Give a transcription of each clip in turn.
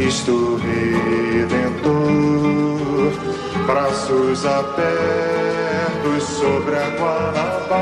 Cristo Redentor, braços abertos sobre a Guanabara.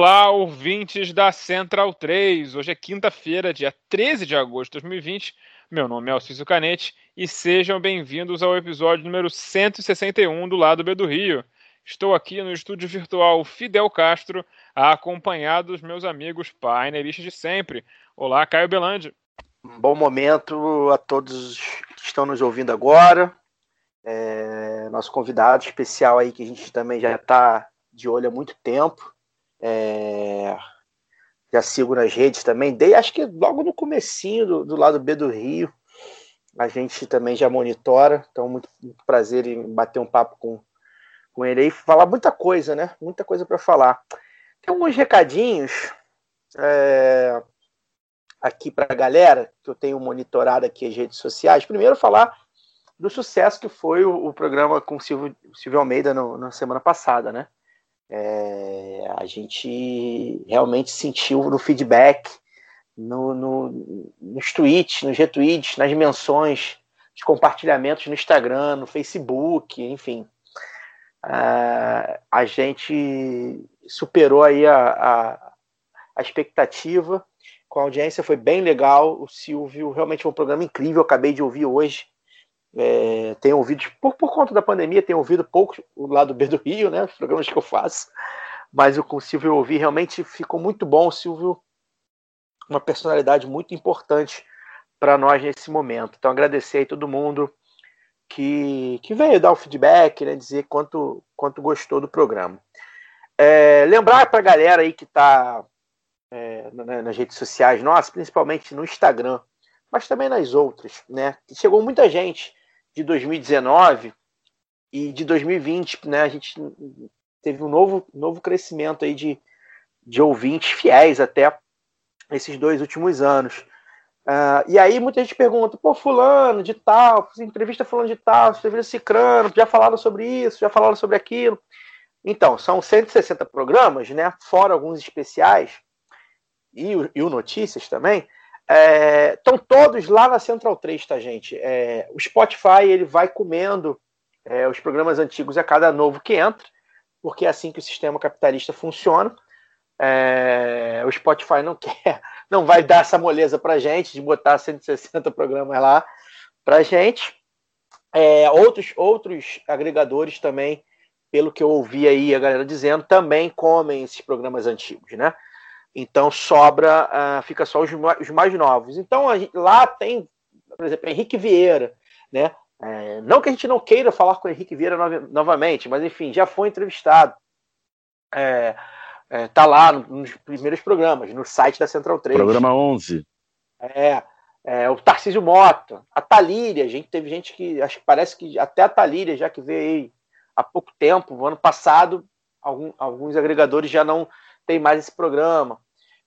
Olá, ouvintes da Central 3. Hoje é quinta-feira, dia 13 de agosto de 2020. Meu nome é Alcísio Canete e sejam bem-vindos ao episódio número 161 do Lado B do Rio. Estou aqui no estúdio virtual Fidel Castro, acompanhado dos meus amigos painelistas de sempre. Olá, Caio Belandi. Um bom momento a todos que estão nos ouvindo agora. É, nosso convidado especial aí, que a gente também já está de olho há muito tempo. É, já sigo nas redes também. Dei, acho que logo no comecinho do, do lado B do Rio, a gente também já monitora. Então, muito, muito prazer em bater um papo com, com ele aí. Falar muita coisa, né? Muita coisa para falar. Tem alguns recadinhos. É, aqui para a galera, que eu tenho monitorado aqui as redes sociais. Primeiro, falar do sucesso que foi o, o programa com o Silvio, Silvio Almeida no, na semana passada, né? É, a gente realmente sentiu no feedback, no, no, nos tweets, nos retweets, nas menções, nos compartilhamentos no Instagram, no Facebook, enfim. A gente superou aí a, a, a expectativa com a audiência, foi bem legal. O Silvio realmente foi um programa incrível, acabei de ouvir hoje. É, tenho ouvido, por, por conta da pandemia, tenho ouvido pouco o lado B do Rio, né? Os programas que eu faço. Mas o com o Silvio eu ouvi, realmente ficou muito bom. Silvio, uma personalidade muito importante para nós nesse momento. Então, agradecer aí todo mundo que, que veio dar o feedback, né? Dizer quanto, quanto gostou do programa. É, lembrar para a galera aí que está é, nas redes sociais nossas, principalmente no Instagram, mas também nas outras, né? Chegou muita gente de 2019 e de 2020, né? A gente teve um novo, novo crescimento aí de, de ouvintes fiéis até esses dois últimos anos. Uh, e aí muita gente pergunta, pô, fulano de tal, entrevista fulano de tal, entrevista cicrano, já falaram sobre isso, já falaram sobre aquilo. Então, são 160 programas, né? Fora alguns especiais e e o Notícias também. Estão é, todos lá na Central 3, tá, gente? É, o Spotify ele vai comendo é, os programas antigos a cada novo que entra, porque é assim que o sistema capitalista funciona. É, o Spotify não quer, não vai dar essa moleza para gente de botar 160 programas lá para gente. É, outros, outros agregadores também, pelo que eu ouvi aí a galera dizendo, também comem esses programas antigos, né? Então sobra, uh, fica só os, os, mais novos. Então gente, lá tem, por exemplo, Henrique Vieira, né? É, não que a gente não queira falar com o Henrique Vieira no, novamente, mas enfim, já foi entrevistado. É, é, tá lá nos primeiros programas, no site da Central 3. Programa 11. É, é, o Tarcísio Mota, a Talíria, a gente teve gente que, acho que parece que até a Talíria, já que veio aí há pouco tempo, no ano passado, algum, alguns agregadores já não tem mais esse programa.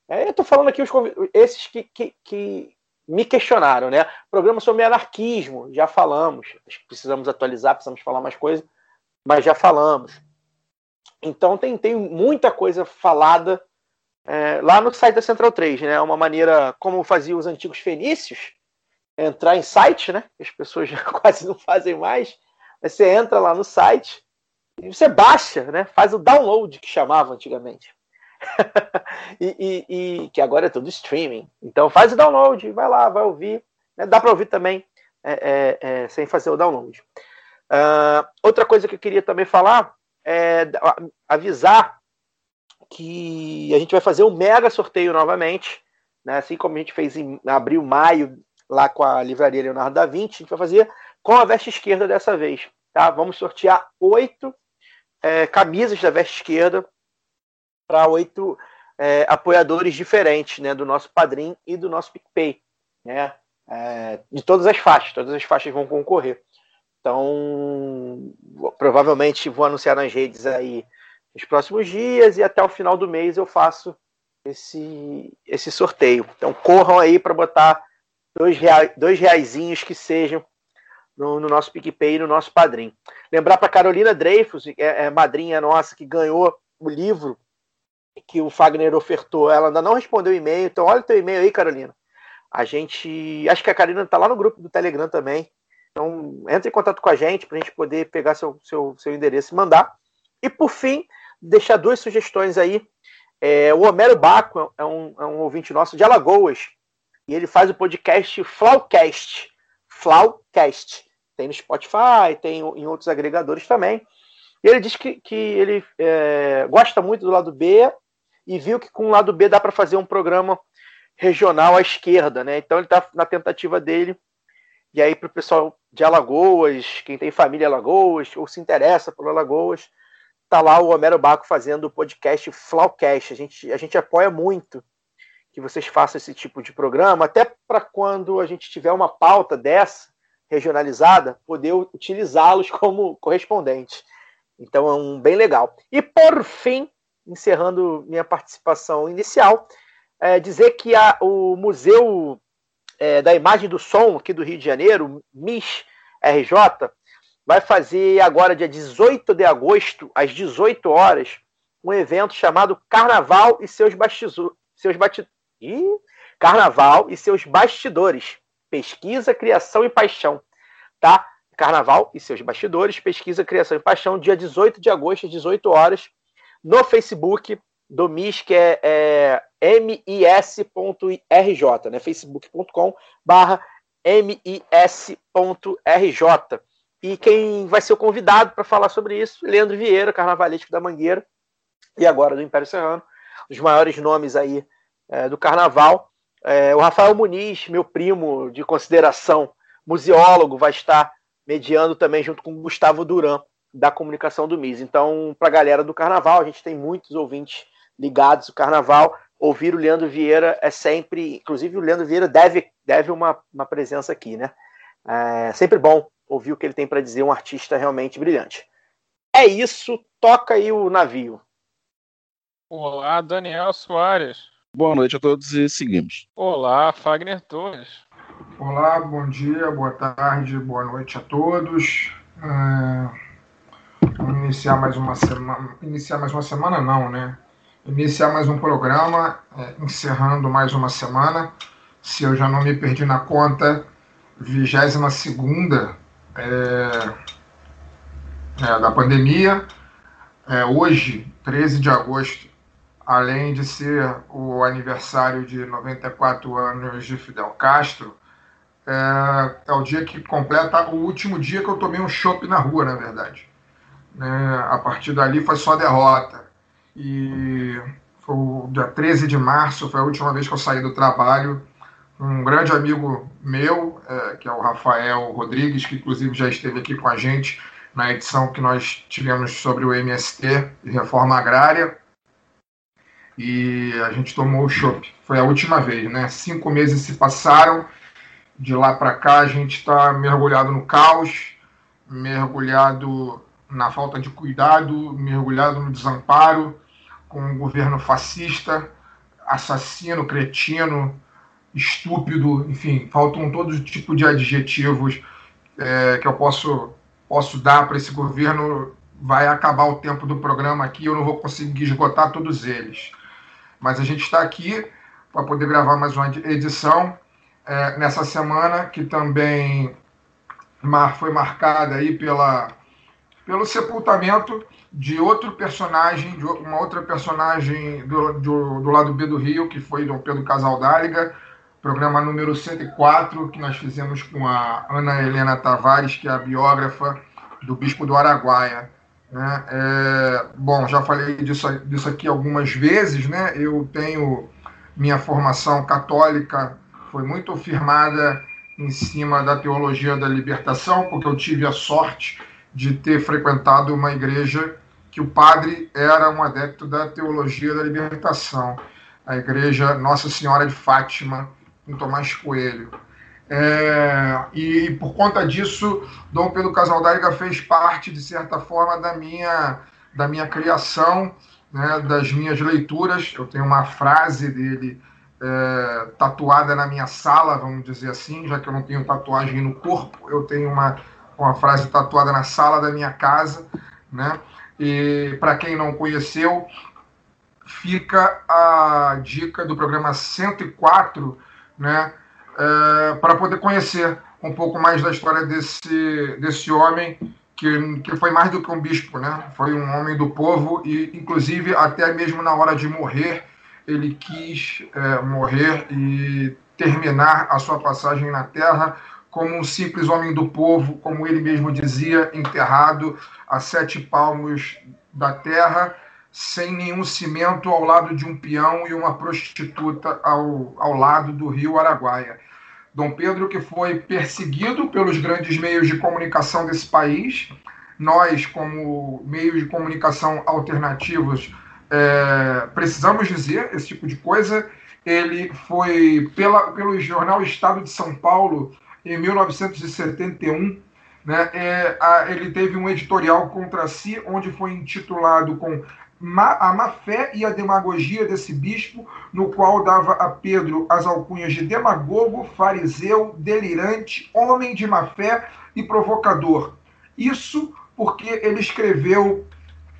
É, eu estou falando aqui os esses que, que, que, me questionaram, né? Programa sobre anarquismo, já falamos. Precisamos atualizar, precisamos falar mais coisa, mas já falamos. Então tem, tem muita coisa falada é, lá no site da Central 3, né? Uma maneira como faziam os antigos fenícios, entrar em site, né? As pessoas já quase não fazem mais. Você entra lá no site e você baixa, né? Faz o download que chamava antigamente. e, e, e, que agora é tudo streaming. Então faz o download, vai lá, vai ouvir. Né? Dá para ouvir também é, é, é, sem fazer o download. Uh, outra coisa que eu queria também falar é avisar que a gente vai fazer um mega sorteio novamente, né? Assim como a gente fez em abril, maio, lá com a livraria Leonardo da Vinci, a gente vai fazer com a veste esquerda dessa vez, tá? Vamos sortear oito é, camisas da veste esquerda para oito é, apoiadores diferentes, né? Do nosso Padrim e do nosso PicPay, né? É, de todas as faixas, todas as faixas vão concorrer. Então, provavelmente vou anunciar nas redes aí nos próximos dias e até o final do mês eu faço esse, esse sorteio. Então corram aí para botar dois, rea, dois que sejam no, no, nosso PicPay e no nosso padrinho. Lembrar para Carolina Dreyfus, é, é madrinha nossa, que ganhou o livro que o Fagner ofertou. Ela ainda não respondeu o e-mail, então olha o teu e-mail aí, Carolina. A gente. Acho que a Carolina está lá no grupo do Telegram também. Então, entre em contato com a gente para a gente poder pegar seu, seu, seu endereço e mandar. E por fim, deixar duas sugestões aí. É, o Homero Baco é um, é um ouvinte nosso de Alagoas. E ele faz o podcast Flowcast. Flowcast. Tem no Spotify, tem em outros agregadores também. E ele diz que, que ele é, gosta muito do lado B e viu que com o lado B dá para fazer um programa regional à esquerda, né? Então ele está na tentativa dele. E aí, para o pessoal de Alagoas, quem tem família Alagoas, ou se interessa por Alagoas, tá lá o Homero Baco fazendo o podcast Flowcast. A gente, a gente apoia muito que vocês façam esse tipo de programa, até para quando a gente tiver uma pauta dessa, regionalizada, poder utilizá-los como correspondentes. Então é um bem legal. E por fim, encerrando minha participação inicial, é dizer que a, o Museu é, da Imagem do Som aqui do Rio de Janeiro, MIS RJ, vai fazer agora, dia 18 de agosto, às 18 horas, um evento chamado Carnaval e seus bastidores. Seus bati... Carnaval e seus bastidores. Pesquisa, criação e paixão. Tá? Carnaval e seus bastidores, pesquisa, criação e paixão, dia 18 de agosto, às 18 horas, no Facebook do MIS, que é, é mis.rj, né? facebook.com barra mis.rj. E quem vai ser o convidado para falar sobre isso, Leandro Vieira, carnavalístico da Mangueira, e agora do Império Serrano, os maiores nomes aí é, do carnaval. É, o Rafael Muniz, meu primo de consideração, museólogo, vai estar mediando também junto com o Gustavo Duran, da comunicação do MIS. Então, para a galera do carnaval, a gente tem muitos ouvintes ligados ao carnaval. Ouvir o Leandro Vieira é sempre, inclusive o Leandro Vieira deve, deve uma, uma presença aqui, né? É sempre bom ouvir o que ele tem para dizer, um artista realmente brilhante. É isso, toca aí o navio. Olá, Daniel Soares. Boa noite a todos e seguimos. Olá, Fagner Torres. Olá, bom dia, boa tarde, boa noite a todos. É... Iniciar mais uma semana. Iniciar mais uma semana, não, né? Iniciar mais um programa, é, encerrando mais uma semana. Se eu já não me perdi na conta, 22 segunda é, é, da pandemia. É, hoje, 13 de agosto, além de ser o aniversário de 94 anos de Fidel Castro, é, é, o dia que completa o último dia que eu tomei um chopp na rua, na verdade. Né, a partir dali foi só derrota. E foi o dia 13 de março, foi a última vez que eu saí do trabalho um grande amigo meu, é, que é o Rafael Rodrigues, que inclusive já esteve aqui com a gente na edição que nós tivemos sobre o MST e reforma agrária. E a gente tomou o chopp. Foi a última vez, né? Cinco meses se passaram. De lá para cá a gente está mergulhado no caos, mergulhado na falta de cuidado, mergulhado no desamparo, com um governo fascista, assassino, cretino, estúpido, enfim, faltam todo tipo de adjetivos é, que eu posso, posso dar para esse governo. Vai acabar o tempo do programa aqui, eu não vou conseguir esgotar todos eles. Mas a gente está aqui para poder gravar mais uma edição é, nessa semana que também foi marcada aí pela, pelo sepultamento de outro personagem, de uma outra personagem do, do, do lado B do Rio, que foi Dom Pedro Casaldáliga, programa número 104, que nós fizemos com a Ana Helena Tavares, que é a biógrafa do Bispo do Araguaia. Né? É, bom, já falei disso, disso aqui algumas vezes, né? Eu tenho minha formação católica foi muito firmada em cima da teologia da libertação, porque eu tive a sorte de ter frequentado uma igreja que o padre era um adepto da teologia da libertação, a igreja Nossa Senhora de Fátima, em Tomás Coelho. É, e, e, por conta disso, Dom Pedro Casaldáliga fez parte, de certa forma, da minha, da minha criação, né, das minhas leituras. Eu tenho uma frase dele é, tatuada na minha sala, vamos dizer assim, já que eu não tenho tatuagem no corpo, eu tenho uma, uma frase tatuada na sala da minha casa, né? E para quem não conheceu, fica a dica do programa 104, né? É, para poder conhecer um pouco mais da história desse, desse homem que, que foi mais do que um bispo, né? Foi um homem do povo e, inclusive, até mesmo na hora de morrer, ele quis é, morrer e terminar a sua passagem na Terra como um simples homem do povo, como ele mesmo dizia, enterrado a sete palmos da terra, sem nenhum cimento, ao lado de um peão e uma prostituta ao, ao lado do rio Araguaia. Dom Pedro, que foi perseguido pelos grandes meios de comunicação desse país, nós, como meios de comunicação alternativos, é, precisamos dizer esse tipo de coisa. Ele foi, pela, pelo jornal Estado de São Paulo, em 1971, né, é, a, ele teve um editorial contra si, onde foi intitulado com a má fé e a demagogia desse bispo, no qual dava a Pedro as alcunhas de demagogo, fariseu, delirante, homem de má fé e provocador. Isso porque ele escreveu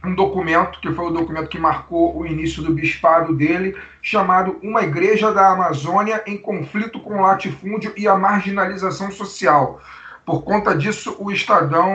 um documento, que foi o documento que marcou o início do bispado dele, chamado Uma Igreja da Amazônia em Conflito com o Latifúndio e a Marginalização Social. Por conta disso, o Estadão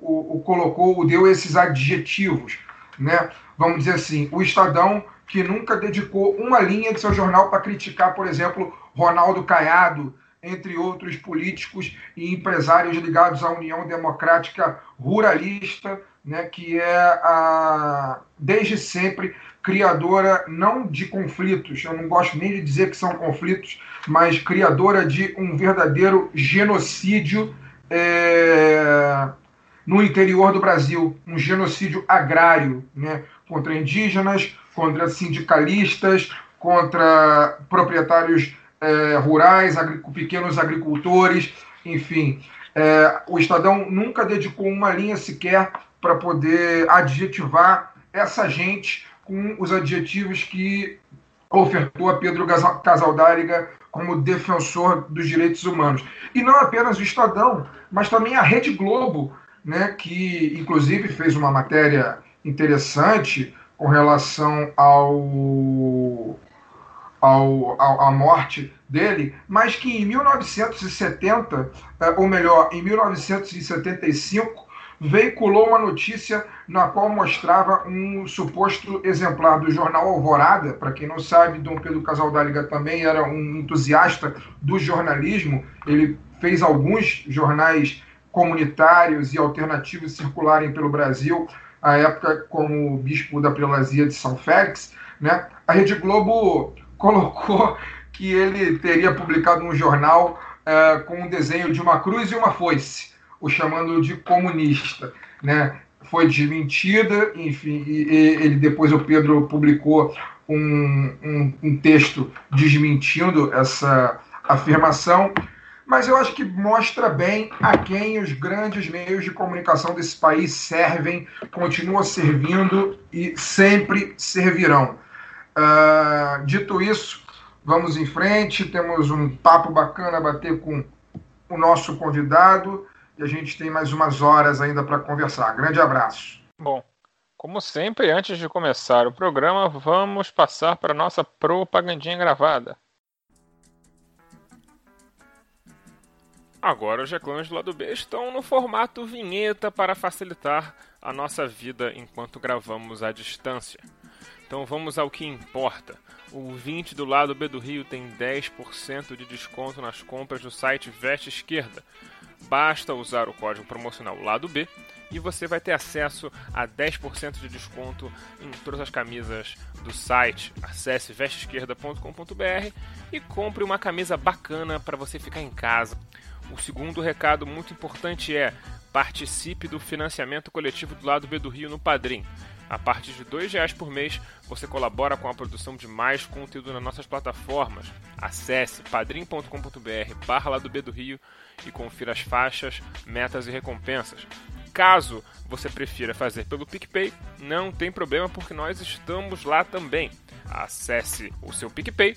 o, o colocou, o deu esses adjetivos. Né? Vamos dizer assim, o Estadão que nunca dedicou uma linha de seu jornal para criticar, por exemplo, Ronaldo Caiado, entre outros políticos e empresários ligados à União Democrática Ruralista, né, que é a, desde sempre criadora não de conflitos, eu não gosto nem de dizer que são conflitos, mas criadora de um verdadeiro genocídio é, no interior do Brasil, um genocídio agrário, né, contra indígenas, contra sindicalistas, contra proprietários é, rurais, pequenos agricultores, enfim. É, o Estadão nunca dedicou uma linha sequer para poder adjetivar essa gente com os adjetivos que ofertou a Pedro Casaldáriga como defensor dos direitos humanos. E não apenas o Estadão, mas também a Rede Globo, né, que inclusive fez uma matéria interessante com relação ao, ao, ao à morte dele, mas que em 1970, eh, ou melhor, em 1975, veiculou uma notícia na qual mostrava um suposto exemplar do jornal Alvorada. Para quem não sabe, Dom Pedro Casaldáliga também era um entusiasta do jornalismo. Ele fez alguns jornais comunitários e alternativos circularem pelo Brasil, à época como bispo da prelazia de São Félix. Né? A Rede Globo colocou que ele teria publicado um jornal é, com um desenho de uma cruz e uma foice o chamando de comunista, né? Foi desmentida, enfim, e, ele depois o Pedro publicou um, um, um texto desmentindo essa afirmação, mas eu acho que mostra bem a quem os grandes meios de comunicação desse país servem, continuam servindo e sempre servirão. Uh, dito isso, vamos em frente. Temos um papo bacana a bater com o nosso convidado e a gente tem mais umas horas ainda para conversar. Grande abraço. Bom, como sempre, antes de começar o programa, vamos passar para a nossa propagandinha gravada. Agora os reclames do lado B estão no formato vinheta para facilitar a nossa vida enquanto gravamos à distância. Então vamos ao que importa. O 20 do lado B do Rio tem 10% de desconto nas compras do site Veste Esquerda. Basta usar o código promocional lado B e você vai ter acesso a 10% de desconto em todas as camisas do site. Acesse vesteesquerda.com.br e compre uma camisa bacana para você ficar em casa. O segundo recado muito importante é participe do financiamento coletivo do lado B do Rio no Padrim. A partir de R$ reais por mês, você colabora com a produção de mais conteúdo nas nossas plataformas. Acesse padrim.com.br barra lá do B do Rio e confira as faixas, metas e recompensas. Caso você prefira fazer pelo PicPay, não tem problema porque nós estamos lá também. Acesse o seu PicPay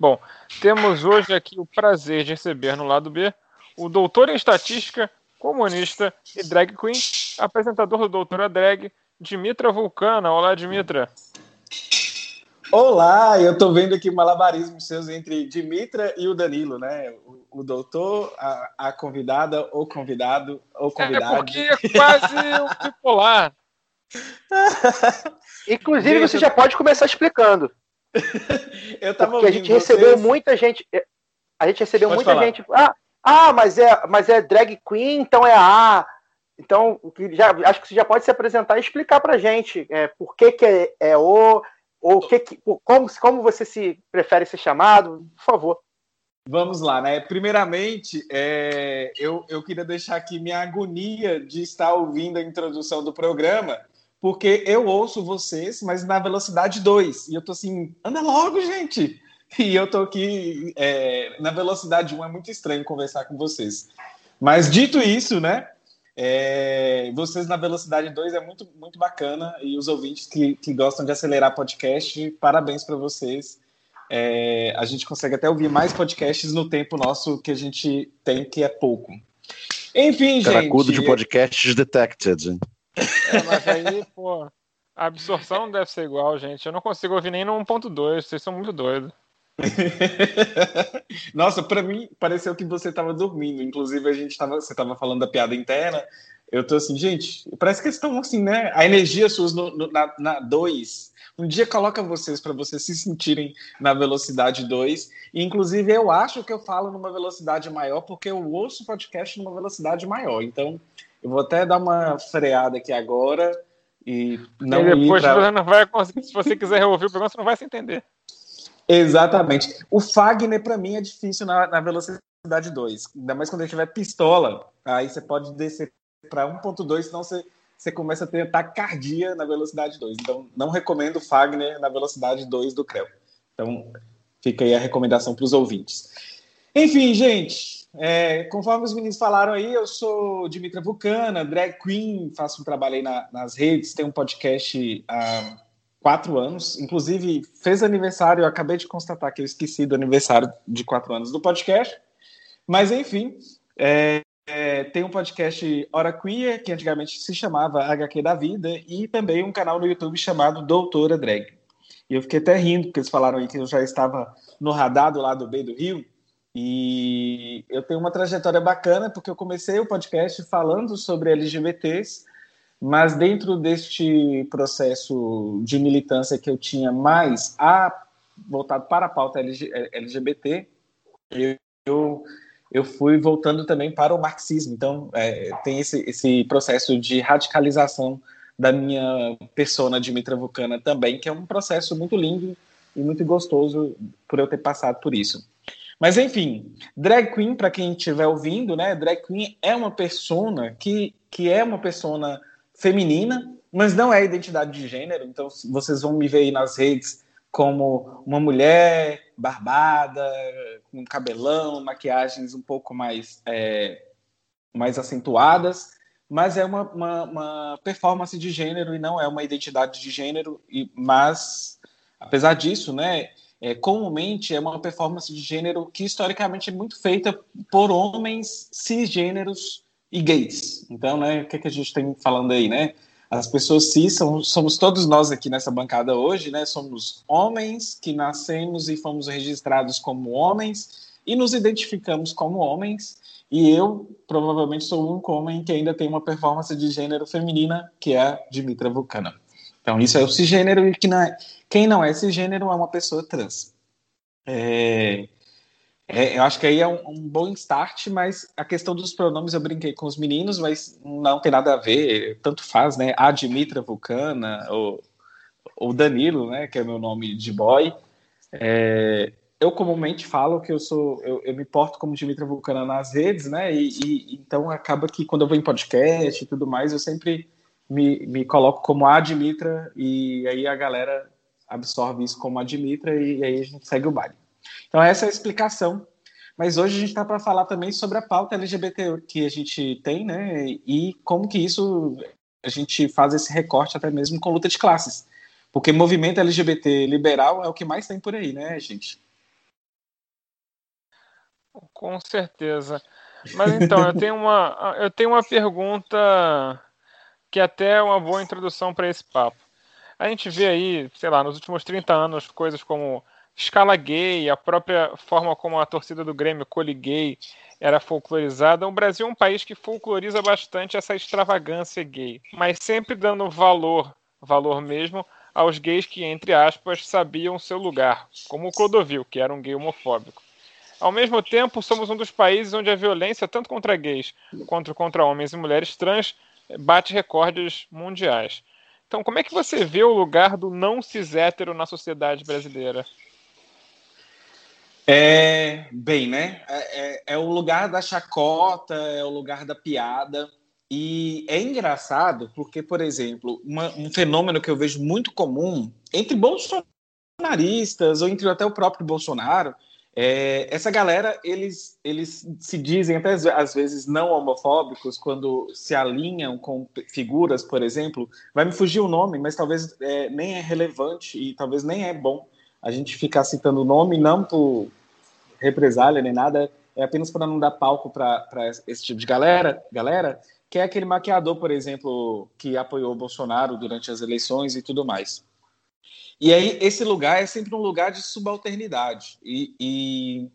Bom, temos hoje aqui o prazer de receber no lado B o doutor em estatística, comunista e drag queen, apresentador do Doutora Drag, Dimitra Vulcana. Olá, Dimitra. Olá, eu estou vendo aqui malabarismos seus entre Dimitra e o Danilo, né? O, o doutor, a, a, convidada, ou convidado, ou convidado. É, porque é quase um bipolar. Inclusive, você já pode começar explicando. eu tava Porque a gente recebeu vocês... muita gente. A gente recebeu Pode muita falar. gente. Ah, ah, mas é, mas é drag queen, então é a. Então, já, acho que você já pode se apresentar e explicar pra gente é, por que, que é, é o, ou que, que, como, como você se prefere ser chamado, por favor. Vamos lá, né? Primeiramente, é, eu, eu queria deixar aqui minha agonia de estar ouvindo a introdução do programa, porque eu ouço vocês, mas na velocidade 2. E eu tô assim, anda logo, gente! E eu tô aqui é, na velocidade 1, é muito estranho conversar com vocês. Mas dito isso, né? É, vocês na velocidade 2 é muito, muito bacana. E os ouvintes que, que gostam de acelerar podcast, parabéns para vocês. É, a gente consegue até ouvir mais podcasts no tempo nosso que a gente tem, que é pouco. Enfim, Caracudo gente. Caracudo de podcasts detected. É, mas aí, pô, a absorção não deve ser igual, gente. Eu não consigo ouvir nem no 1.2, vocês são muito doidos. Nossa, para mim pareceu que você estava dormindo. Inclusive, a gente tava, você estava falando da piada interna. Eu tô assim, gente, parece que estão assim, né? A energia suas no, no, na 2. Um dia coloca vocês para vocês se sentirem na velocidade 2. Inclusive, eu acho que eu falo numa velocidade maior porque eu ouço podcast numa velocidade maior. Então, eu vou até dar uma freada aqui agora e não e depois pra... você não vai conseguir, se você quiser ouvir o programa, você não vai se entender. Exatamente. O Fagner, para mim, é difícil na, na velocidade 2. Ainda mais quando ele tiver pistola. Aí você pode descer para 1.2, senão você, você começa a ter taquicardia na velocidade 2. Então, não recomendo o Fagner na velocidade 2 do CREO. Então, fica aí a recomendação para os ouvintes. Enfim, gente, é, conforme os meninos falaram aí, eu sou Dimitra Vulcana, drag queen, faço um trabalho aí na, nas redes, tenho um podcast há quatro anos. Inclusive, fez aniversário, eu acabei de constatar que eu esqueci do aniversário de quatro anos do podcast. Mas, enfim, é, é, tem um podcast Hora Queer, que antigamente se chamava HQ da Vida, e também um canal no YouTube chamado Doutora Drag. E eu fiquei até rindo, porque eles falaram aí que eu já estava no radar do lado B do Rio, e eu tenho uma trajetória bacana porque eu comecei o podcast falando sobre LGBTs, mas dentro deste processo de militância que eu tinha mais a, voltado para a pauta LGBT, eu, eu fui voltando também para o marxismo. Então, é, tem esse, esse processo de radicalização da minha persona Dimitra Vulcana também, que é um processo muito lindo e muito gostoso por eu ter passado por isso. Mas enfim, drag queen, para quem estiver ouvindo, né? Drag queen é uma persona que, que é uma persona feminina, mas não é identidade de gênero. Então vocês vão me ver aí nas redes como uma mulher barbada, com cabelão, maquiagens um pouco mais, é, mais acentuadas, mas é uma, uma, uma, performance de gênero e não é uma identidade de gênero. E, mas, apesar disso, né, é, comumente é uma performance de gênero que historicamente é muito feita por homens cisgêneros e gays. Então, né, o que, é que a gente tem falando aí, né? As pessoas cis são, somos todos nós aqui nessa bancada hoje, né? Somos homens que nascemos e fomos registrados como homens e nos identificamos como homens. E eu provavelmente sou único homem que ainda tem uma performance de gênero feminina, que é a Dimitra Vulcana. Então, isso é o cisgênero e que não é, quem não é cisgênero é uma pessoa trans. É, é, eu acho que aí é um, um, bom start, mas a questão dos pronomes eu brinquei com os meninos, mas não tem nada a ver, tanto faz, né? A Dimitra Vulcana, ou, ou Danilo, né? Que é meu nome de boy. É, eu comumente falo que eu sou, eu, eu me porto como Dimitra Vulcana nas redes, né? E, e, então acaba que quando eu vou em podcast e tudo mais, eu sempre me, me coloco como a Dimitra e aí a galera absorve isso como a Dimitra e, e aí a gente segue o baile. Então, essa é a explicação. Mas hoje a gente está para falar também sobre a pauta LGBT que a gente tem, né? E como que isso a gente faz esse recorte até mesmo com luta de classes. Porque movimento LGBT liberal é o que mais tem por aí, né, gente? Com certeza. Mas então, eu tenho uma, eu tenho uma pergunta que até é uma boa introdução para esse papo. A gente vê aí, sei lá, nos últimos 30 anos, coisas como escala gay, a própria forma como a torcida do Grêmio coliguei era folclorizada. O Brasil é um país que folcloriza bastante essa extravagância gay, mas sempre dando valor, valor mesmo, aos gays que, entre aspas, sabiam seu lugar, como o Clodovil, que era um gay homofóbico. Ao mesmo tempo, somos um dos países onde a violência, tanto contra gays quanto contra homens e mulheres trans, bate recordes mundiais. Então, como é que você vê o lugar do não cis hétero na sociedade brasileira? É, bem, né? É, é, é, o lugar da chacota, é o lugar da piada. E é engraçado porque, por exemplo, uma, um fenômeno que eu vejo muito comum entre bolsonaristas ou entre até o próprio Bolsonaro, é, essa galera, eles, eles se dizem até às vezes não homofóbicos quando se alinham com figuras, por exemplo. Vai me fugir o nome, mas talvez é, nem é relevante e talvez nem é bom a gente ficar citando o nome, não por represália nem nada, é apenas para não dar palco para esse tipo de galera, galera, que é aquele maquiador, por exemplo, que apoiou o Bolsonaro durante as eleições e tudo mais. E aí, esse lugar é sempre um lugar de subalternidade. E, e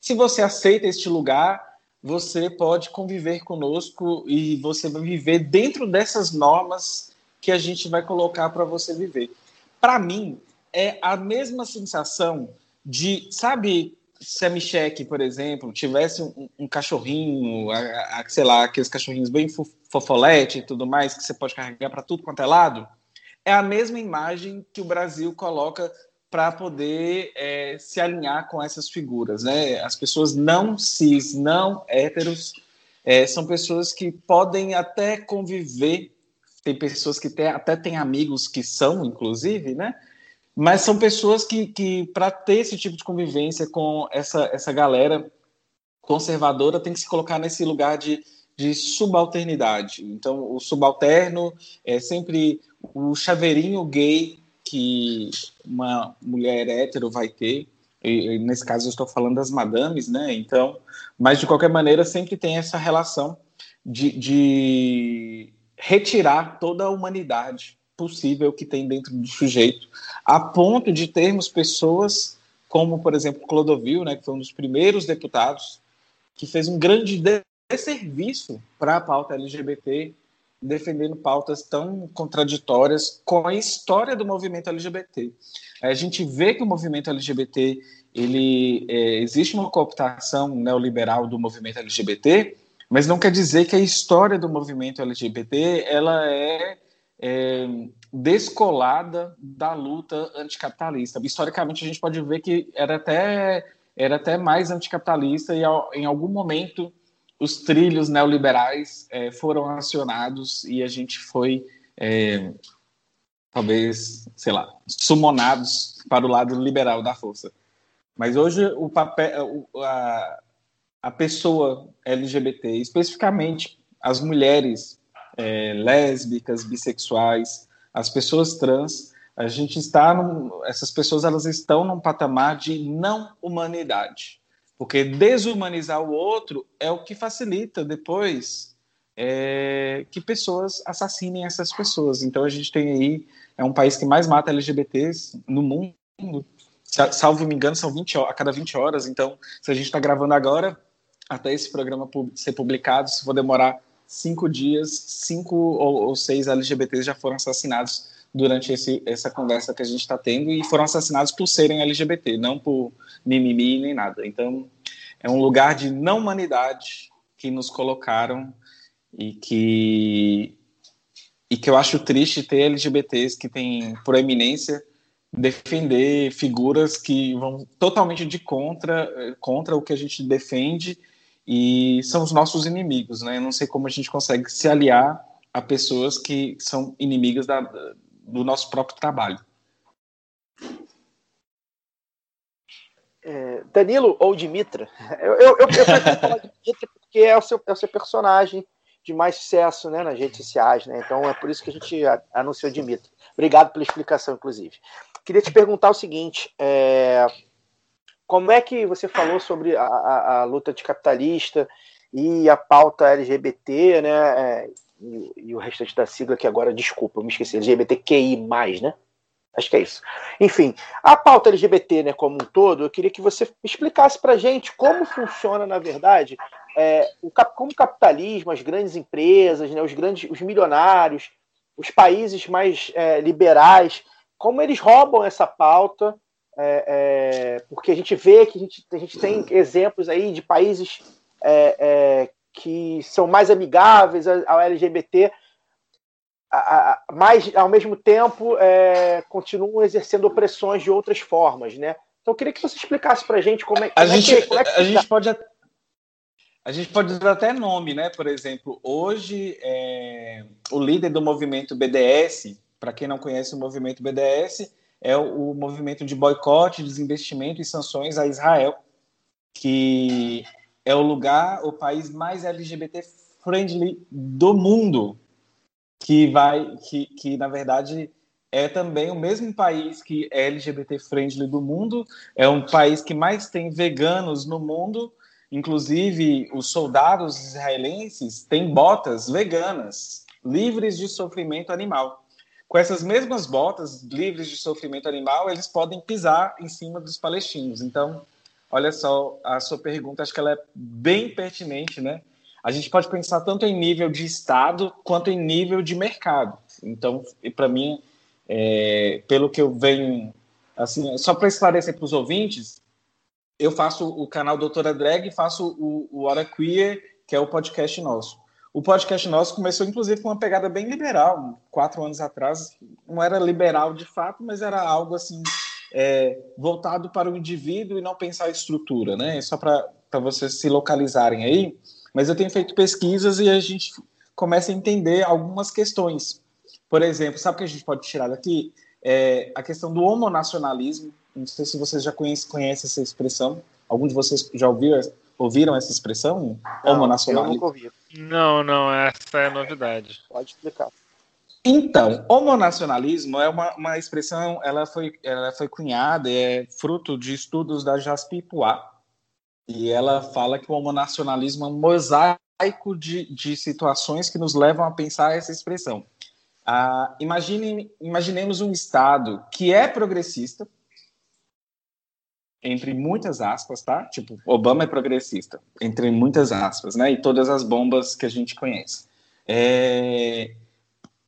se você aceita este lugar, você pode conviver conosco e você vai viver dentro dessas normas que a gente vai colocar para você viver. Para mim, é a mesma sensação de, sabe, se a Michelle, por exemplo, tivesse um, um cachorrinho, a, a, sei lá, aqueles cachorrinhos bem fofolete e tudo mais, que você pode carregar para tudo quanto é lado, é a mesma imagem que o Brasil coloca para poder é, se alinhar com essas figuras. Né? As pessoas não cis, não héteros, é, são pessoas que podem até conviver, tem pessoas que tem, até têm amigos que são, inclusive, né? Mas são pessoas que, que para ter esse tipo de convivência com essa, essa galera conservadora, tem que se colocar nesse lugar de, de subalternidade. Então, o subalterno é sempre o chaveirinho gay que uma mulher hétero vai ter. E, nesse caso, eu estou falando das madames, né? Então, mas de qualquer maneira, sempre tem essa relação de, de retirar toda a humanidade possível que tem dentro do sujeito, a ponto de termos pessoas como, por exemplo, Clodovil, né, que foi um dos primeiros deputados que fez um grande desserviço para a pauta LGBT, defendendo pautas tão contraditórias com a história do movimento LGBT. A gente vê que o movimento LGBT ele é, existe uma cooptação neoliberal do movimento LGBT, mas não quer dizer que a história do movimento LGBT ela é é, descolada da luta anticapitalista. Historicamente, a gente pode ver que era até, era até mais anticapitalista e, em algum momento, os trilhos neoliberais é, foram acionados e a gente foi, é, talvez, sei lá, sumonados para o lado liberal da força. Mas hoje o papel, a, a pessoa LGBT, especificamente as mulheres é, lésbicas, bissexuais, as pessoas trans, a gente está, num, essas pessoas elas estão num patamar de não humanidade, porque desumanizar o outro é o que facilita depois é, que pessoas assassinem essas pessoas. Então a gente tem aí é um país que mais mata LGBTs no mundo. Salvo me engano, são 20 a cada 20 horas. Então, se a gente está gravando agora, até esse programa ser publicado, se for demorar cinco dias, cinco ou, ou seis LGBTs já foram assassinados durante esse, essa conversa que a gente está tendo e foram assassinados por serem LGBT, não por mimimi nem nada. Então, é um lugar de não humanidade que nos colocaram e que e que eu acho triste ter LGBTs que têm por eminência defender figuras que vão totalmente de contra contra o que a gente defende e são os nossos inimigos, né? Eu não sei como a gente consegue se aliar a pessoas que são inimigas da, do nosso próprio trabalho. É, Danilo ou Dimitra? Eu, eu, eu prefiro falar de Dimitra porque é o, seu, é o seu personagem de mais sucesso né, nas redes sociais, né? Então é por isso que a gente anunciou Dimitra. Obrigado pela explicação, inclusive. Queria te perguntar o seguinte: é, como é que você falou sobre a, a, a luta e a pauta LGBT, né? É, e, e, o restante da sigla que agora, desculpa, eu me esqueci, LGBTQI+, né? Acho que é isso. Enfim, a pauta LGBT, né, como um todo, eu queria que você explicasse para gente como funciona, na verdade, é, o, como o capitalismo, as grandes empresas, né, os grandes, os milionários, os países mais é, liberais, como eles roubam essa pauta, é, é porque a gente vê que a gente, a gente tem exemplos aí de países é, é, que são mais amigáveis ao LGBT, mas ao mesmo tempo é, continuam exercendo opressões de outras formas, né? Então eu queria que você explicasse para a gente como é, como a gente, é que, é que a gente pode a gente pode dar até nome, né? Por exemplo, hoje é, o líder do movimento BDS, para quem não conhece o movimento BDS, é o, o movimento de boicote, desinvestimento e sanções a Israel, que é o lugar, o país mais LGBT friendly do mundo que vai, que, que na verdade é também o mesmo país que é LGBT friendly do mundo, é um país que mais tem veganos no mundo, inclusive os soldados israelenses têm botas veganas, livres de sofrimento animal. Com essas mesmas botas livres de sofrimento animal, eles podem pisar em cima dos palestinos. Então, olha só, a sua pergunta, acho que ela é bem pertinente, né? a gente pode pensar tanto em nível de Estado quanto em nível de mercado. Então, para mim, é, pelo que eu venho, assim, só para esclarecer para os ouvintes, eu faço o canal Doutora Drag e faço o, o Hora Queer, que é o podcast nosso. O podcast nosso começou, inclusive, com uma pegada bem liberal. Quatro anos atrás, não era liberal de fato, mas era algo assim é, voltado para o indivíduo e não pensar a estrutura, né? Só para vocês se localizarem aí. Mas eu tenho feito pesquisas e a gente começa a entender algumas questões. Por exemplo, sabe o que a gente pode tirar daqui? É a questão do homonacionalismo. Não sei se vocês já conhecem, conhecem essa expressão. Alguns de vocês já ouviram, ouviram essa expressão? Não, homonacionalismo? Eu nunca ouvi. Não, não, essa é a novidade. Pode explicar. Então, homonacionalismo é uma, uma expressão, ela foi, ela foi cunhada, é fruto de estudos da Jaspi Poit, e ela fala que o homonacionalismo é um mosaico de, de situações que nos levam a pensar essa expressão. Ah, imagine, imaginemos um Estado que é progressista, entre muitas aspas, tá? Tipo, Obama é progressista, entre muitas aspas, né? E todas as bombas que a gente conhece. É...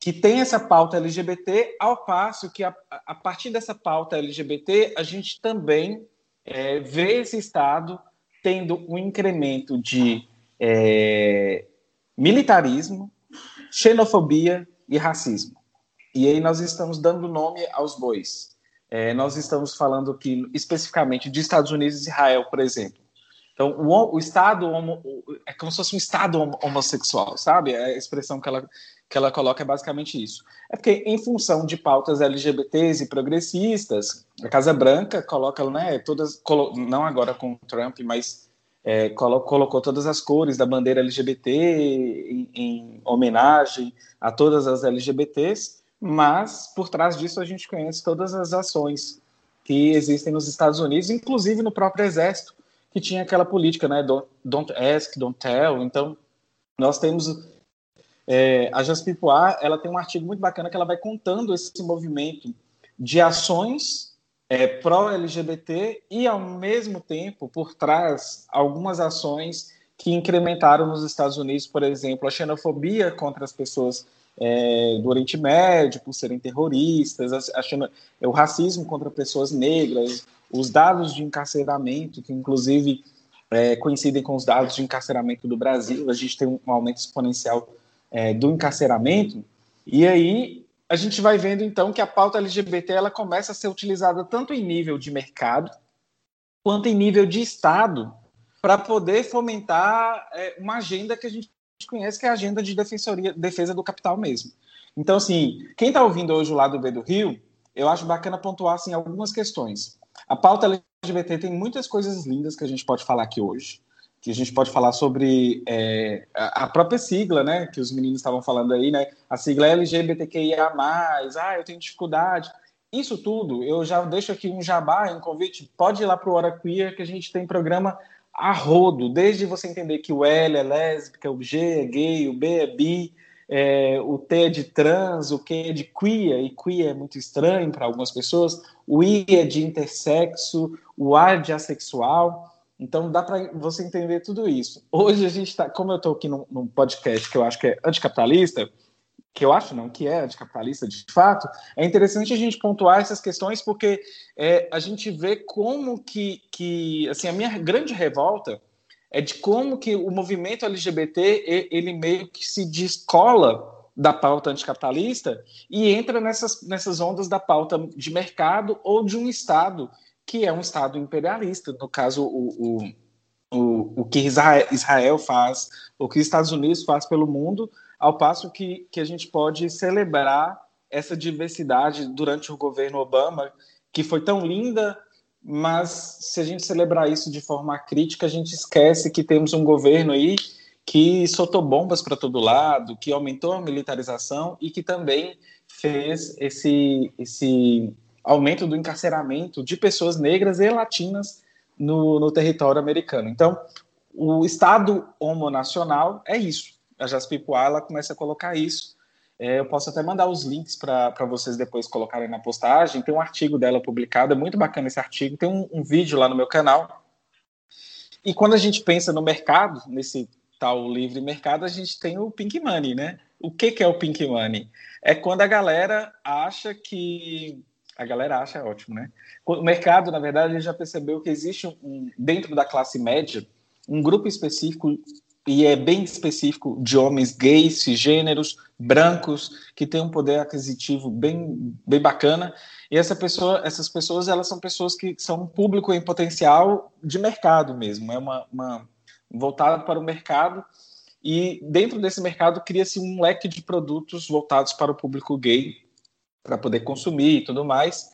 Que tem essa pauta LGBT, ao passo que, a, a partir dessa pauta LGBT, a gente também é, vê esse Estado tendo um incremento de é, militarismo, xenofobia e racismo. E aí nós estamos dando nome aos bois. É, nós estamos falando aqui especificamente de Estados Unidos e Israel, por exemplo. Então, o, o Estado homo, é como se fosse um Estado homossexual, sabe? É a expressão que ela, que ela coloca é basicamente isso. É porque, em função de pautas LGBTs e progressistas, a Casa Branca coloca, né, todas, não agora com Trump, mas é, colocou todas as cores da bandeira LGBT em, em, homenagem a todas as LGBTs, mas por trás disso a gente conhece todas as ações que existem nos Estados Unidos, inclusive no próprio Exército, que tinha aquela política, né, don't ask, don't tell. Então, nós temos é, a Jaspipoá, ela tem um artigo muito bacana que ela vai contando esse movimento de ações é, pró-LGBT e, ao mesmo tempo, por trás, algumas ações que incrementaram nos Estados Unidos, por exemplo, a xenofobia contra as pessoas é, do Oriente Médio por serem terroristas, a, a, o racismo contra pessoas negras, os dados de encarceramento, que inclusive é, coincidem com os dados de encarceramento do Brasil, a gente tem um aumento exponencial é, do encarceramento, e aí a gente vai vendo então que a pauta LGBT ela começa a ser utilizada tanto em nível de mercado quanto em nível de Estado para poder fomentar é, uma agenda que a gente conhece que é a agenda de defensoria, defesa do capital mesmo. Então, assim, quem está ouvindo hoje o lado B do Rio, eu acho bacana pontuar assim, algumas questões. A pauta LGBT tem muitas coisas lindas que a gente pode falar aqui hoje que a gente pode falar sobre é, a própria sigla, né, que os meninos estavam falando aí, né, a sigla LGBTQIA+, ah, eu tenho dificuldade. Isso tudo, eu já deixo aqui um jabá, um convite, pode ir lá para o Hora Queer, que a gente tem programa a rodo, desde você entender que o L é lésbica, o G é gay, o B é bi, é, o T é de trans, o Q é de queer, e queer é muito estranho para algumas pessoas, o I é de intersexo, o A é de assexual, então dá para você entender tudo isso. Hoje a gente está, como eu estou aqui num, num, podcast que eu acho que é anticapitalista, que eu acho não, que é anticapitalista de fato, é interessante a gente pontuar essas questões porque é, a gente vê como que, que, assim, a minha grande revolta é de como que o movimento LGBT, ele meio que se descola da pauta anticapitalista e entra nessas, nessas ondas da pauta de mercado ou de um Estado que é um Estado imperialista, no caso, o, o, o, o que Israel faz, o que os Estados Unidos faz pelo mundo, ao passo que, que a gente pode celebrar essa diversidade durante o governo Obama, que foi tão linda, mas se a gente celebrar isso de forma crítica, a gente esquece que temos um governo aí que soltou bombas para todo lado, que aumentou a militarização e que também fez esse, esse aumento do encarceramento de pessoas negras e latinas no, no território americano. Então, o Estado homonacional é isso. A Jaspipuá, ela começa a colocar isso. É, eu posso até mandar os links para vocês depois colocarem na postagem. Tem um artigo dela publicado, é muito bacana esse artigo. Tem um, um vídeo lá no meu canal. E quando a gente pensa no mercado, nesse tal livre mercado, a gente tem o pink money, né? O que, que é o pink money? É quando a galera acha que a galera acha ótimo, né? O mercado, na verdade, já percebeu que existe um, dentro da classe média um grupo específico e é bem específico de homens gays, cisgêneros, brancos, que tem um poder aquisitivo bem, bem bacana. E essa pessoa, essas pessoas, elas são pessoas que são um público em potencial de mercado mesmo. É uma, uma voltado para o mercado e dentro desse mercado cria-se um leque de produtos voltados para o público gay para poder consumir e tudo mais.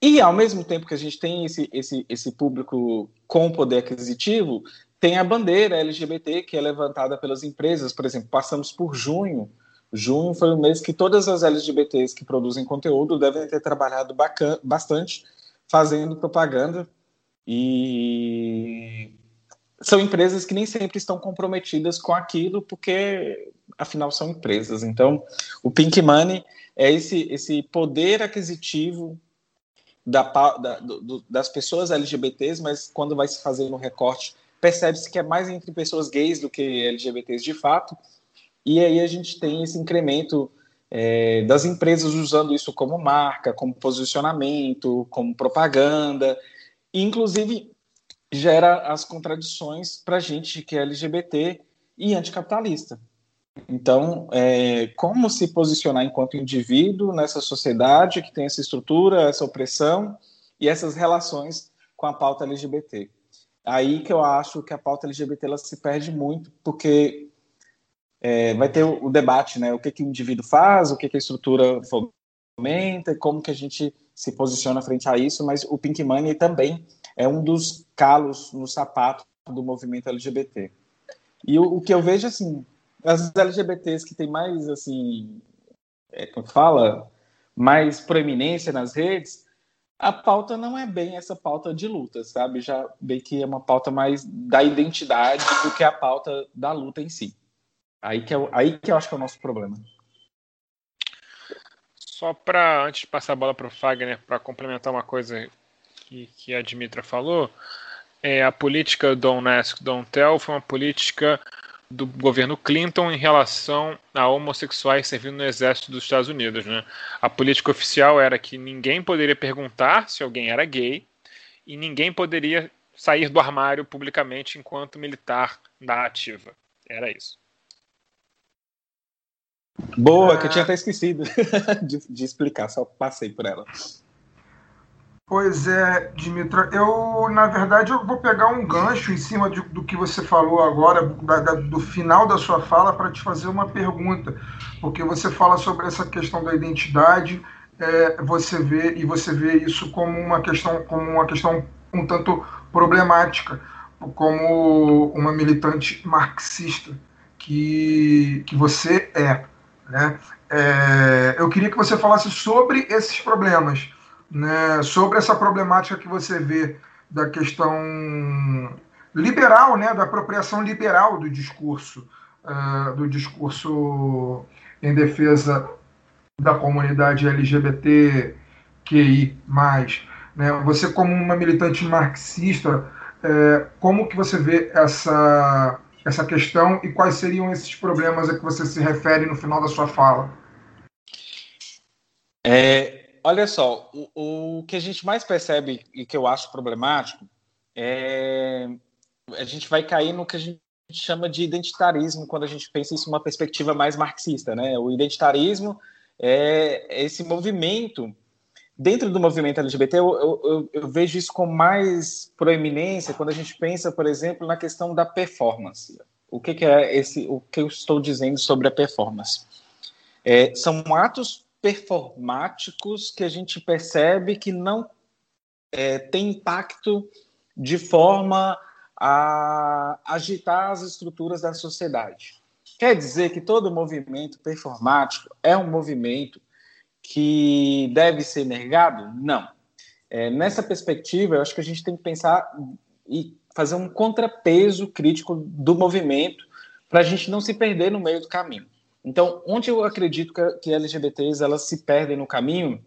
E ao mesmo tempo que a gente tem esse, esse, esse público com poder aquisitivo, tem a bandeira LGBT que é levantada pelas empresas. Por exemplo, passamos por junho. Junho foi o mês que todas as LGBTs que produzem conteúdo devem ter trabalhado bacana, bastante fazendo propaganda. E são empresas que nem sempre estão comprometidas com aquilo, porque afinal são empresas. Então, o Pink Money é esse, esse poder aquisitivo da, da, do, das pessoas LGBTs, mas quando vai se fazer no recorte, percebe-se que é mais entre pessoas gays do que LGBTs de fato, e aí a gente tem esse incremento é, das empresas usando isso como marca, como posicionamento, como propaganda, e inclusive gera as contradições para a gente que é LGBT e anticapitalista. Então, é, como se posicionar enquanto indivíduo nessa sociedade que tem essa estrutura, essa opressão e essas relações com a pauta LGBT? Aí que eu acho que a pauta LGBT ela se perde muito, porque é, vai ter o, o, debate, né? O que, que o indivíduo faz, o que, que a estrutura fomenta, como que a gente se posiciona frente a isso, mas o Pink Money também é um dos calos no sapato do movimento LGBT. E o, o que eu vejo, assim, as LGBTs que têm mais, assim, é, como fala, mais proeminência nas redes, a pauta não é bem essa pauta de luta, sabe? Já bem que é uma pauta mais da identidade do que a pauta da luta em si. Aí que, é, aí que eu acho que é o nosso problema. Só para, antes de passar a bola para o Fagner, para complementar uma coisa que, que a Dimitra falou, é, a política Don't Ask, Don't Tell foi uma política do governo Clinton em relação a homossexuais servindo no exército dos Estados Unidos. Né? A política oficial era que ninguém poderia perguntar se alguém era gay e ninguém poderia sair do armário publicamente enquanto militar da ativa. Era isso. Boa, que eu tinha até esquecido de, de explicar, só passei por ela. Pois é, Dimitra, eu, na verdade, eu vou pegar um gancho em cima de, do que você falou agora, da, da, do final da sua fala, para te fazer uma pergunta, porque você fala sobre essa questão da identidade, é, você vê e você vê isso como uma questão, como uma questão um tanto problemática, como uma militante marxista que, que você é, né? É, eu queria que você falasse sobre esses problemas né, sobre essa problemática que você vê da questão liberal, né, da apropriação liberal do discurso, uh, do discurso em defesa da comunidade LGBTQI+. Né? Você como uma militante marxista, é, como que você vê essa, essa questão e quais seriam esses problemas a que você se refere no final da sua fala? É, olha só, o, o que a gente mais percebe e que eu acho problemático é a gente vai cair no que a gente chama de identitarismo quando a gente pensa isso uma perspectiva mais marxista, né? O identitarismo é esse movimento dentro do movimento LGBT. Eu, eu, eu vejo isso com mais proeminência quando a gente pensa, por exemplo, na questão da performance. O que, que é esse? O que eu estou dizendo sobre a performance? É, são atos performáticos que a gente percebe que não é, tem impacto de forma a agitar as estruturas da sociedade. Quer dizer que todo movimento performático é um movimento que deve ser negado? Não. É, nessa perspectiva, eu acho que a gente tem que pensar e fazer um contrapeso crítico do movimento para a gente não se perder no meio do caminho. Então, onde eu acredito que, LGBTs elas se perdem no caminho,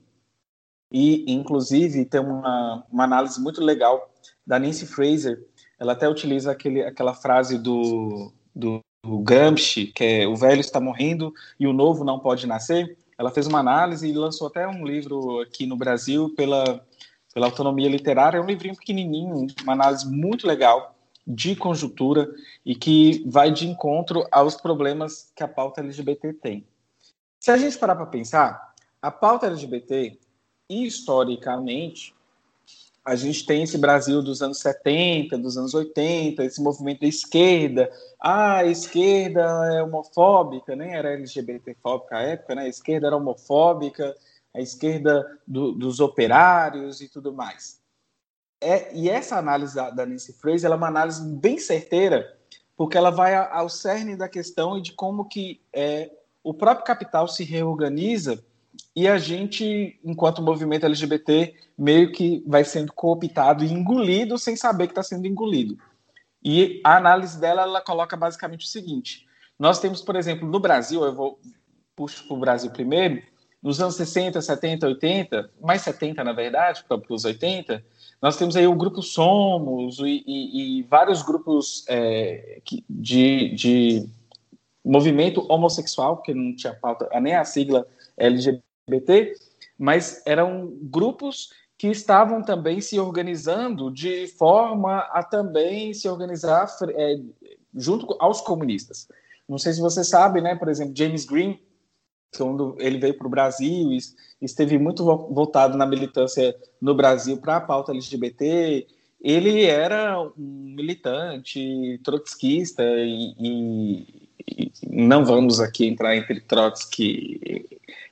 e inclusive tem uma, uma análise muito legal da Nancy Fraser, ela até utiliza aquele, aquela frase do, do, do Gramsci, que é o velho está morrendo e o novo não pode nascer. Ela fez uma análise e lançou até um livro aqui no Brasil pela, pela Autonomia Literária, é um livrinho pequenininho, uma análise muito legal de conjuntura e que vai de encontro aos problemas que a pauta LGBT tem. Se a gente parar para pensar, a pauta LGBT, historicamente, a gente tem esse Brasil dos anos 70, dos anos 80, esse movimento da esquerda. Ah, a esquerda é homofóbica, nem era LGBTfóbica à época, né? A esquerda era homofóbica, a esquerda do, dos operários e tudo mais. É, e essa análise da, da Nancy Fraser é uma análise bem certeira, porque ela vai ao cerne da questão e de como que é, o próprio capital se reorganiza e a gente, enquanto movimento LGBT, meio que vai sendo cooptado e engolido sem saber que está sendo engolido. E a análise dela, ela coloca basicamente o seguinte: nós temos, por exemplo, no Brasil, eu vou puxo para o Brasil primeiro, nos anos 60, 70, 80, mais 70 na verdade, para os 80, nós temos aí o grupo Somos e, e, e vários grupos é, de, de movimento homossexual, que não tinha pauta, nem a sigla LGBT, mas eram grupos que estavam também se organizando de forma a também se organizar é, junto aos comunistas. Não sei se você sabe, né? Por exemplo, James Green, quando ele veio para o Brasil e esteve muito voltado na militância no Brasil para a pauta LGBT, ele era um militante trotskista e, e, e, não vamos aqui entrar entre Trotsky,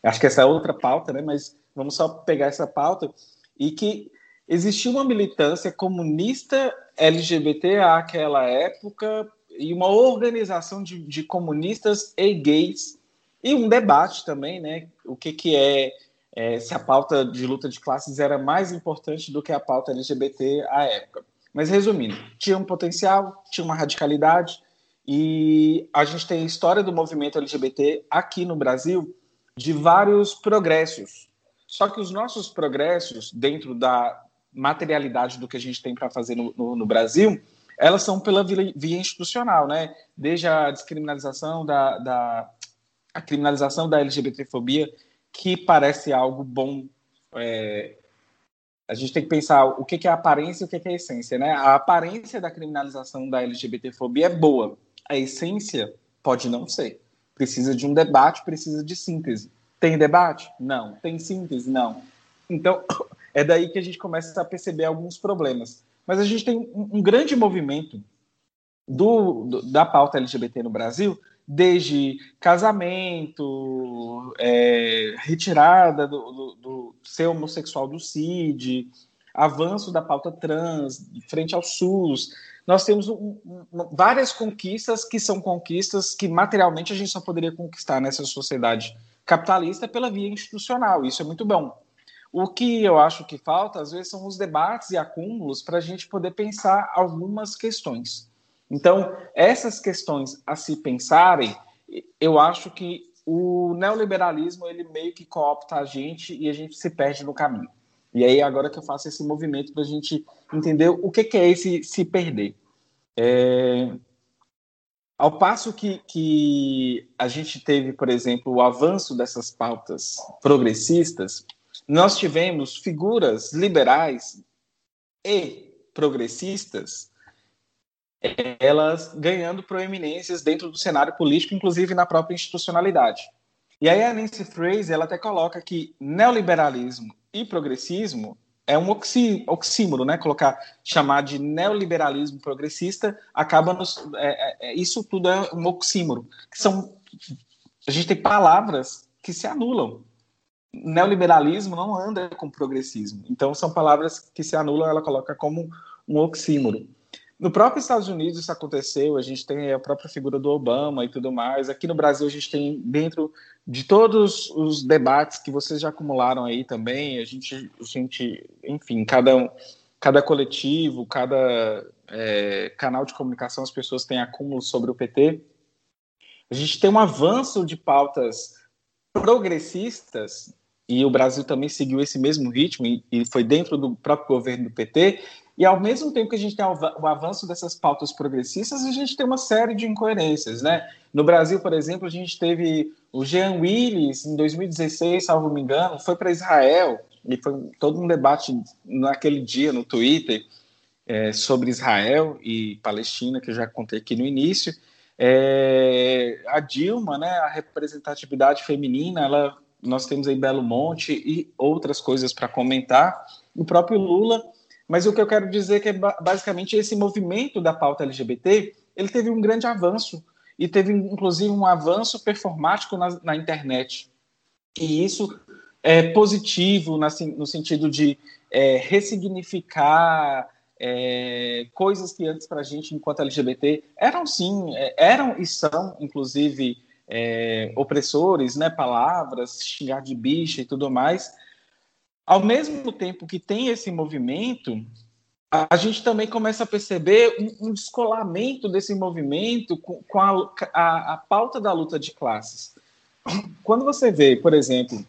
acho que essa é outra pauta, né? Mas vamos só pegar essa pauta e que existia uma militância comunista LGBT àquela época e uma organização de, de comunistas e gays e um debate também, né? O que, que é, é, se a pauta de luta de classes era mais importante do que a pauta LGBT à época. Mas resumindo, tinha um potencial, tinha uma radicalidade, E a gente tem a história do movimento LGBT aqui no Brasil de vários progressos. Só que os nossos progressos, dentro da materialidade do que a gente tem para fazer no, no, no, Brasil, elas são pela via, institucional, né? Desde a descriminalização da, da a criminalização da LGBTfobia, que parece algo bom. É, a gente tem que pensar o que é aparência e o que é essência, né? A aparência da criminalização da LGBTfobia é boa, a essência pode não ser. Precisa de um debate, precisa de síntese. Tem debate? Não. Tem síntese? Não. Então, é daí que a gente começa a perceber alguns problemas. Mas a gente tem um, um grande movimento do, do, da pauta LGBT no Brasil, desde casamento, é, retirada do, do, do, ser homossexual do CID, avanço da pauta trans, frente ao SUS, nós temos um, um, várias conquistas que são conquistas que materialmente a gente só poderia conquistar nessa sociedade capitalista pela via institucional. Isso é muito bom. O que eu acho que falta, às vezes, são os debates e acúmulos para a gente poder pensar algumas questões. Então, essas questões a se pensarem, eu acho que o neoliberalismo ele meio que coopta a gente e a gente se perde no caminho. E aí, agora que eu faço esse movimento para a gente entender o que, que, é esse se perder. É... Ao passo que, que a gente teve, por exemplo, o avanço dessas pautas progressistas, nós tivemos figuras liberais e progressistas elas ganhando proeminências dentro do cenário político, inclusive na própria institucionalidade. E aí a Nancy Fraser ela até coloca que neoliberalismo e progressismo é um oxí, oxímoro, né? Colocar, chamar de neoliberalismo progressista acaba nos. É, é, é, isso tudo é um oxímoro. São, a gente tem palavras que se anulam. Neoliberalismo não anda com progressismo. Então são palavras que se anulam, ela coloca como um oxímoro. No próprio Estados Unidos isso aconteceu, a gente tem a própria figura do Obama e tudo mais. Aqui no Brasil a gente tem dentro de todos os debates que vocês já acumularam aí também, a gente, a gente enfim, cada, cada coletivo, cada é, canal de comunicação, as pessoas têm acúmulos sobre o PT. A gente tem um avanço de pautas progressistas, e o Brasil também seguiu esse mesmo ritmo, e, e foi dentro do próprio governo do PT, e ao mesmo tempo que a gente tem o avanço dessas pautas progressistas, a gente tem uma série de incoerências, né? No Brasil, por exemplo, a gente teve o Jean Willis, em 2016, salvo me engano, foi para Israel, e foi todo um debate naquele dia no Twitter é, sobre Israel e Palestina, que eu já contei aqui no início. É, a Dilma, né, a representatividade feminina, ela, nós temos aí Belo Monte e outras coisas para comentar. O próprio Lula mas o que eu quero dizer é que basicamente esse movimento da pauta LGBT ele teve um grande avanço e teve inclusive um avanço performático na, na internet. E isso é positivo na, no sentido de é, ressignificar é, coisas que antes para a gente, enquanto LGBT, eram sim, é, eram e são, inclusive, é, opressores, né, palavras, xingar de bicha e tudo mais, ao mesmo tempo que tem esse movimento, a gente também começa a perceber um, um descolamento desse movimento com, com a, a, a, pauta da luta de classes. Quando você vê, por exemplo,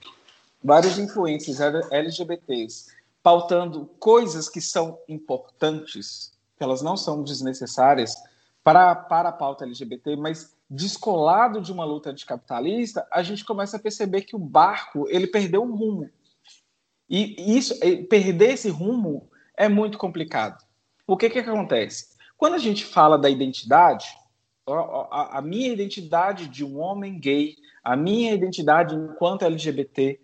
vários influências LGBTs pautando coisas que são importantes, que elas não são desnecessárias para, para a pauta LGBT, mas descolado de uma luta anticapitalista, a gente começa a perceber que o barco ele perdeu o rumo. E isso, perder esse rumo é muito complicado. O que, que acontece? Quando a gente fala da identidade, a, a, minha identidade de um homem gay, a minha identidade enquanto LGBT,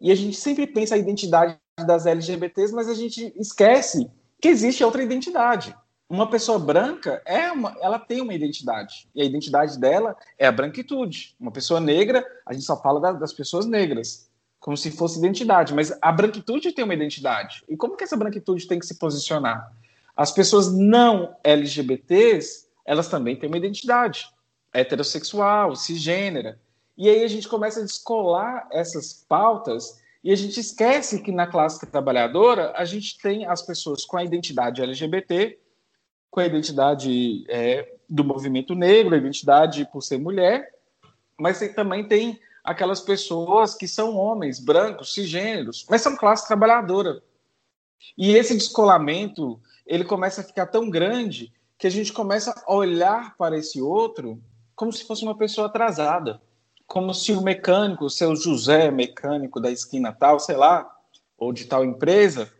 e a gente sempre pensa a identidade das LGBTs, mas a gente esquece que existe outra identidade. Uma pessoa branca é uma, ela tem uma identidade e a identidade dela é a branquitude. Uma pessoa negra, a gente só fala das pessoas negras como se fosse identidade, mas a branquitude tem uma identidade. E como que essa branquitude tem que se posicionar? As pessoas não LGBTs, elas também têm uma identidade heterossexual, cisgênera. E aí a gente começa a descolar essas pautas e a gente esquece que na classe trabalhadora a gente tem as pessoas com a identidade LGBT, com a identidade é, do movimento negro, a identidade por ser mulher, mas também tem aquelas pessoas que são homens, brancos, cisgêneros, mas são classe trabalhadora. E esse descolamento, ele começa a ficar tão grande que a gente começa a olhar para esse outro como se fosse uma pessoa atrasada. Como se o mecânico, o seu José mecânico da esquina tal, sei lá, ou de tal empresa,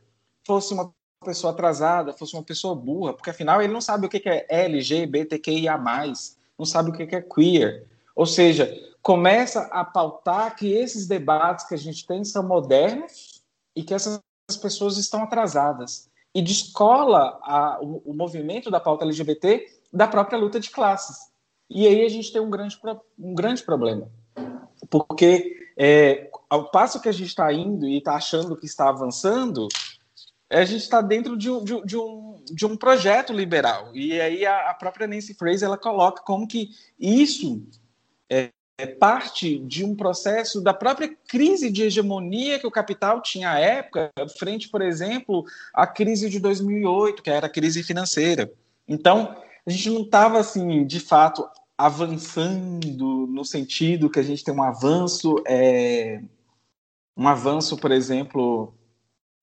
fosse uma pessoa atrasada, fosse uma pessoa burra, porque afinal ele não sabe o que é LGBTQIA, não sabe o que é queer. Ou seja, começa a pautar que esses debates que a gente tem são modernos e que essas pessoas estão atrasadas. E descola a, o, o, movimento da pauta LGBT da própria luta de classes. E aí a gente tem um grande, um grande problema. Porque é, ao passo que a gente está indo e está achando que está avançando, a gente está dentro de um, de, um, de um projeto liberal. E aí a, a, própria Nancy Fraser ela coloca como que isso é, parte de um processo da própria crise de hegemonia que o capital tinha à época, frente, por exemplo, à crise de 2008, que era a crise financeira. Então, a gente não estava, assim, de fato, avançando no sentido que a gente tem um avanço, é, um avanço, por exemplo,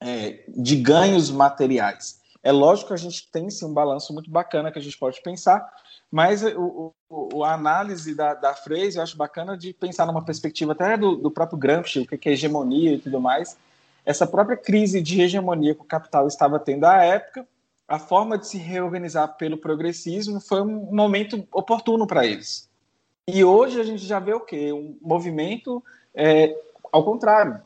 é, de ganhos materiais. É lógico que a gente tem sim um balanço muito bacana que a gente pode pensar, mas o, o a análise da, da Freire eu acho bacana de pensar numa perspectiva até do, do próprio Gramsci, o que é hegemonia e tudo mais. Essa própria crise de hegemonia que o capital estava tendo à época, a forma de se reorganizar pelo progressismo foi um momento oportuno para eles. E hoje a gente já vê o quê? Um movimento é, ao contrário.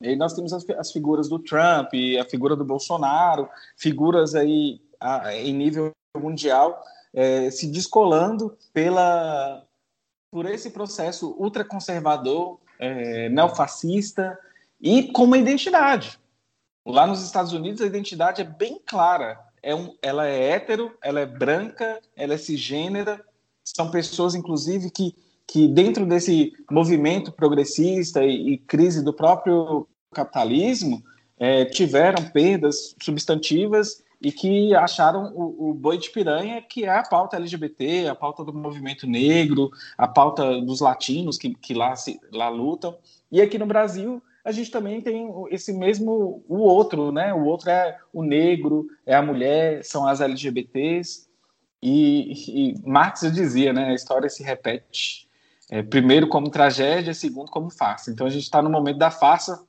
E nós temos as, as, figuras do Trump, a figura do Bolsonaro, figuras aí a, em nível mundial é, se descolando pela por esse processo ultraconservador, é, neofascista e com uma identidade. Lá nos Estados Unidos a identidade é bem clara. É um, ela é hétero, ela é branca, ela é cisgênera. São pessoas, inclusive, que, que dentro desse movimento progressista e, e crise do próprio capitalismo, é, tiveram perdas substantivas e que acharam o, o, boi de piranha, que é a pauta LGBT, a pauta do movimento negro, a pauta dos latinos que, que lá, se, lá lutam. E aqui no Brasil, a gente também tem esse mesmo, o outro, né? O outro é o negro, é a mulher, são as LGBTs. E, e Marx dizia, né? A história se repete. É, primeiro como tragédia, segundo como farsa. Então a gente está no momento da farsa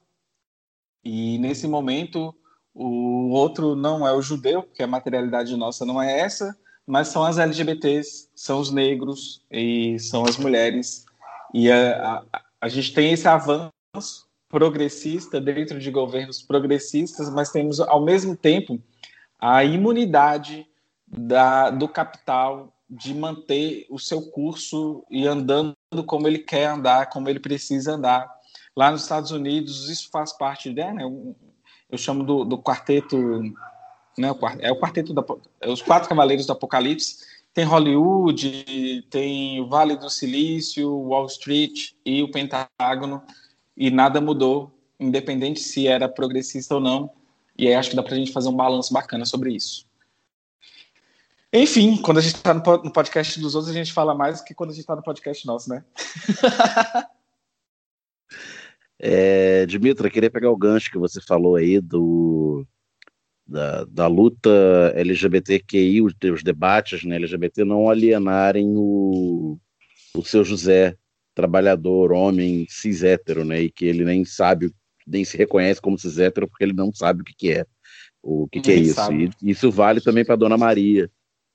e nesse momento, o outro não é o judeu, porque a materialidade nossa não é essa, mas são as LGBTs, são os negros e são as mulheres. E a, a, a gente tem esse avanço progressista dentro de governos progressistas, mas temos, ao mesmo tempo, a imunidade da, do capital de manter o seu curso e andando como ele quer andar, como ele precisa andar. Lá nos Estados Unidos, isso faz parte, né? Eu chamo do, do quarteto, né? É o quarteto da, é os quatro cavaleiros do Apocalipse. Tem Hollywood, tem o Vale do Silício, Wall Street e o Pentágono, e nada mudou, independente se era progressista ou não. E aí acho que dá para a gente fazer um balanço bacana sobre isso. Enfim, quando a gente está no podcast dos outros, a gente fala mais do que quando a gente está no podcast nosso, né? É, Dimitra, queria pegar o gancho que você falou aí do, da, da luta LGBTQI, os, os debates né, LGBT não alienarem o, o seu José, trabalhador, homem, cis hétero, né, e que ele nem sabe, nem se reconhece como cis hétero porque ele não sabe o que, que é, o que, que é isso. E isso vale também para Dona Maria,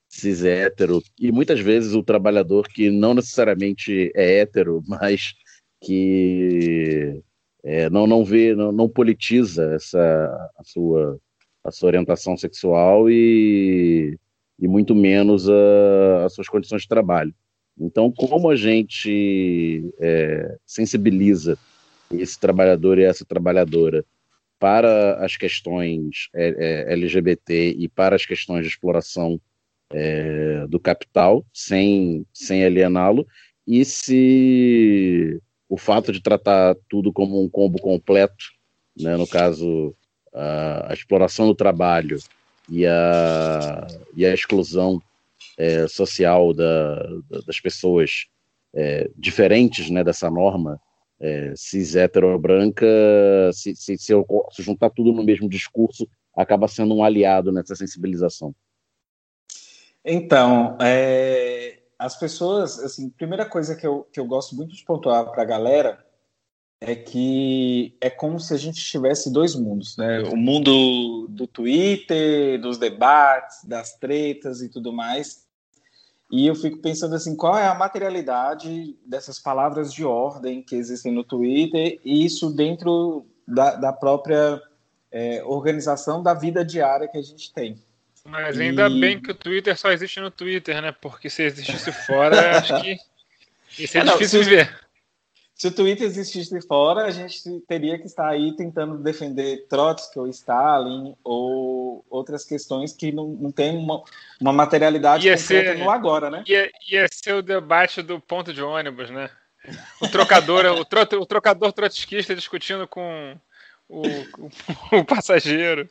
cis hétero, e muitas vezes o trabalhador que não necessariamente é hétero, mas que é, não não vê, não, não, politiza essa a sua a sua orientação sexual e, e muito menos a, as suas condições de trabalho. Então, como a gente é, sensibiliza esse trabalhador e essa trabalhadora para as questões é, é LGBT e para as questões de exploração é, do capital, sem, sem aliená-lo, e se o fato de tratar tudo como um combo completo, né, no caso, a, a exploração do trabalho e a, e a exclusão é, social da, da, das pessoas é, diferentes né, dessa norma é, cis branca, se, se, se, se juntar tudo no mesmo discurso, acaba sendo um aliado nessa sensibilização. Então, é, as pessoas, assim, primeira coisa que eu, que eu gosto muito de pontuar para a galera é que é como se a gente tivesse dois mundos, né? O mundo do Twitter, dos debates, das tretas e tudo mais. E eu fico pensando assim, qual é a materialidade dessas palavras de ordem que existem no Twitter e isso dentro da, da própria é, organização da vida diária que a gente tem. Mas ainda e... bem que o Twitter só existe no Twitter, né? Porque se existisse fora, acho que isso é, é difícil de ver se o Twitter existisse fora, a gente teria que estar aí tentando defender Trotsky ou Stalin ou outras questões que não, não tem uma, uma materialidade ia ser, no agora, né? Ia, ia ser o debate do ponto de ônibus, né? O trocador, o, tro, o trocador trotskista discutindo com o, o, o passageiro.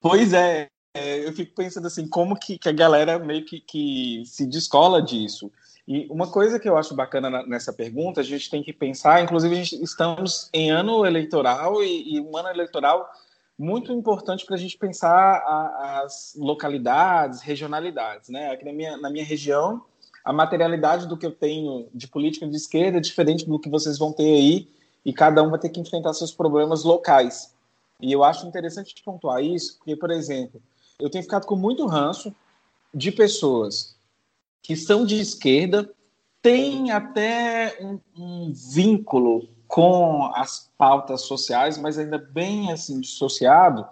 Pois é, é, eu fico pensando assim, como que, que a galera meio que, que se descola disso. E uma coisa que eu acho bacana nessa pergunta, a gente tem que pensar, inclusive a gente estamos em ano eleitoral e, e um ano eleitoral muito importante para a gente pensar a, as localidades, regionalidades, né? Aqui na minha, na minha região, a materialidade do que eu tenho de política de esquerda é diferente do que vocês vão ter aí, e cada um vai ter que enfrentar seus problemas locais. E eu acho interessante pontuar isso, porque, por exemplo, eu tenho ficado com muito ranço de pessoas que são de esquerda, têm até um, um vínculo com as pautas sociais, mas ainda bem assim dissociado.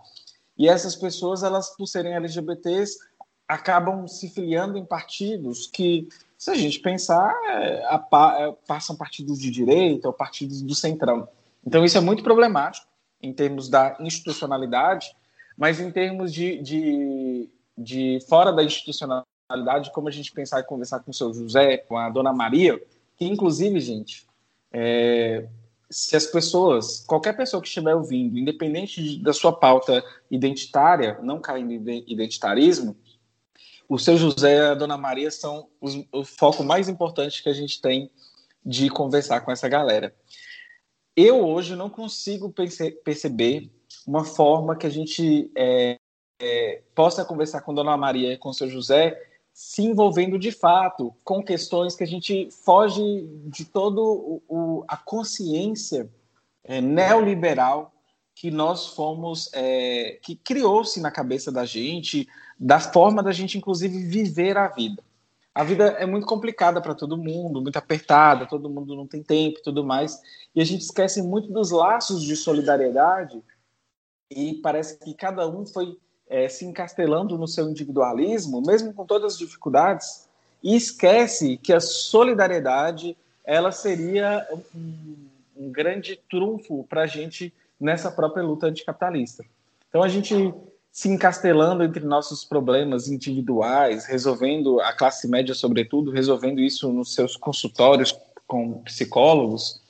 E essas pessoas, elas por serem LGBTs, acabam se filiando em partidos que, se a gente pensar, é, a, é, passam partidos de direita ou partidos do centrão. Então isso é muito problemático em termos da institucionalidade, mas em termos de, de, de fora da institucionalidade como a gente pensar e conversar com o seu José, com a dona Maria, que inclusive, gente, é, se as pessoas, qualquer pessoa que estiver ouvindo, independente de, da sua pauta identitária, não caindo em identitarismo, o seu José e a dona Maria são os, o foco mais importante que a gente tem de conversar com essa galera. Eu hoje não consigo perce perceber uma forma que a gente é, é, possa conversar com Dona Maria e com o seu José se envolvendo de fato com questões que a gente foge de todo o, a consciência é, neoliberal que nós fomos, é, que criou-se na cabeça da gente, da forma da gente, inclusive, viver a vida. A vida é muito complicada para todo mundo, muito apertada, todo mundo não tem tempo e tudo mais, e a gente esquece muito dos laços de solidariedade e parece que cada um foi é, se encastelando no seu individualismo, mesmo com todas as dificuldades, e esquece que a solidariedade ela seria um, um grande trunfo para a gente nessa própria luta anticapitalista. Então a gente se encastelando entre nossos problemas individuais, resolvendo a classe média, sobretudo, resolvendo isso nos seus consultórios com psicólogos,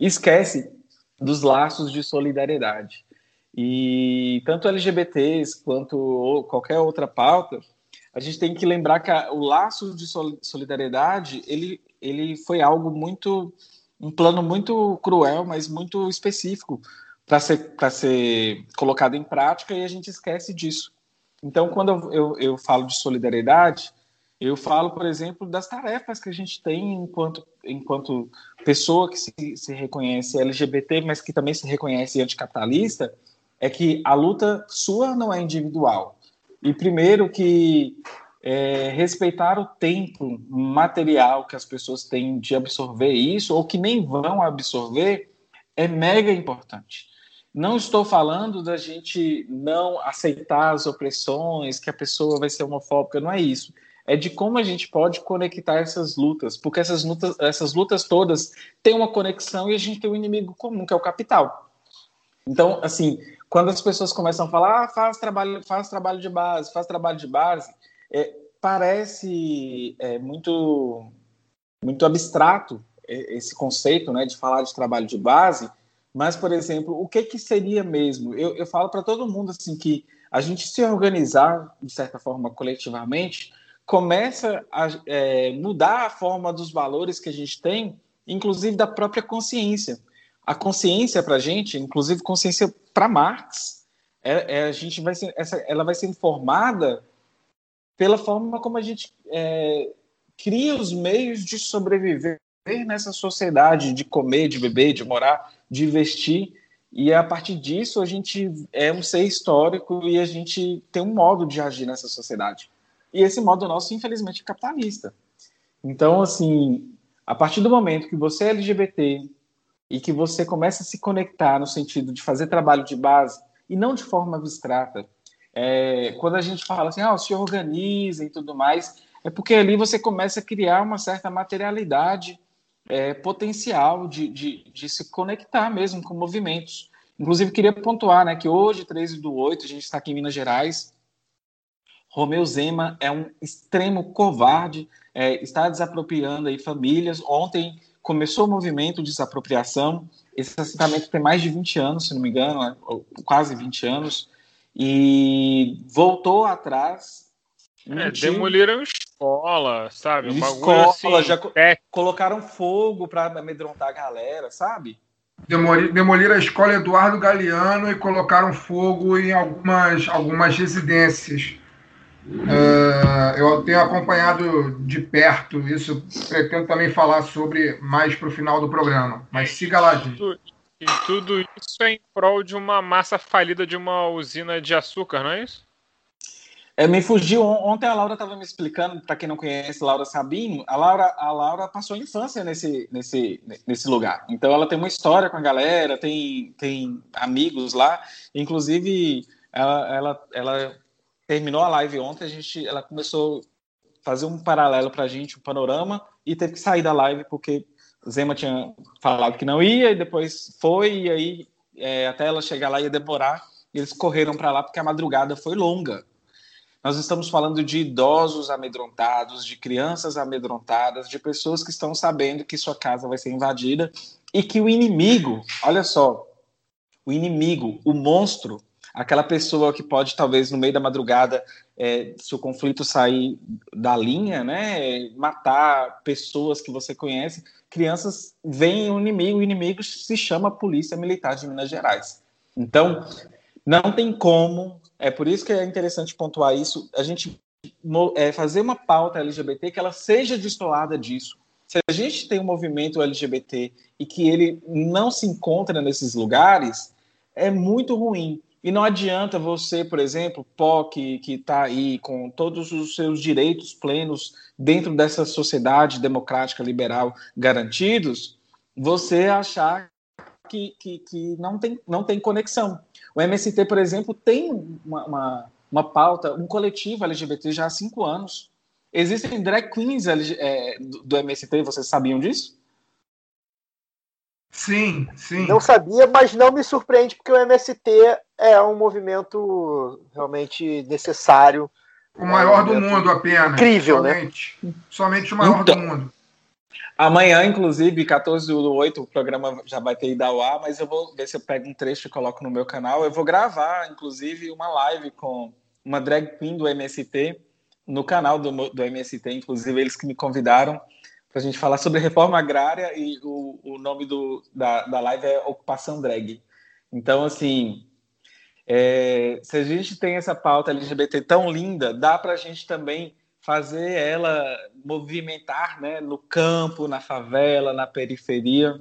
esquece dos laços de solidariedade. E tanto LGBTs quanto qualquer outra pauta, a gente tem que lembrar que a, o laço de solidariedade ele, ele foi algo muito um plano muito cruel, mas muito específico para ser, ser colocado em prática e a gente esquece disso. Então, quando eu, eu, eu, falo de solidariedade, eu falo, por exemplo, das tarefas que a gente tem enquanto, enquanto pessoa que se, se reconhece LGBT, mas que também se reconhece anticapitalista, é que a luta sua não é individual. E primeiro que é, respeitar o tempo material que as pessoas têm de absorver isso, ou que nem vão absorver, é mega importante. Não estou falando da gente não aceitar as opressões, que a pessoa vai ser homofóbica, não é isso. É de como a gente pode conectar essas lutas, porque essas lutas, essas lutas todas têm uma conexão e a gente tem um inimigo comum, que é o capital. Então, assim, quando as pessoas começam a falar, ah, faz trabalho, faz trabalho de base, faz trabalho de base, é, parece é, muito, muito abstrato esse conceito, né, de falar de trabalho de base. Mas, por exemplo, o que que seria mesmo? Eu, eu falo para todo mundo assim que a gente se organizar de certa forma coletivamente começa a é, mudar a forma dos valores que a gente tem, inclusive da própria consciência. A consciência para a gente, inclusive consciência para Marx, é, é, a gente vai ser, essa, ela vai ser informada pela forma como a gente é, cria os meios de sobreviver nessa sociedade, de comer, de beber, de morar, de investir. E a partir disso, a gente é um ser histórico e a gente tem um modo de agir nessa sociedade. E esse modo nosso, infelizmente, é capitalista. Então, assim, a partir do momento que você é LGBT e que você começa a se conectar no sentido de fazer trabalho de base e não de forma abstrata, é, quando a gente fala assim, ah, se organiza e tudo mais, é porque ali você começa a criar uma certa materialidade é, potencial de, de, de, se conectar mesmo com movimentos. Inclusive, queria pontuar né, que hoje, 13 do 8, a gente está aqui em Minas Gerais. Romeu Zema é um extremo covarde, é, está desapropriando aí famílias. Ontem começou o movimento de desapropriação. Esse assentamento tem mais de 20 anos, se não me engano, né, quase 20 anos, e voltou atrás. É, demoliram escola, sabe? Um escola, assim, já é. colocaram fogo para amedrontar a galera, sabe? Demoliram a escola Eduardo Galeano e colocaram fogo em algumas, algumas residências. Uh, eu tenho acompanhado de perto isso, pretendo também falar sobre mais para o final do programa. Mas siga lá, gente. E tudo isso é em prol de uma massa falida de uma usina de açúcar, não é isso? É, me fugiu. Ontem a Laura estava me explicando, para quem não conhece Laura Sabino, a Laura, a Laura passou a infância nesse, nesse, nesse lugar. Então ela tem uma história com a galera, tem, tem amigos lá. Inclusive, ela, ela, ela terminou a live ontem, a gente, ela começou a fazer um paralelo para a gente, um panorama, e teve que sair da live porque Zema tinha falado que não ia, e depois foi, e aí é, até ela chegar lá ia demorar, e eles correram para lá porque a madrugada foi longa. Nós estamos falando de idosos amedrontados, de crianças amedrontadas, de pessoas que estão sabendo que sua casa vai ser invadida e que o inimigo, olha só, o inimigo, o monstro, aquela pessoa que pode talvez no meio da madrugada, é, se o conflito sair da linha, né, matar pessoas que você conhece, crianças veem o inimigo, o inimigo se chama Polícia Militar de Minas Gerais. Então, não tem como é por isso que é interessante pontuar isso. A gente é, fazer uma pauta LGBT que ela seja destoada disso. Se a gente tem um movimento LGBT e que ele não se encontra nesses lugares, é muito ruim. E não adianta você, por exemplo, POC, que está aí com todos os seus direitos plenos dentro dessa sociedade democrática liberal garantidos, você achar que, que, que não, tem, não tem conexão. O MST, por exemplo, tem uma, uma, uma pauta, um coletivo LGBT já há cinco anos. Existem drag queens é, do MST, vocês sabiam disso? Sim, sim. Não sabia, mas não me surpreende, porque o MST é um movimento realmente necessário. O maior é um do mundo apenas. Incrível, somente, né? Somente o maior então, do mundo. Amanhã, inclusive, 14 do 8, o programa já vai ter ido ao ar, mas eu vou ver se eu pego um trecho e coloco no meu canal. Eu vou gravar, inclusive, uma live com uma drag queen do MST no canal do, do MST, inclusive eles que me convidaram para a gente falar sobre reforma agrária e o, o nome do, da, da live é Ocupação Drag. Então, assim, é, se a gente tem essa pauta LGBT tão linda, dá para a gente também fazer ela movimentar né, no campo, na favela, na periferia.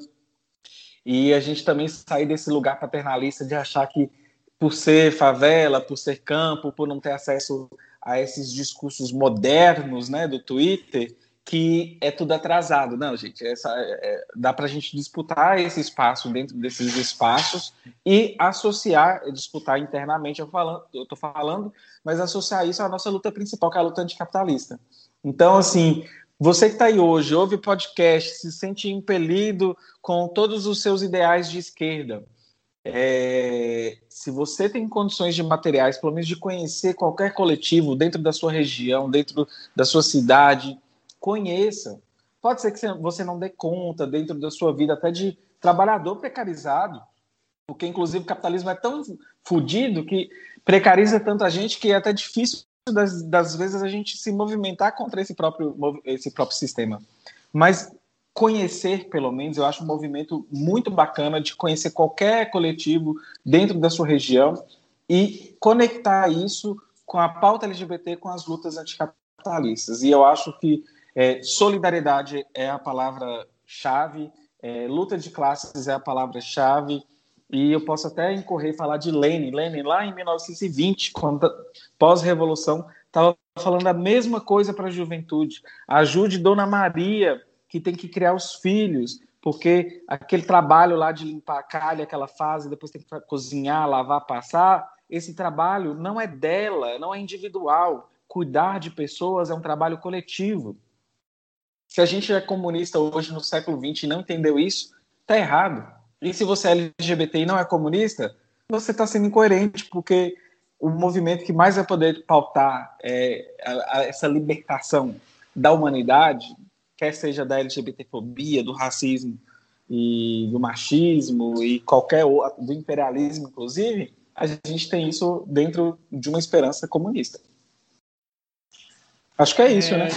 E a gente também sair desse lugar paternalista de achar que, por ser favela, por ser campo, por não ter acesso a esses discursos modernos né, do Twitter, que é tudo atrasado. Não, gente, essa, é, é dá para a gente disputar esse espaço dentro desses espaços e associar, disputar internamente, eu estou falando, mas associar isso à nossa luta principal, que é a luta anticapitalista. Então, assim, você que está aí hoje, ouve podcast, se sente impelido com todos os seus ideais de esquerda, é, se você tem condições de materiais, pelo menos de conhecer qualquer coletivo dentro da sua região, dentro da sua cidade, conheça. Pode ser que você não dê conta dentro da sua vida até de trabalhador precarizado, porque inclusive o capitalismo é tão fodido que precariza tanta gente que é até difícil das, das vezes a gente se movimentar contra esse próprio, esse próprio sistema. Mas conhecer, pelo menos, eu acho um movimento muito bacana de conhecer qualquer coletivo dentro da sua região e conectar isso com a pauta LGBT, com as lutas anticapitalistas. E eu acho que é, solidariedade é a palavra-chave, é, luta de classes é a palavra-chave, e eu posso até incorrer e falar de Lenin. Lenin, lá em 1920, quando pós-revolução, estava falando a mesma coisa para a juventude. Ajude Dona Maria, que tem que criar os filhos, porque aquele trabalho lá de limpar a calha que ela faz, depois tem que cozinhar, lavar, passar, esse trabalho não é dela, não é individual. Cuidar de pessoas é um trabalho coletivo. Se a gente é comunista hoje no século XX e não entendeu isso, está errado. E se você é LGBT e não é comunista, você está sendo incoerente, porque o movimento que mais vai poder pautar é, a, a, essa libertação da humanidade, quer seja da LGBTfobia, do racismo e do machismo e qualquer outro, do imperialismo, inclusive, a gente tem isso dentro de uma esperança comunista. Acho que é isso, é, né?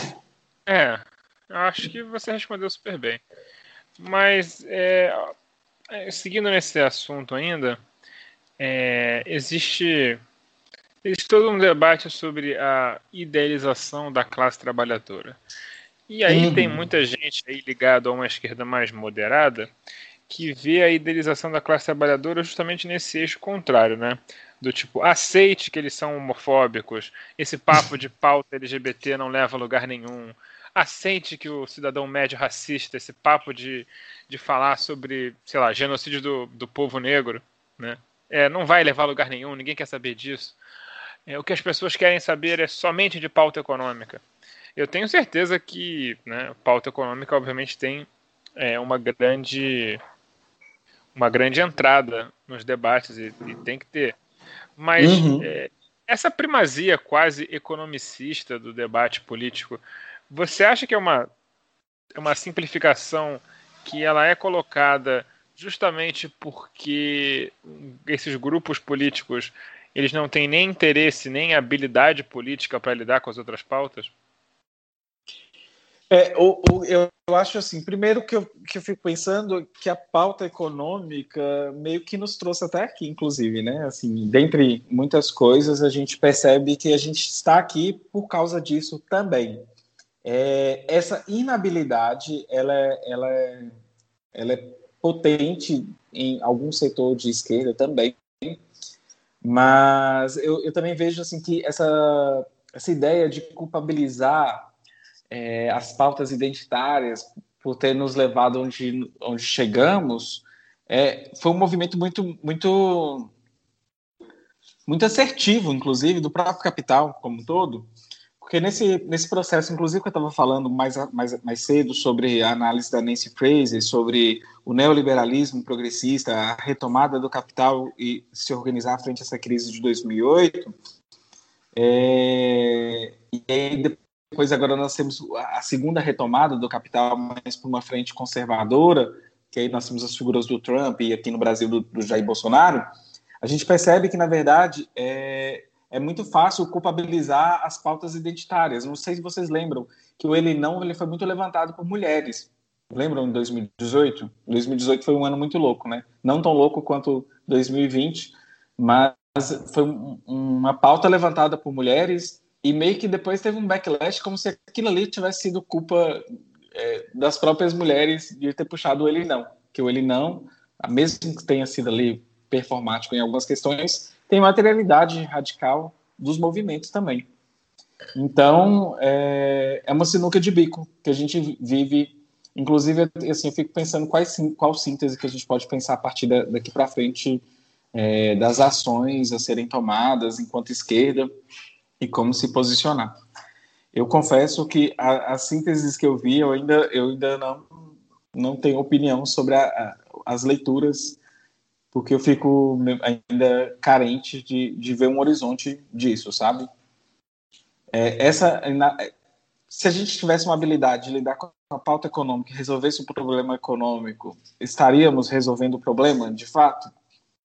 É, acho que você respondeu super bem. Mas, é, é, seguindo nesse assunto ainda, é, existe, existe todo um debate sobre a idealização da classe trabalhadora. E aí uhum. tem muita gente aí ligada a uma esquerda mais moderada que vê a idealização da classe trabalhadora justamente nesse eixo contrário, né? Do tipo, aceite que eles são homofóbicos, esse papo de pauta LGBT não leva a lugar nenhum. Aceite que o cidadão médio racista, esse papo de, de falar sobre, sei lá, genocídio do, do povo negro, né? É, não vai levar a lugar nenhum, ninguém quer saber disso. É, o que as pessoas querem saber é somente de pauta econômica. Eu tenho certeza que né, pauta econômica, obviamente, tem é, uma grande uma grande entrada nos debates e, e tem que ter. Mas uhum. é, essa primazia quase economicista do debate político, você acha que é uma, é uma simplificação que ela é colocada justamente porque esses grupos políticos eles não têm nem interesse nem habilidade política para lidar com as outras pautas? É, o, eu, eu, acho assim, primeiro que eu, que eu fico pensando que a pauta econômica meio que nos trouxe até aqui, inclusive, né? Assim, dentre muitas coisas, a gente percebe que a gente está aqui por causa disso também. É, essa inabilidade, ela, é, ela, é, ela é potente em algum setor de esquerda também, mas eu, eu também vejo assim que essa, essa ideia de culpabilizar é, as pautas identitárias, por ter nos levado onde, onde chegamos, é, foi um movimento muito, muito, muito assertivo, inclusive, do próprio capital como um todo, porque nesse, nesse processo, inclusive, que eu estava falando mais, mais, mais cedo sobre a análise da Nancy Fraser, sobre o neoliberalismo progressista, a retomada do capital e se organizar frente a essa crise de 2008, é, e aí depois agora nós temos a segunda retomada do capital, mais por uma frente conservadora, que aí nós temos as figuras do Trump e aqui no Brasil do, do Jair Bolsonaro, a gente percebe que, na verdade, é, é muito fácil culpabilizar as pautas identitárias. Não sei se vocês lembram que o Ele Não ele foi muito levantado por mulheres. Lembram em 2018? 2018 foi um ano muito louco, né? Não tão louco quanto 2020, mas foi uma pauta levantada por mulheres e meio que depois teve um backlash como se aquilo ali tivesse sido culpa é, das próprias mulheres de ter puxado ele não. Que o ele não, mesmo que tenha sido ali performático em algumas questões, tem materialidade radical dos movimentos também. Então, é, é uma sinuca de bico que a gente vive. Inclusive, assim, eu fico pensando quais, qual síntese que a gente pode pensar a partir daqui para frente é, das ações a serem tomadas enquanto esquerda e como se posicionar. Eu confesso que as sínteses que eu vi, eu ainda, eu ainda não, não tenho opinião sobre a, a, as leituras, porque eu fico ainda carente de, de ver um horizonte disso, sabe? É, essa, se a gente tivesse uma habilidade de lidar com a pauta econômica e resolvesse o problema econômico, estaríamos resolvendo o problema, de fato?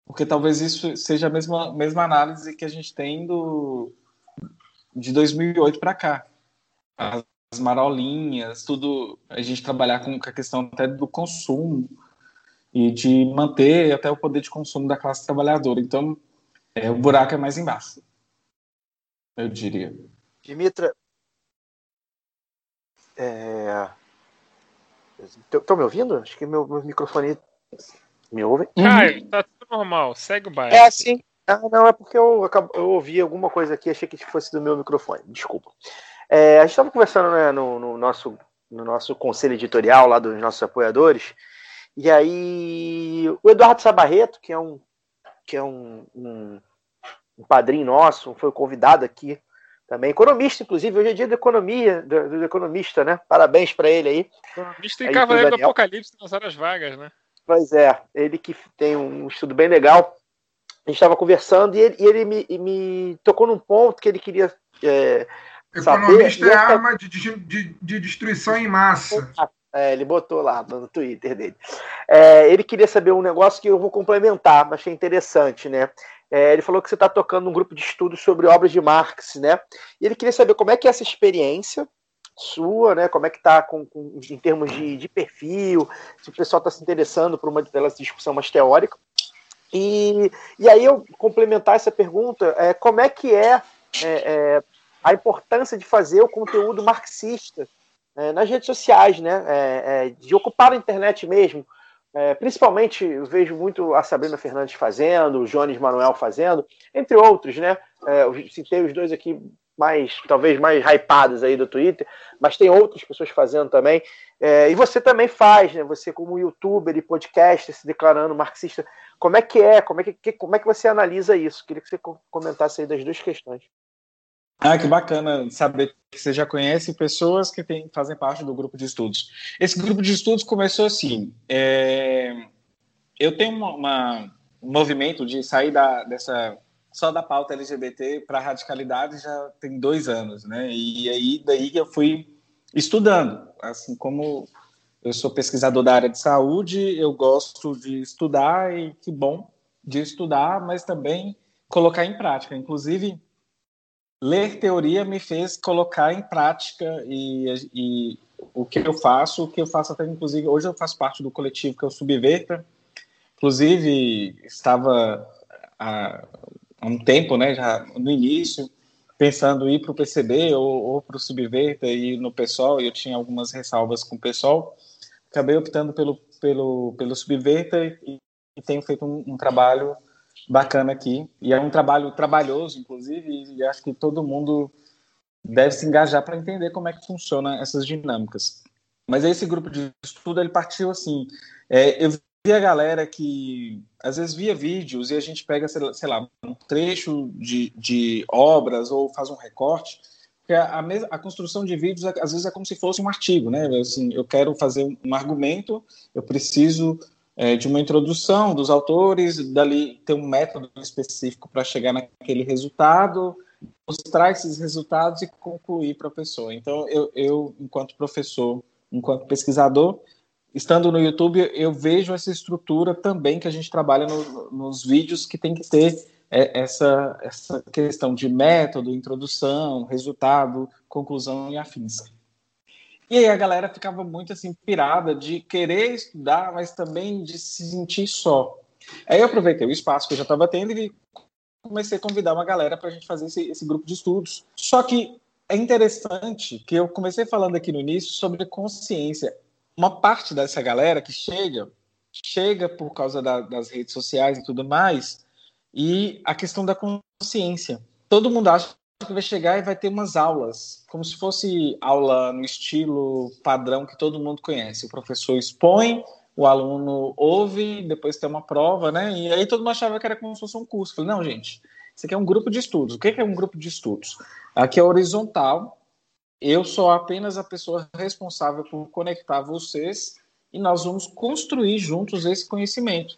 Porque talvez isso seja a mesma, mesma análise que a gente tem do, de 2008 para cá. As marolinhas, tudo, a gente trabalhar com a questão até do consumo e de manter até o poder de consumo da classe trabalhadora. Então, é, o buraco é mais embaixo, eu diria. Dimitra, é... Estão me ouvindo? Acho que meu, meu microfone. Me ouvem? Caio, tá tudo normal, segue o baile. É, sim. Ah, não, é porque eu, acabo- eu ouvi alguma coisa aqui, achei que fosse do meu microfone. Desculpa. É, a gente estava conversando né, no, no nosso, no nosso conselho editorial lá dos nossos apoiadores, e aí o Eduardo Sabarreto, que é um, que é um, um, um padrinho nosso, foi convidado aqui também, economista, inclusive, hoje é dia da economia, do, do economista, né? Parabéns para ele aí. Economista e Aí, Cavaleiro do. Apocalipse nas horas vagas, né? Pois é, ele que tem um estudo bem legal. A gente estava conversando e ele, e ele me, e me tocou num ponto que ele queria é, saber. Economista E é essa- arma de, de, de- de destruição em massa. É, ele botou lá no Twitter dele. É, ele queria saber um negócio que eu vou complementar, achei interessante, né? É, ele falou que você está tocando um grupo de estudos sobre obras de Marx, né? E ele queria saber como é que é essa experiência sua, né? Como é que está com, com- em termos de, de perfil, se o pessoal está se interessando por uma pela discussão mais teórica. E, e aí eu complementar essa pergunta, é, como é que é, é, é, a importância de fazer o conteúdo marxista é, nas redes sociais, né? É, é, de ocupar a internet mesmo. É, principalmente eu vejo muito a Sabrina Fernandes fazendo, o Jones Manuel fazendo, entre outros, né? É, citei os dois aqui mais, talvez mais hypados aí do Twitter, mas tem outras pessoas fazendo também. É, e você também faz, né? Você como youtuber e podcaster se declarando marxista, como é que é? Como é que, como é que você analisa isso? Queria que você co- comentasse aí das duas questões. Ah, que bacana saber que você já conhece pessoas que tem, fazem parte do grupo de estudos. Esse grupo de estudos começou assim. é, eu tenho uma, uma- um movimento de sair da, dessa só da pauta LGBT para radicalidade já tem dois anos, né? E aí daí eu fui estudando, assim como eu sou pesquisador da área de saúde, eu gosto de estudar e que bom de estudar, mas também colocar em prática. Inclusive ler teoria me fez colocar em prática e, e o que eu faço, o que eu faço até inclusive hoje eu faço parte do coletivo que é o Subverta. Inclusive estava há, um tempo, né, já no início, pensando em ir para o PCB ou, ou para o Subverta e no PSOL, e eu tinha algumas ressalvas com o PSOL. Acabei optando pelo pelo pelo Subverta e, e tenho feito um, um trabalho bacana aqui. E é um trabalho trabalhoso, inclusive, e acho que todo mundo deve se engajar para entender como é que funciona essas dinâmicas. Mas esse grupo de estudo, ele partiu assim, é, eu vi a galera que, às vezes, via vídeos e a gente pega, sei lá- um trecho de, de obras ou faz um recorte, porque a, a, a construção de vídeos, às vezes, é como se fosse um artigo, né? Assim, eu quero fazer um argumento, eu preciso é, de uma introdução dos autores, dali ter um método específico para chegar naquele resultado, mostrar esses resultados e concluir para a pessoa. Então, eu, eu, enquanto professor, enquanto pesquisador, estando no YouTube, eu vejo essa estrutura também que a gente trabalha no- nos vídeos que tem que ter é, essa, essa questão de método, introdução, resultado, conclusão e afins. E aí a galera ficava muito assim pirada de querer estudar, mas também de se sentir só. Aí eu aproveitei o espaço que eu já estava tendo e comecei a convidar uma galera para a gente fazer esse, esse grupo de estudos. Só que é interessante que eu comecei falando aqui no início sobre consciência. Uma parte dessa galera que chega, chega por causa da- das redes sociais e tudo mais, e a questão da consciência. Todo mundo acha que vai chegar e vai ter umas aulas, como se fosse aula no estilo padrão que todo mundo conhece. O professor expõe, o aluno ouve, depois tem uma prova, né? E aí todo mundo achava que era como se fosse um curso. Falei, não, gente, isso aqui é um grupo de estudos. O que é um grupo de estudos? Aqui é horizontal. Eu sou apenas a pessoa responsável por conectar vocês e nós vamos construir juntos esse conhecimento.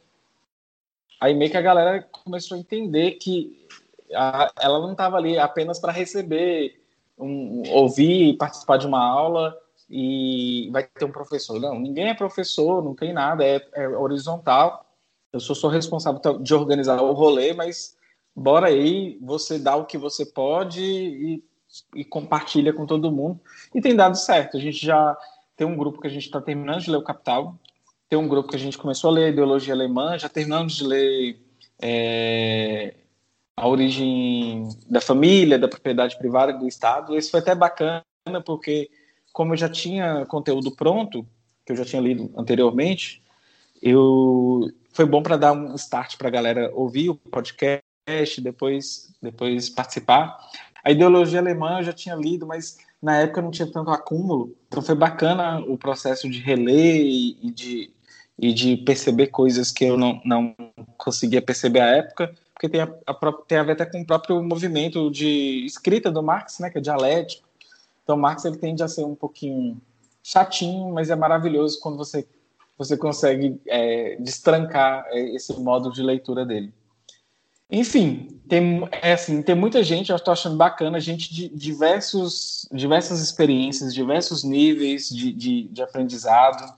Aí meio que a galera começou a entender que a- ela não estava ali apenas para receber, um, ouvir, participar de uma aula e vai ter um professor. Não, ninguém é professor, não tem nada, é, é horizontal. Eu sou só responsável de organizar o rolê, mas bora aí, você dá o que você pode e e compartilha com todo mundo. E tem dado certo. A gente já tem um grupo que a gente está terminando de ler o Capital, tem um grupo que a gente começou a ler Ideologia Alemã, já terminamos de ler é, A Origem da Família, da Propriedade Privada do Estado. Esse foi até bacana, porque como eu já tinha conteúdo pronto, que eu já tinha lido anteriormente, eu foi bom para dar um start para a galera ouvir o podcast, depois, depois participar. A ideologia alemã eu já tinha lido, mas na época não tinha tanto acúmulo, então foi bacana o processo de reler e de, e de perceber coisas que eu não, não conseguia perceber à época, porque tem a, a, tem a ver até com o próprio movimento de escrita do Marx, né, que é dialético. Então, Marx ele tende a ser um pouquinho chatinho, mas é maravilhoso quando você você consegue é, destrancar é, esse modo de leitura dele. Enfim, tem, é assim, tem muita gente, eu estou achando bacana, gente de diversos, diversas experiências, diversos níveis de, de, de aprendizado.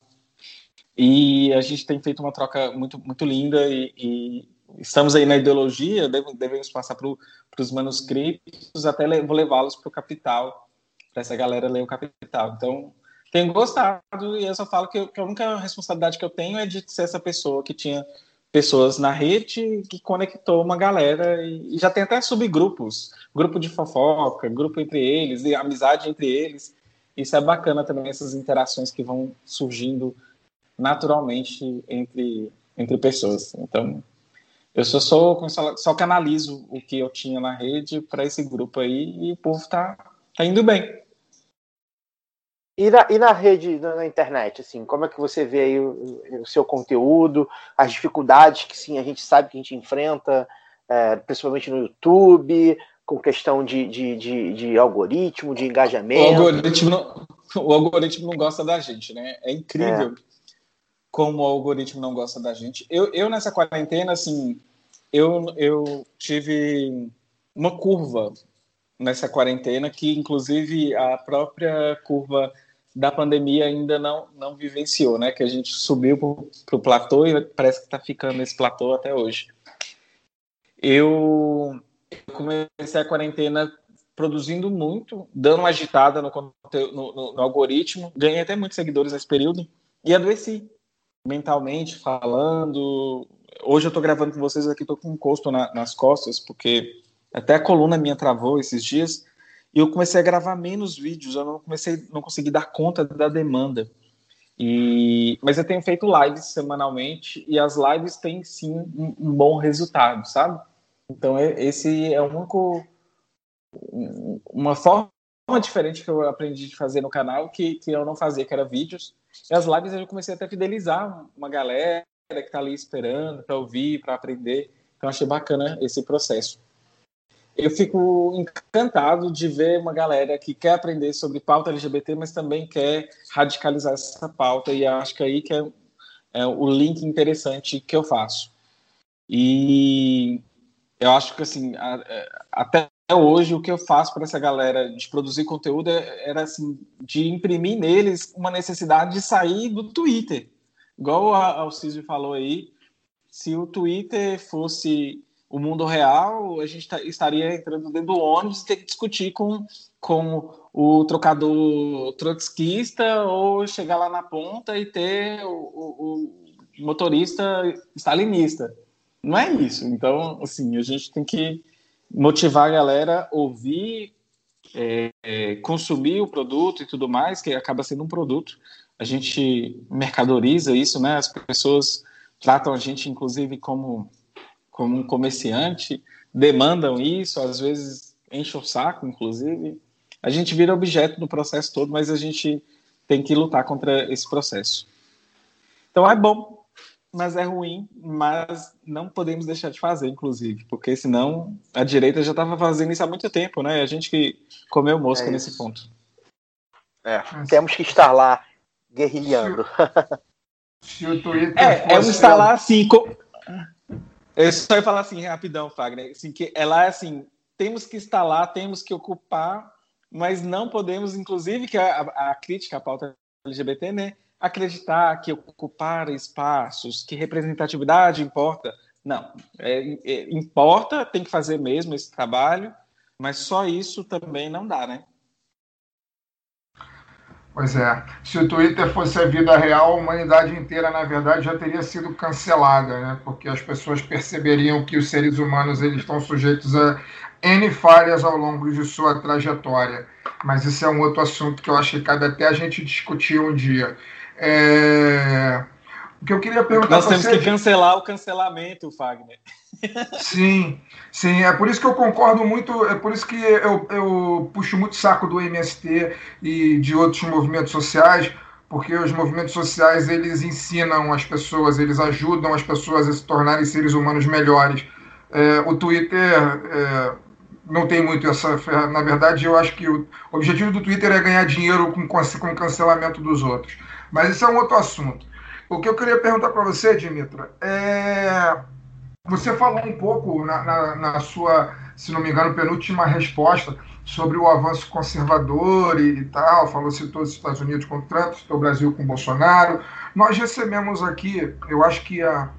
E a gente tem feito uma troca muito, muito linda e, e estamos aí na ideologia, devemos passar para os manuscritos, até vou levá-los para o Capital, para essa galera ler o Capital. Então, tenho gostado e eu só falo que, que a única responsabilidade que eu tenho é de ser essa pessoa que tinha pessoas na rede que conectou uma galera e, e já tem até subgrupos, grupo de fofoca, grupo entre eles, e amizade entre eles. Isso é bacana também, essas interações que vão surgindo naturalmente entre, entre pessoas. Então, eu só, sou, só, só canalizo o que eu tinha na rede para esse grupo aí e o povo tá, tá indo bem. E na, e na rede, na internet, assim, como é que você vê aí o, o seu conteúdo, as dificuldades que sim a gente sabe que a gente enfrenta, é, principalmente no YouTube, com questão de, de, de, de algoritmo, de engajamento. O algoritmo, não, o algoritmo não gosta da gente, né? É incrível é. como o algoritmo não gosta da gente. Eu, eu nessa quarentena, assim, eu, eu tive uma curva nessa quarentena que, inclusive, a própria curva da pandemia ainda não, não vivenciou, né? Que a gente subiu para o platô e parece que está ficando nesse platô até hoje. Eu comecei a quarentena produzindo muito, dando uma agitada no, no, no, no algoritmo, ganhei até muitos seguidores nesse período e adoeci mentalmente, falando. Hoje eu estou gravando com vocês aqui, estou com um encosto na, nas costas, porque até a coluna minha travou esses dias e eu comecei a gravar menos vídeos, eu não comecei, não consegui dar conta da demanda. E, mas eu tenho feito lives semanalmente e as lives têm sim um, um bom resultado, sabe? Então esse é o único uma forma diferente que eu aprendi de fazer no canal que, que eu não fazia, que era vídeos. E as lives eu comecei até a fidelizar uma galera que está ali esperando para ouvir, para aprender. Então achei bacana esse processo eu fico encantado de ver uma galera que quer aprender sobre pauta LGBT, mas também quer radicalizar essa pauta, e acho que aí que é, é o link interessante que eu faço. E eu acho que, assim, é, até hoje, o que eu faço para essa galera de produzir conteúdo é, era, assim, de imprimir neles uma necessidade de sair do Twitter. Igual a Alcísio falou aí, se o Twitter fosse o mundo real, a gente tá, estaria entrando dentro do ônibus e ter que discutir com, com o trocador trotskista ou chegar lá na ponta e ter o, o, o motorista stalinista. Não é isso. Então, assim, a gente tem que motivar a galera ouvir, é, é, consumir o produto e tudo mais, que acaba sendo um produto. A gente mercadoriza isso, né? As pessoas tratam a gente, inclusive, como como um comerciante, demandam isso, às vezes enchem o saco, inclusive. A gente vira objeto do processo todo, mas a gente tem que lutar contra esse processo. Então é bom, mas é ruim, mas não podemos deixar de fazer, inclusive, porque senão a direita já estava fazendo isso há muito tempo, né? A gente que comeu mosca é nesse ponto. É, temos que estar lá guerrilhando. Se o Twitter é, é um lá assim. Com... Eu só ia falar assim, rapidão, Fagner, assim, que ela é assim, temos que estar lá, temos que ocupar, mas não podemos, inclusive, que a, a crítica à pauta LGBT, né, acreditar que ocupar espaços, que representatividade importa. Não, é, é, importa, tem que fazer mesmo esse trabalho, mas só isso também não dá, né? Pois é. Se o Twitter fosse a vida real, a humanidade inteira, na verdade, já teria sido cancelada, né? Porque as pessoas perceberiam que os seres humanos eles estão sujeitos a N falhas ao longo de sua trajetória. Mas isso é um outro assunto que eu acho que cabe até a gente discutir um dia. É... O que eu queria perguntar Nós temos você... que cancelar o cancelamento, Fagner. Sim, sim, é por isso que eu concordo muito, é por isso que eu, eu puxo muito saco do MST e de outros movimentos sociais, porque os movimentos sociais eles ensinam as pessoas, eles ajudam as pessoas a se tornarem seres humanos melhores. É, o Twitter é, não tem muito essa. Na verdade, eu acho que o objetivo do Twitter é ganhar dinheiro com, com o cancelamento dos outros. Mas isso é um outro assunto. O que eu queria perguntar para você, Dimitra, é. Você falou um pouco na, na, na, sua, se não me engano, penúltima resposta sobre o avanço conservador e, e tal, falou citou os Estados Unidos com Trump, citou o Brasil com Bolsonaro. Nós recebemos aqui, eu acho que há,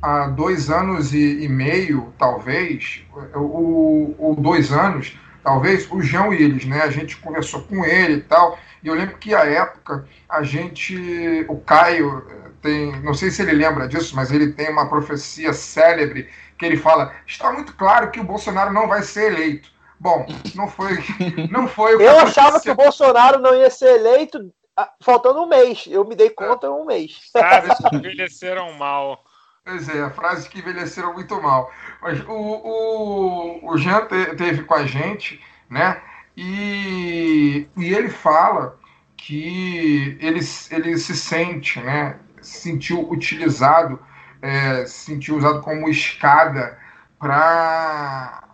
há dois anos e, e meio, talvez, ou, ou dois anos, talvez, o João Willis, né? A gente conversou com ele e tal, e eu lembro que à época a gente, o Caio tem, não sei se ele lembra disso, mas ele tem uma profecia célebre que ele fala: está muito claro que o Bolsonaro não vai ser eleito. Bom, não foi, não foi. eu achava que o Bolsonaro não ia ser eleito ah, faltando um mês. Eu me dei conta em um mês. Frases que envelheceram mal. Pois é, frases que envelheceram muito mal. Mas o, o, o Jean te, teve com a gente, né? E, e ele fala que ele, ele se sente, né? Se sentiu utilizado, é, se sentiu usado como escada para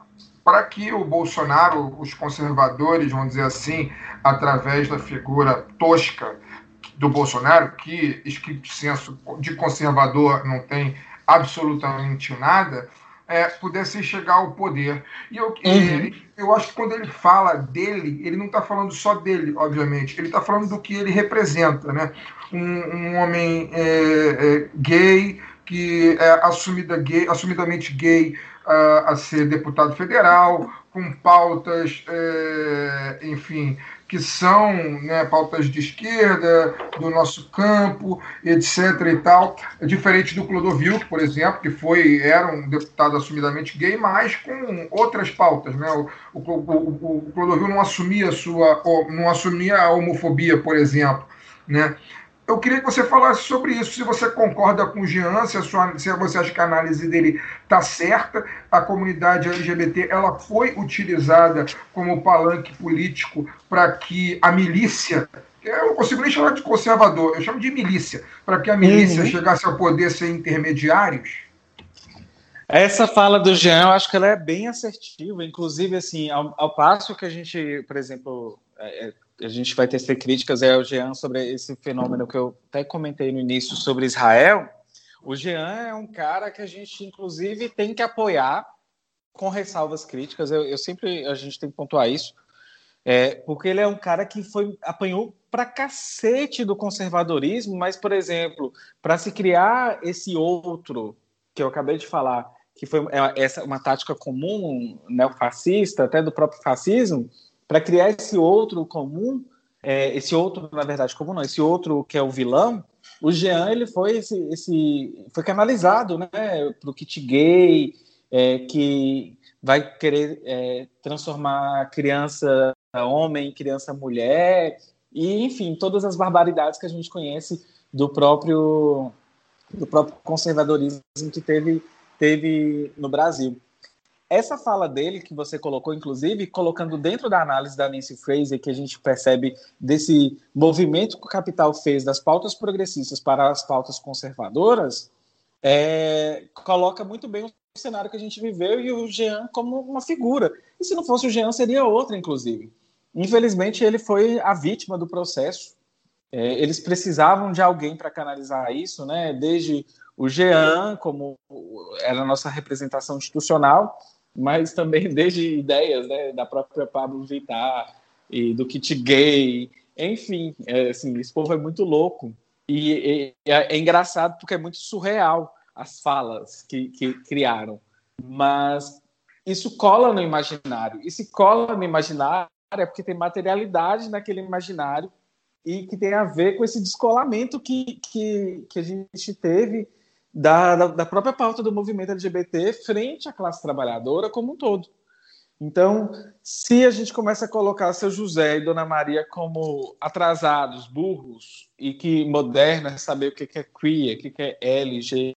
para que o Bolsonaro, os conservadores, vamos dizer assim, através da figura tosca do Bolsonaro, que escrito senso de conservador não tem absolutamente nada, é, pudesse chegar ao poder. E eu, uhum. eu acho que quando ele fala dele, ele não está falando só dele, obviamente, ele está falando do que ele representa. Né? Um, um homem é, é, gay, que é assumida gay, assumidamente gay uh, a ser deputado federal, com pautas, é, enfim, que são né, pautas de esquerda, do nosso campo, etc. e tal. É diferente do Clodovil, por exemplo, que foi, era um deputado assumidamente gay, mas com outras pautas. Né? O, o, o, o Clodovil não assumia, sua, não assumia a homofobia, por exemplo. Né? Eu queria que você falasse sobre isso, se você concorda com o Jean, se, a sua, se você acha que a análise dele está certa, a comunidade LGBT ela foi utilizada como palanque político para que a milícia, eu não consigo nem chamar de conservador, eu chamo de milícia, para que a milícia uhum. chegasse ao poder sem intermediários? Essa fala do Jean, eu acho que ela é bem assertiva, inclusive, assim, ao, ao passo que a gente, por exemplo, é, é a gente vai tecer críticas é o Jean sobre esse fenômeno que eu até comentei no início sobre Israel. O Jean é um cara que a gente, inclusive, tem que apoiar com ressalvas críticas. Eu, eu sempre a gente tem que pontuar isso, é, porque ele é um cara que foi apanhou pra cacete do conservadorismo, mas, por exemplo, para se criar esse outro que eu acabei de falar, que foi é, essa uma tática comum neofascista, até do próprio fascismo, para criar esse outro comum, é, esse outro, na verdade, comum não, esse outro que é o vilão, o Jean ele foi esse, esse foi canalizado, né, para o kit gay, é, que vai querer é, transformar criança homem, criança mulher, e enfim, todas as barbaridades que a gente conhece do próprio do próprio conservadorismo que teve teve no Brasil essa fala dele que você colocou, inclusive, colocando dentro da análise da Nancy Fraser, que a gente percebe desse movimento que o capital fez das pautas progressistas para as pautas conservadoras, é, coloca muito bem o cenário que a gente viveu e o Jean como uma figura. E se não fosse o Jean, seria outra, inclusive. Infelizmente, ele foi a vítima do processo. É, eles precisavam de alguém para canalizar isso, né? Desde o Jean, como era a nossa representação institucional, mas também desde ideias né, da própria Pablo Vittar e do kit gay, enfim, é, assim, esse povo é muito louco. E, e, é engraçado porque é muito surreal as falas que, que criaram, mas isso cola no imaginário. E se cola no imaginário é porque tem materialidade naquele imaginário e que tem a ver com esse descolamento que, que, que a gente teve da, da, própria pauta do movimento LGBT frente à classe trabalhadora como um todo. Então, se a gente começa a colocar seu José e Dona Maria como atrasados, burros, e que moderno é saber o que é queer, o que é LGBTQIA+,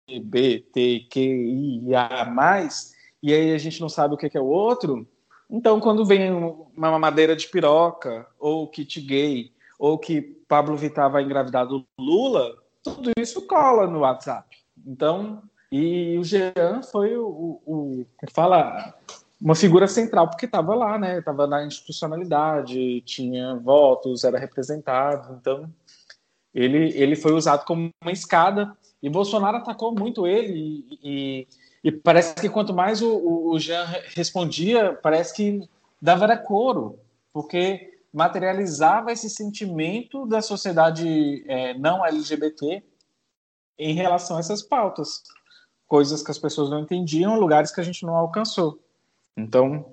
e aí a gente não sabe o que é o outro, então quando vem uma mamadeira de piroca, ou kit gay, ou que Pablo Vittar vai engravidar do Lula, tudo isso cola no WhatsApp. Então, e o Jean foi o, o, o fala uma figura central, porque estava lá, né? Estava na institucionalidade, tinha votos, era representado. Então, ele, ele foi usado como uma escada. E Bolsonaro atacou muito ele. E, e, e parece que quanto mais o, o Jean respondia, parece que dava era porque materializava esse sentimento da sociedade é, não LGBT em relação a essas pautas. Coisas que as pessoas não entendiam, lugares que a gente não alcançou. Então,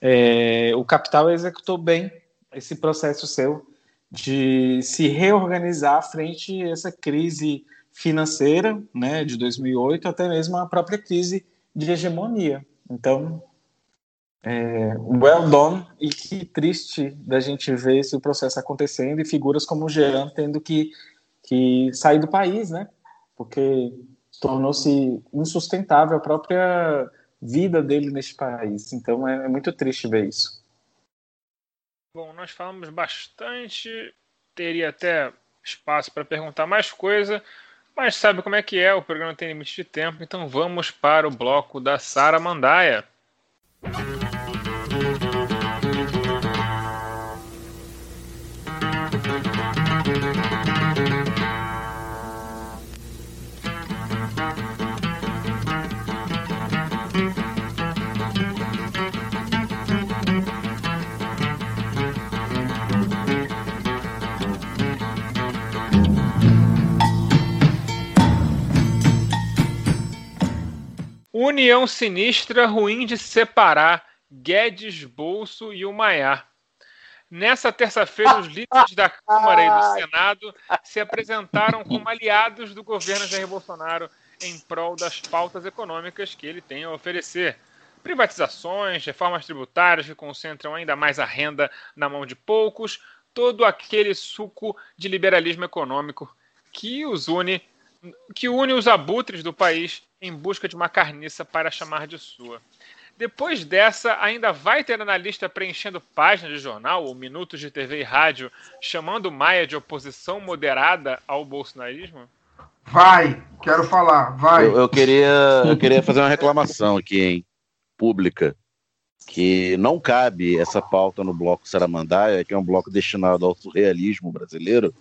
é, o capital executou bem esse processo seu de se reorganizar frente a essa crise financeira, né, de 2008 até mesmo a própria crise de hegemonia. Então, é, well done e que triste da gente ver esse processo acontecendo e figuras como o Jean tendo que, que sair do país, né? Porque tornou-se insustentável a própria vida dele neste país. Então é, é muito triste ver isso. Bom, nós falamos bastante, teria até espaço para perguntar mais coisa, mas sabe como é que é, o programa tem limite de tempo, então vamos para o bloco da Sara Mandaia. União sinistra ruim de separar Guedes, Bolso e o Maiá. Nessa terça-feira, os líderes da Câmara e do Senado se apresentaram como aliados do governo Jair Bolsonaro em prol das pautas econômicas que ele tem a oferecer. Privatizações, reformas tributárias que concentram ainda mais a renda na mão de poucos, todo aquele suco de liberalismo econômico que os une, que une os abutres do país em busca de uma carniça para chamar de sua. Depois dessa, ainda vai ter analista preenchendo páginas de jornal ou minutos de TV e rádio chamando Maia de oposição moderada ao bolsonarismo? Vai, quero falar, vai. Eu, eu queria, eu queria fazer uma reclamação aqui, hein, pública, que não cabe essa pauta no bloco Saramandaia, que é um bloco destinado ao surrealismo brasileiro,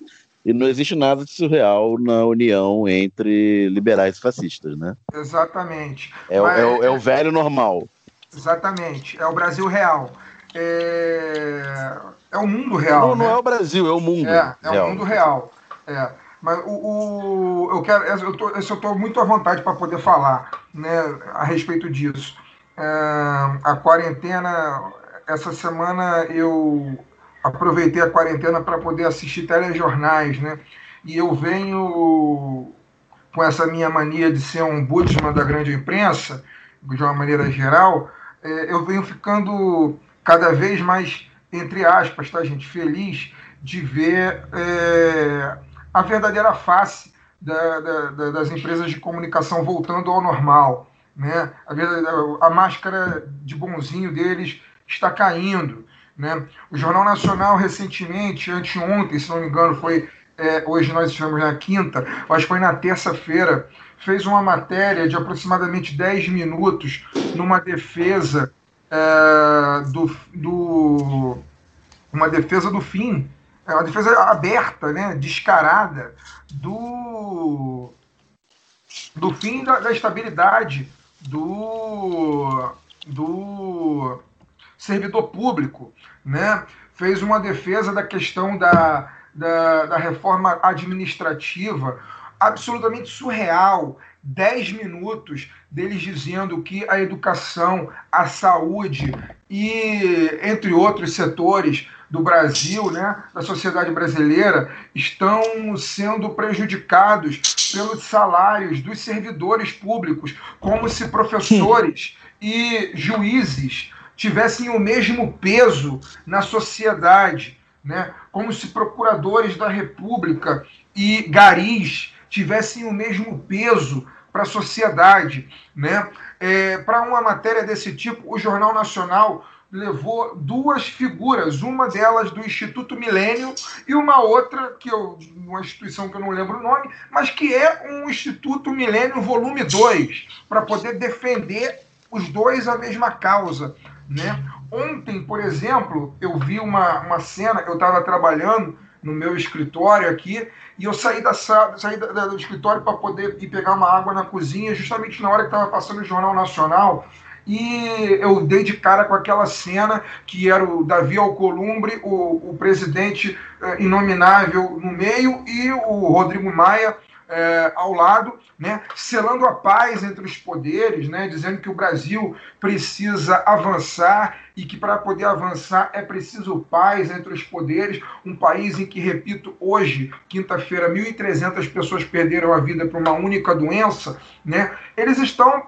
e não existe nada de surreal na união entre liberais e fascistas, né? Exatamente. É, Mas, é, o, é o velho normal. Exatamente. É o Brasil real. É, é o mundo real. Não, né? não é o Brasil, é o mundo. É, é real. o mundo real. É. Mas o, o, eu quero, eu tô, eu estou muito à vontade para poder falar, né, a respeito disso. É, a quarentena, essa semana eu aproveitei a quarentena para poder assistir telejornais, né? E eu venho com essa minha mania de ser um budisman da grande imprensa, de uma maneira geral, é, eu venho ficando cada vez mais, entre aspas, tá, gente, feliz de ver é, a verdadeira face da, da, das empresas de comunicação voltando ao normal. Né? A, a máscara de bonzinho deles está caindo. Né? O Jornal Nacional, recentemente, anteontem, se não me engano, foi. É, hoje nós estamos na quinta, mas foi na terça-feira, fez uma matéria de aproximadamente 10 minutos numa defesa é, do, do. uma defesa do fim, é uma defesa aberta, né, descarada, do, do fim da, da estabilidade do, do servidor público, né? fez uma defesa da questão da, da, da reforma administrativa absolutamente surreal, 10 minutos deles dizendo que a educação, a saúde e, entre outros setores do Brasil, né, da sociedade brasileira, estão sendo prejudicados pelos salários dos servidores públicos, como se professores e juízes tivessem o mesmo peso na sociedade, né? como se procuradores da República e garis tivessem o mesmo peso para a sociedade. Né? É, para uma matéria desse tipo, o Jornal Nacional levou duas figuras, uma delas do Instituto Milênio e uma outra, que eu, uma instituição que eu não lembro o nome, mas que é um Instituto Milênio Volume 2, para poder defender os dois a mesma causa. Né? Ontem, por exemplo, eu vi uma, uma cena, eu estava trabalhando no meu escritório aqui, e eu saí, da, saí da, do escritório para poder ir pegar uma água na cozinha, justamente na hora que estava passando o Jornal Nacional, e eu dei de cara com aquela cena que era o Davi Alcolumbre, o, o presidente eh, inominável no meio, e o Rodrigo Maia é, ao lado, né, selando a paz entre os poderes, né, dizendo que o Brasil precisa avançar e que para poder avançar é preciso paz entre os poderes. Um país em que, repito, hoje, quinta-feira, 1.300 pessoas perderam a vida por uma única doença, né, eles estão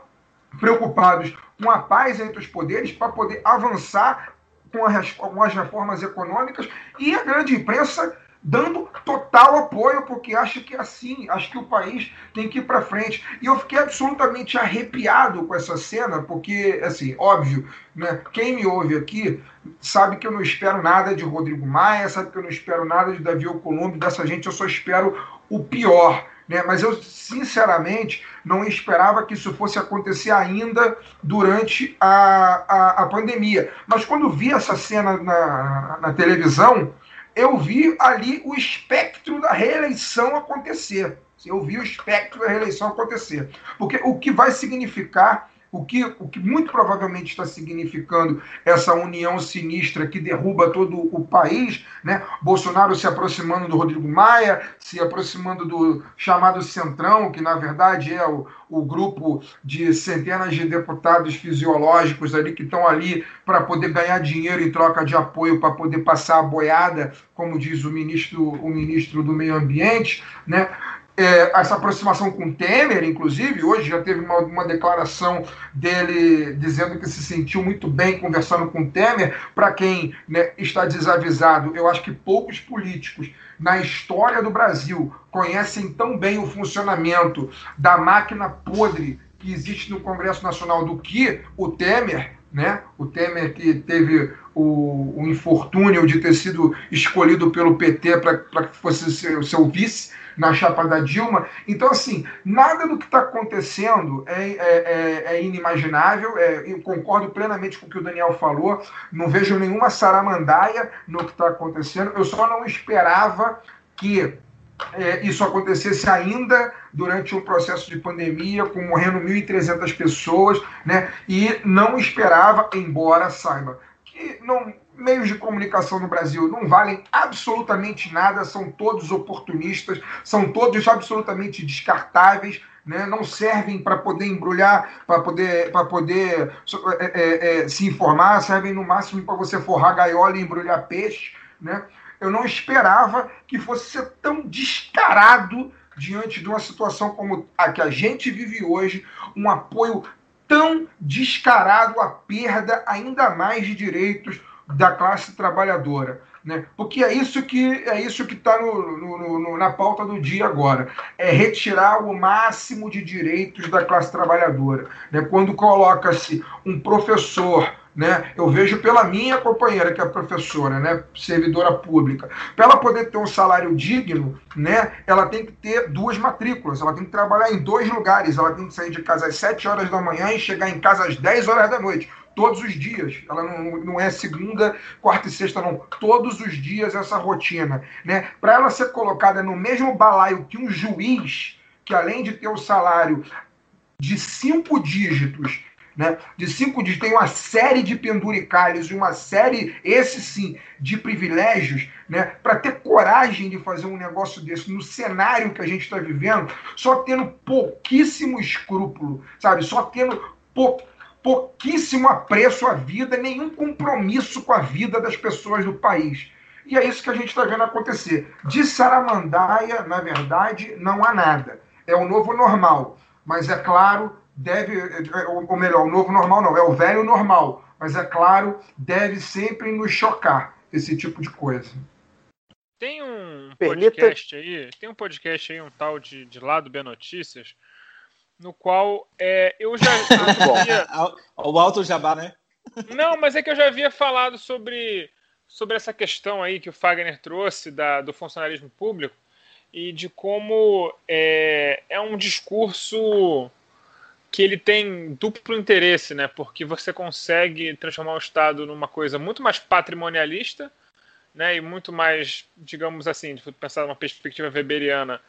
preocupados com a paz entre os poderes para poder avançar com as, com as reformas econômicas e a grande imprensa dando total apoio, porque acho que assim, acho que o país tem que ir para frente. E eu fiquei absolutamente arrepiado com essa cena, porque, assim, óbvio, né, quem me ouve aqui sabe que eu não espero nada de Rodrigo Maia, sabe que eu não espero nada de Davi Alcolumbre, dessa gente eu só espero o pior. Né? Mas eu, sinceramente, não esperava que isso fosse acontecer ainda durante a, a, a pandemia. Mas quando vi essa cena na, na televisão, eu vi ali o espectro da reeleição acontecer. Eu vi o espectro da reeleição acontecer. Porque o que vai significar o que, o que muito provavelmente está significando essa união sinistra que derruba todo o país, né? Bolsonaro se aproximando do Rodrigo Maia, se aproximando do chamado Centrão, que na verdade é o, o grupo de centenas de deputados fisiológicos ali que estão ali para poder ganhar dinheiro em troca de apoio para poder passar a boiada, como diz o ministro, o ministro do Meio Ambiente, né? É, essa aproximação com Temer, inclusive, hoje já teve uma, uma, declaração dele dizendo que se sentiu muito bem conversando com Temer. Para quem né, está desavisado, eu acho que poucos políticos na história do Brasil conhecem tão bem o funcionamento da máquina podre que existe no Congresso Nacional do que o Temer. Né? O Temer que teve o, o infortúnio de ter sido escolhido pelo PT para que fosse seu, seu vice na chapa da Dilma. Então, assim, nada do que está acontecendo é, é, é, é inimaginável. É, eu concordo plenamente com o que o Daniel falou. Não vejo nenhuma saramandaia no que está acontecendo. Eu só não esperava que é, isso acontecesse ainda durante um processo de pandemia, com morrendo 1.300 pessoas, né? E não esperava, embora saiba que não meios de comunicação no Brasil não valem absolutamente nada, são todos oportunistas, são todos absolutamente descartáveis. Né, não servem para poder embrulhar, para poder, pra poder é, é, é, se informar, servem no máximo para você forrar gaiola e embrulhar peixe. Né? Eu não esperava que fosse ser tão descarado diante de uma situação como a que a gente vive hoje, um apoio tão descarado à perda ainda mais de direitos da classe trabalhadora. Né? Porque é isso que é isso que está na pauta do dia agora. É retirar o máximo de direitos da classe trabalhadora. Né? Quando coloca-se um professor né? Eu vejo pela minha companheira, que é professora, né? servidora pública, para ela poder ter um salário digno, né? ela tem que ter duas matrículas, ela tem que trabalhar em dois lugares, ela tem que sair de casa às 7 horas da manhã e chegar em casa às 10 horas da noite todos os dias. Ela não, não é segunda, quarta e sexta, não. Todos os dias essa rotina. Né? Para ela ser colocada no mesmo balaio que um juiz, que além de ter o salário de cinco dígitos, né? De cinco dígitos, tem uma série de penduricalhos e uma série, esse sim, de privilégios, né? Para ter coragem de fazer um negócio desse no cenário que a gente está vivendo, só tendo pouquíssimo escrúpulo, sabe? Só tendo pou, pouquíssimo apreço à vida, nenhum compromisso com a vida das pessoas do país. E é isso que a gente está vendo acontecer. De Saramandaia, na verdade, não há nada. É o novo normal. Mas é claro, deve, ou melhor, o novo normal não, é o velho normal. Mas é claro, deve sempre nos chocar esse tipo de coisa. Tem um Permita- podcast aí, tem um podcast aí, um tal de, de Lado B Notícias, no qual é, eu já havia, O alto jabá, né? Não, mas é que eu já havia falado sobre, sobre essa questão aí que o Fagner trouxe da, do funcionalismo público e de como é, é um discurso que ele tem duplo interesse, né? Porque você consegue transformar o Estado numa coisa muito mais patrimonialista, né? E muito mais, digamos assim, pensar numa perspectiva weberiana,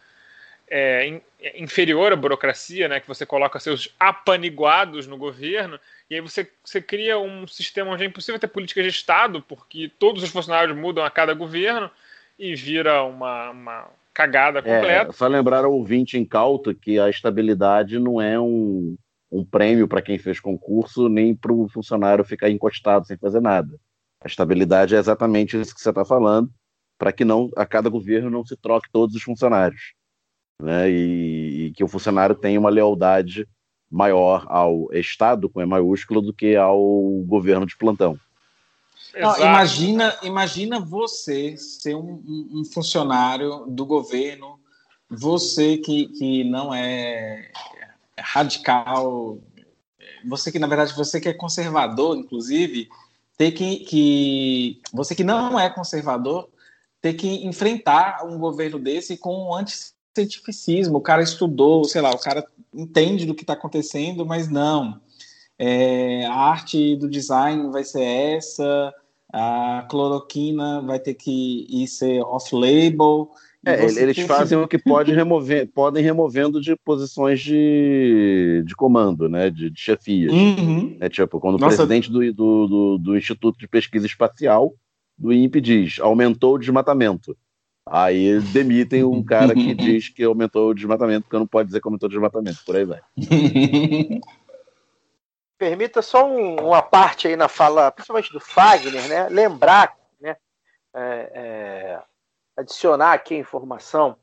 é, é, inferior à burocracia, né? Que você coloca seus apaniguados no governo e aí você, você cria um sistema onde é impossível ter política de Estado, porque todos os funcionários mudam a cada governo e vira uma, uma cagada completa. É, só lembrar ao ouvinte incauto que a estabilidade não é um, um prêmio para quem fez concurso, nem para o funcionário ficar encostado sem fazer nada. A estabilidade é exatamente isso que você está falando, para que não a cada governo não se troque todos os funcionários. Né? E, e que o funcionário tenha uma lealdade maior ao Estado, com E maiúsculo, do que ao governo de plantão. Não, imagina, imagina você ser um, um- um funcionário do governo, você que, que não é radical, você que, na verdade, você que é conservador, inclusive, ter que, que você que não é conservador, ter que enfrentar um governo desse com um anticientificismo. O cara estudou, sei lá, o cara entende do que está acontecendo, mas não. É, a arte do design vai ser essa, a cloroquina vai ter que ir ser off-label. É, eles fazem o que pode remover, podem removendo de posições de, de comando, né, de, de chefias. Uhum. É tipo, quando o Nossa. presidente do, do, do, do Instituto de Pesquisa Espacial, do INPE, diz aumentou o desmatamento. Aí demitem um cara que diz que aumentou o desmatamento, porque não pode dizer que aumentou o desmatamento, por aí vai. Permita só um- uma parte aí na fala, principalmente do Fagner, né? Lembrar, né? é, é, adicionar aqui a informação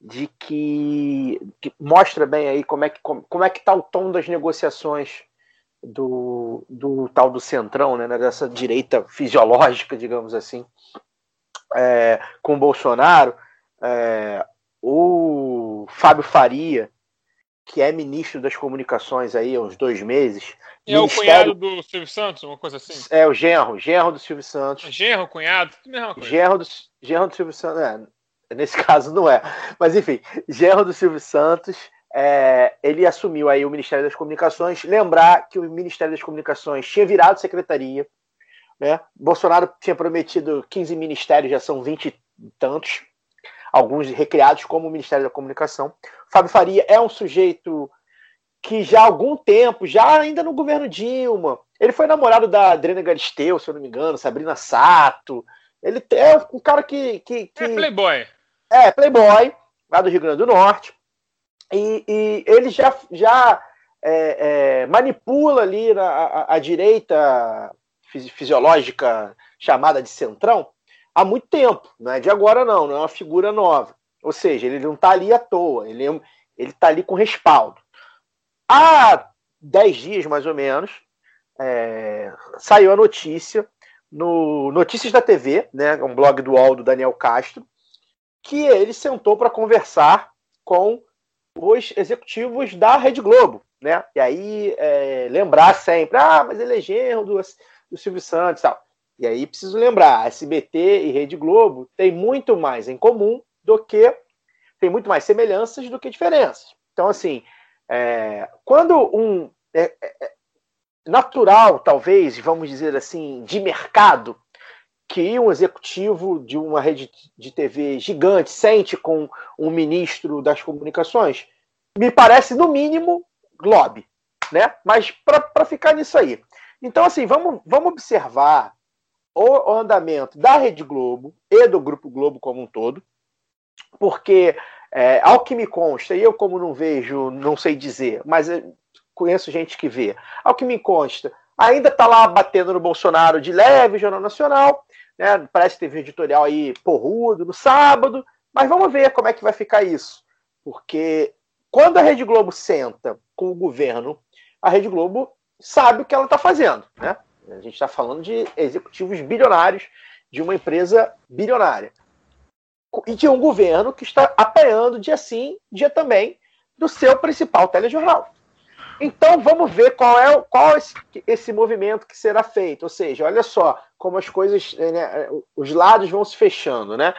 de que, que mostra bem aí como é que como, como é que está o tom das negociações do, do tal do centrão, né? Dessa direita fisiológica, digamos assim, é, com o Bolsonaro. É, o Fábio Faria, que é ministro das comunicações aí há uns dois meses, É o Ministério- cunhado do Silvio Santos, uma coisa assim? é o genro, genro do Silvio Santos. Genro, cunhado, tudo coisa. Genro do, genro do Silvio Santos. É, nesse caso não é. Mas enfim, genro do Silvio Santos. é, ele assumiu aí o Ministério das Comunicações. Lembrar que o Ministério das Comunicações tinha virado secretaria. Né? Bolsonaro tinha prometido 15 ministérios, já são 20 e tantos. Alguns recriados como o Ministério da Comunicação. Fábio Faria é um sujeito que já há algum tempo, já ainda no governo Dilma, ele foi namorado da Adriana Galisteu, se eu não me engano, Sabrina Sato. Ele é um cara que, que, que É Playboy. é playboy, lá do Rio Grande do Norte. E, e ele já, já é, é, manipula ali na, a, a direita fisiológica chamada de centrão há muito tempo. Não é de agora, não, não é uma figura nova. Ou seja, ele não está ali à toa, ele é está ali com respaldo. Há 10 dias, mais ou menos, é, saiu a notícia no Notícias da TV, né, um blog do UOL do Daniel Castro, que ele sentou para conversar com os executivos da Rede Globo, né? E aí é, lembrar sempre, ah, mas ele é genro do, do Silvio Santos e tal. E aí preciso lembrar, SBT e Rede Globo tem muito mais em comum do que tem muito mais semelhanças do que diferenças. Então, assim, é, quando um é, é, natural, talvez, vamos dizer assim, de mercado, que um executivo de uma rede de TV gigante sente com um ministro das comunicações, me parece, no mínimo, Globe. né? Mas para ficar nisso aí. Então, assim, vamos, vamos observar o, andamento da Rede Globo e do Grupo Globo como um todo, porque, é, ao que me consta, e eu como não vejo, não sei dizer, mas conheço gente que vê, ao que me consta, ainda está lá batendo no Bolsonaro de leve, Jornal Nacional, né? parece que teve um editorial aí porrudo no sábado, mas vamos ver como é que vai ficar isso, porque quando a Rede Globo senta com o governo, a Rede Globo sabe o que ela está fazendo, né? A gente está falando de executivos bilionários de uma empresa bilionária. E de um governo que está apoiando dia sim, dia também, do seu principal telejornal. Então vamos ver qual é qual esse, esse movimento que será feito. Ou seja, olha só como as coisas, né, os lados vão se fechando, né?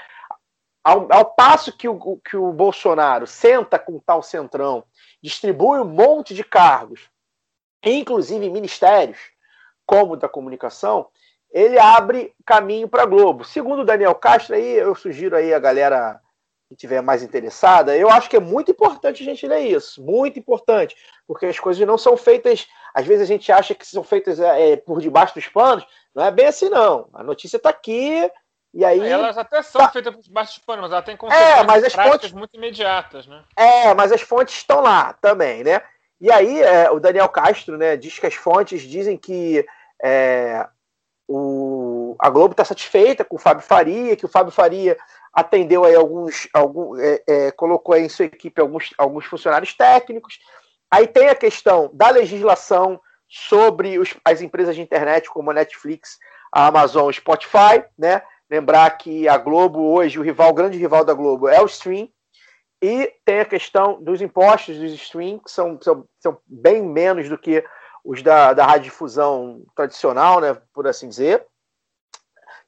Ao, ao, passo que o, que o Bolsonaro senta com tal centrão, distribui um monte de cargos, inclusive ministérios, como da comunicação, ele abre caminho para a Globo. Segundo o Daniel Castro, aí eu sugiro aí a galera que tiver mais interessada, eu acho que é muito importante a gente ler isso, muito importante, porque as coisas não são feitas, às vezes a gente acha que são feitas é, por debaixo dos panos, não é bem assim não. A notícia está aqui e aí elas até são tá... feitas por debaixo dos panos, mas ela tem consequências é, mas as práticas fontes... muito imediatas, né? É, mas as fontes estão lá também, né? E aí é, o Daniel Castro, né, diz que as fontes dizem que é, o, a Globo está satisfeita com o Fábio Faria, que o Fábio Faria atendeu aí alguns, algum, é, é, colocou em sua equipe alguns, alguns funcionários técnicos. Aí tem a questão da legislação sobre os, as empresas de internet como a Netflix, a Amazon, o Spotify, né? Lembrar que a Globo hoje, o rival, o grande rival da Globo é o stream. E tem a questão dos impostos dos stream, que são, são, são bem menos do que os da, da radiodifusão tradicional, né, por assim dizer.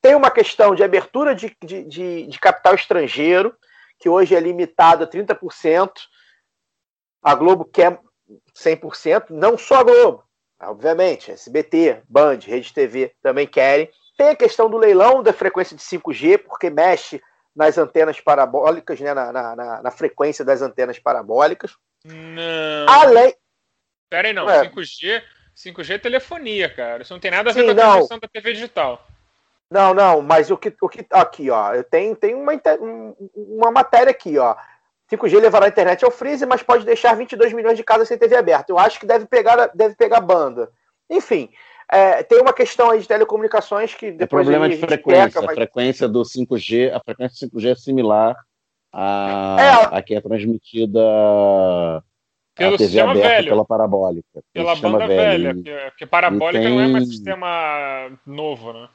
Tem uma questão de abertura de, de, de, de capital estrangeiro, que hoje é limitado a 30%. A Globo quer 100%, não só a Globo, obviamente, SBT, Band, Rede TV também querem. Tem a questão do leilão da frequência de 5G, porque mexe nas antenas parabólicas, né, na, na, na frequência das antenas parabólicas. Não. Além, Pera aí, não. É. 5G, 5G é telefonia, cara. Isso não tem nada a ver Sim, com a transmissão da TV digital. Não, não, mas o que, o que aqui, ó, eu tenho, tenho uma, um- uma matéria aqui, ó. 5G levará a internet ao freezer, mas pode deixar 22 milhões de casas sem TV aberta. Eu acho que deve pegar, deve pegar banda. Enfim, é, tem uma questão aí de telecomunicações que É depois problema aí de a gente frequência. peca, A mas- frequência do 5G, a frequência 5G é similar à, É. à que é transmitida Pelo a TV sistema aberta velho. pela parabólica. Pela banda velho. velha. Porque, porque parabólica E não é mais tem- sistema novo, né?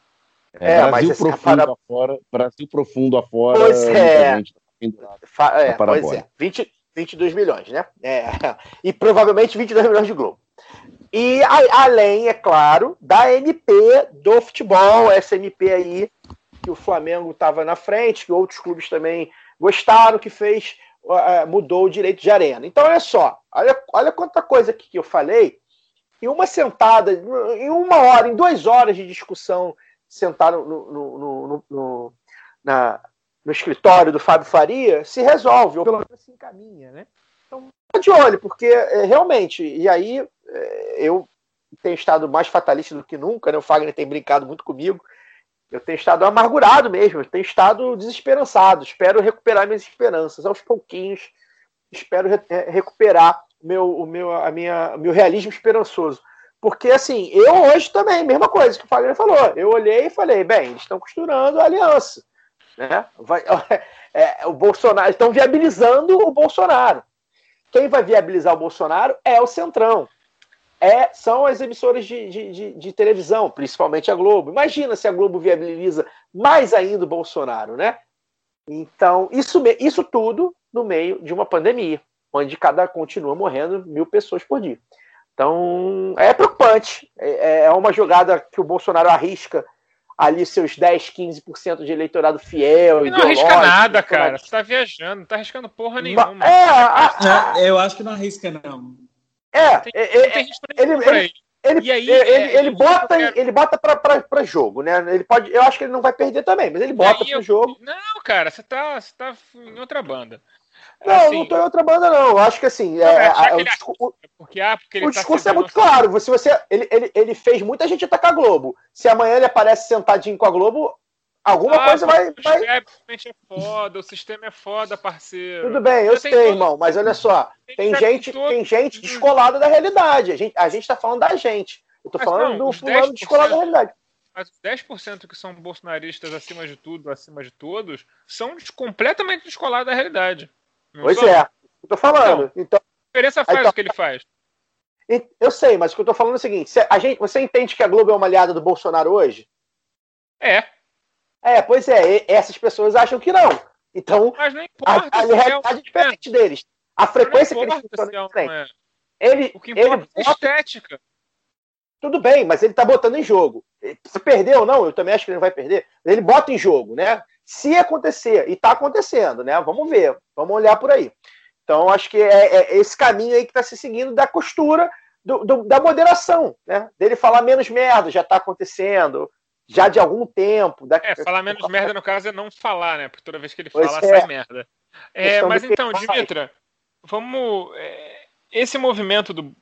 É, É, mas Brasil essa profundo para- afora, Brasil profundo afora. Pois é. tá. Fa- é, pois é, 20, 22 milhões, né? É, e provavelmente 22 milhões de Globo. E a- além, é claro, da MP do futebol, essa MP aí que o Flamengo estava na frente, que outros clubes também gostaram, que fez, uh, mudou o direito de arena. Então, olha só, olha, olha quanta coisa aqui que eu falei. Em uma sentada, em uma hora, em duas horas de discussão, sentado no, no- no- no- na, no escritório do Fábio Faria, se resolve, ou pelo menos se encaminha, né? Então, tá de olho, porque é, realmente, e aí eu tenho estado mais fatalista do que nunca, né? O Fagner tem brincado muito comigo. Eu tenho estado amargurado mesmo, eu tenho estado desesperançado. Espero recuperar minhas esperanças aos pouquinhos. Espero re- é, recuperar meu, o meu, a minha, meu realismo esperançoso. Porque, assim, eu hoje também, mesma coisa que o Fagner falou. Eu olhei e falei, bem, eles estão costurando a aliança. Né? Vai, é, o Bolsonaro, estão viabilizando o Bolsonaro. Quem vai viabilizar o Bolsonaro é o Centrão. É, são as emissoras de, de, de, de televisão, principalmente a Globo. Imagina se a Globo viabiliza mais ainda o Bolsonaro, né? Então, isso, isso tudo no meio de uma pandemia, onde cada continua morrendo mil pessoas por dia. Então, é preocupante. É, é uma jogada que o Bolsonaro arrisca ali seus 10, 15% de eleitorado fiel. E não arrisca ideológico, nada, cara. Você tá viajando, não tá arriscando porra Ma- nenhuma. É, a- É, eu acho que não arrisca, não. É, Tem- é, é, ele- ele- ele. ele, aí, ele, é, ele eu bota, quero- ele bota pra, pra, pra jogo, né? Ele pode, eu acho que ele não vai perder também, mas ele bota pro eu- jogo. Não, cara, você tá, você tá em outra banda. Não, Assim, não tô em outra banda, não. Eu acho que assim, é, é, a- o, ele discu- o- porque, ah, porque o tá discurso é muito claro. Se você, ele, ele, ele fez muita gente atacar a Globo. Se amanhã ele aparece sentadinho com a Globo, alguma Ah, coisa vai. O vai... Realmente é foda, o sistema é foda, parceiro. Tudo bem, eu sei, todo- irmão, mas olha só, tem gente, todo- tem gente descolada da realidade. A gente, a gente tá falando da gente. Eu tô Mas falando não, do fulano 10% descolado da realidade. Mas os 10% que são bolsonaristas acima de tudo, acima de todos, são completamente descolados da realidade. Pois são? é, eu tô falando. Então, A diferença faz Então- o que ele faz. eu sei, mas o que eu tô falando é o seguinte: se a gente, você entende que a Globo é uma aliada do Bolsonaro hoje? É, É, pois é, essas pessoas acham que não. Então, mas não a, importa a se é realidade é é. diferente deles. A frequência que eles é funcionam é diferente. é. Ele, O que ele importa é a bota estética. Tudo bem, mas ele tá botando em jogo. Se perder ou não, eu também acho que ele não vai perder. Ele bota em jogo, né? Se acontecer, e tá acontecendo, né? Vamos ver, vamos olhar por aí. Então, acho que é, é esse caminho aí que tá se seguindo da costura, do- do- da moderação, né? Dele falar menos merda, já tá acontecendo, já de algum tempo. Da... É, falar menos merda no caso é não falar, né? Porque toda vez que ele Pois fala, é. sai merda. É, mas então. Dimitra, vamos. é, esse movimento do,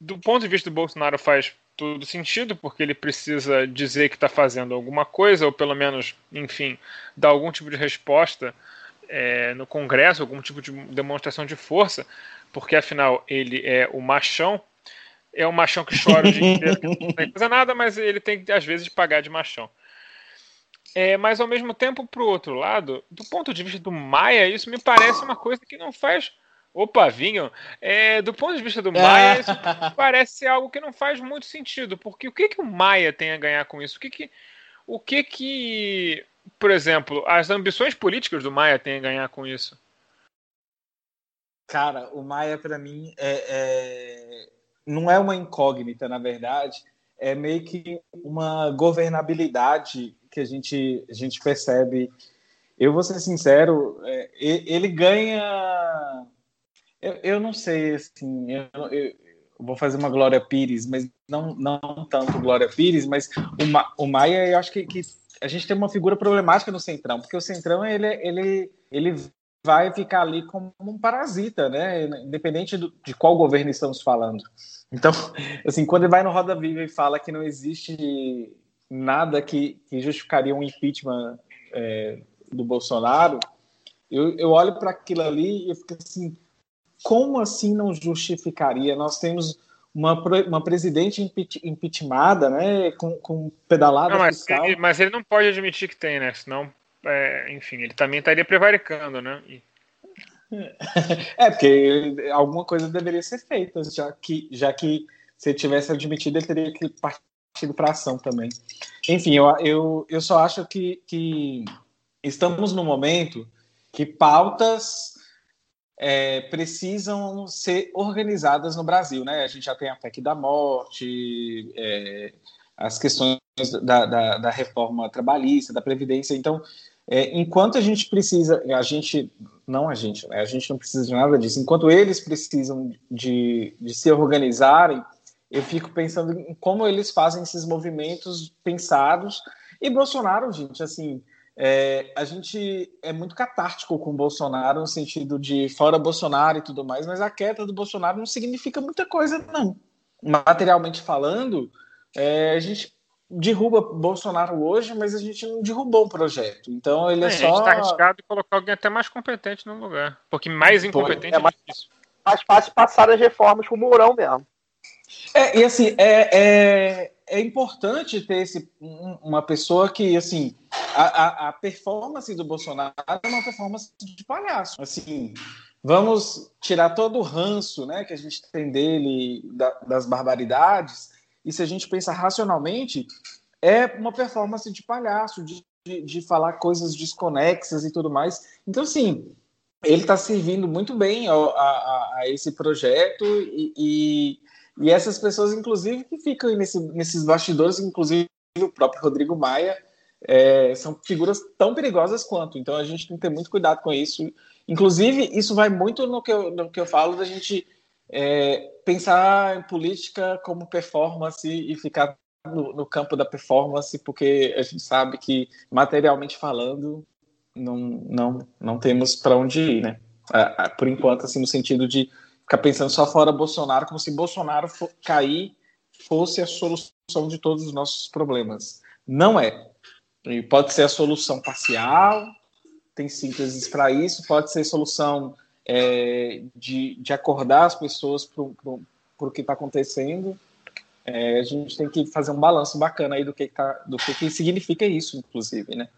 do ponto de vista do Bolsonaro faz todo sentido, porque ele precisa dizer que está fazendo alguma coisa, ou pelo menos, enfim, dar algum tipo de resposta é, no Congresso, algum tipo de demonstração de força, porque afinal ele é o machão. É um machão que chora o dia inteiro, que não tem coisa nada, mas ele tem que, às vezes, pagar de machão. É, mas ao mesmo tempo, pro outro lado, do ponto de vista do Maia, isso me parece uma coisa que não faz. Opa, vinho! É, do ponto de vista do Maia, isso parece algo que não faz muito sentido. Porque o que, que o Maia tem a ganhar com isso? O que que, o que que, por exemplo, as ambições políticas do Maia têm a ganhar com isso? Cara, o Maia, para mim, é, é- não é uma incógnita, na verdade. É meio que uma governabilidade que a gente, a gente percebe. Eu vou ser sincero, é, ele ganha. Eu, eu não sei, assim, eu- eu vou fazer uma Glória Pires, mas não, não tanto Glória Pires, mas o, Ma, o Maia, eu acho que, que a gente tem uma figura problemática no Centrão, porque o Centrão, ele, ele, ele vai ficar ali como um parasita, né? Independente do, de qual governo estamos falando. Então, assim, quando ele vai no Roda Viva e fala que não existe nada que, que justificaria um impeachment é, do Bolsonaro, eu, eu olho para aquilo ali e eu fico assim, como assim não justificaria? Nós temos uma, uma presidente impeach- impeachmentada, né, com, com pedalada Não, mas, fiscal. ele, mas ele não pode admitir que tem, né? Senão, é, enfim, ele também estaria prevaricando, né? E- É, porque alguma coisa deveria ser feita, já que, já que se ele tivesse admitido, ele teria que partir para ação também. Enfim, eu, eu, eu só acho que, que estamos no momento que pautas é, precisam ser organizadas no Brasil, né? A gente já tem a PEC da morte, é, as questões da, da, da reforma trabalhista, da Previdência. Então, é, enquanto a gente precisa, a gente, não a gente, né? a gente não precisa de nada disso, enquanto eles precisam de, de se organizarem, eu fico pensando em como eles fazem esses movimentos pensados. E Bolsonaro, gente, assim, é, a gente é muito catártico com Bolsonaro, no sentido de fora Bolsonaro e tudo mais, mas a queda do Bolsonaro não significa muita coisa, não. Materialmente falando, é, a gente derruba Bolsonaro hoje, mas a gente não derrubou o projeto. Então ele é, É, só. A gente tá arriscado em colocar alguém até mais competente no lugar. Porque mais incompetente é é, mais- difícil. Mais fácil passar as reformas com o Mourão mesmo. É, e assim, é, é, é importante ter esse, um- uma pessoa que, assim, a, a, a performance do Bolsonaro é uma performance de palhaço. Assim, vamos tirar todo o ranço né, que a gente tem dele, da- das barbaridades, e se a gente pensar racionalmente, é uma performance de palhaço, de, de, de falar coisas desconexas e tudo mais. Então, assim, ele está servindo muito bem a, a, a esse projeto e, e, e essas pessoas, inclusive, que ficam nesse, nesses bastidores, inclusive o próprio Rodrigo Maia, é, são figuras tão perigosas quanto. Então a gente tem que ter muito cuidado com isso. Inclusive, isso vai muito no que eu, no que eu falo da gente é, pensar em política como performance e ficar no, no campo da performance, porque a gente sabe que, materialmente falando, não, não, não temos para onde ir, né? Por enquanto, assim, no sentido de ficar pensando só fora Bolsonaro, como se Bolsonaro fo- cair fosse a solução de todos os nossos problemas. Não é. E pode ser a solução parcial, tem sínteses para isso, pode ser solução é, de, de acordar as pessoas para o que está acontecendo. É, a gente tem que fazer um balanço bacana aí do que, tá, do que, que significa isso, inclusive, né?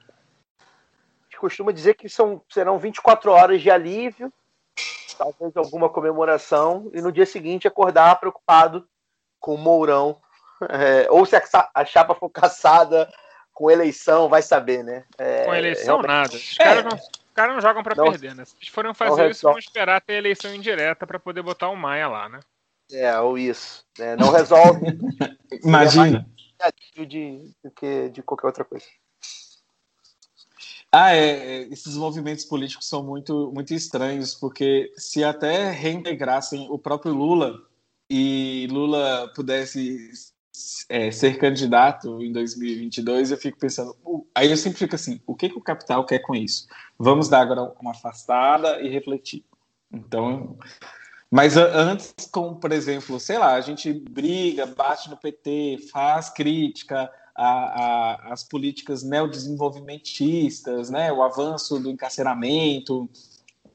A gente costuma dizer que são, serão 24 horas de alívio, talvez alguma comemoração, e no dia seguinte acordar preocupado com o Mourão. É, ou se a, a chapa for caçada com eleição, vai saber, né? É, Com eleição, realmente- nada. Os caras não, os caras não jogam pra Não- perder, né? Se eles forem fazer não isso, vão esperar ter eleição indireta pra poder botar o Maia lá, né? É, ou isso. né? Não resolve Imagina. de, de, do que de qualquer outra coisa. Ah, é, é, esses movimentos políticos são muito, muito estranhos, porque se até reintegrassem o próprio Lula e Lula pudesse é, ser candidato em 2022, eu fico pensando, aí eu sempre fico assim, o que, que o capital quer com isso? Vamos dar agora uma afastada e refletir. Então, mas antes, como por exemplo, sei lá, a gente briga, bate no PT, faz crítica às políticas neodesenvolvimentistas, né, o avanço do encarceramento,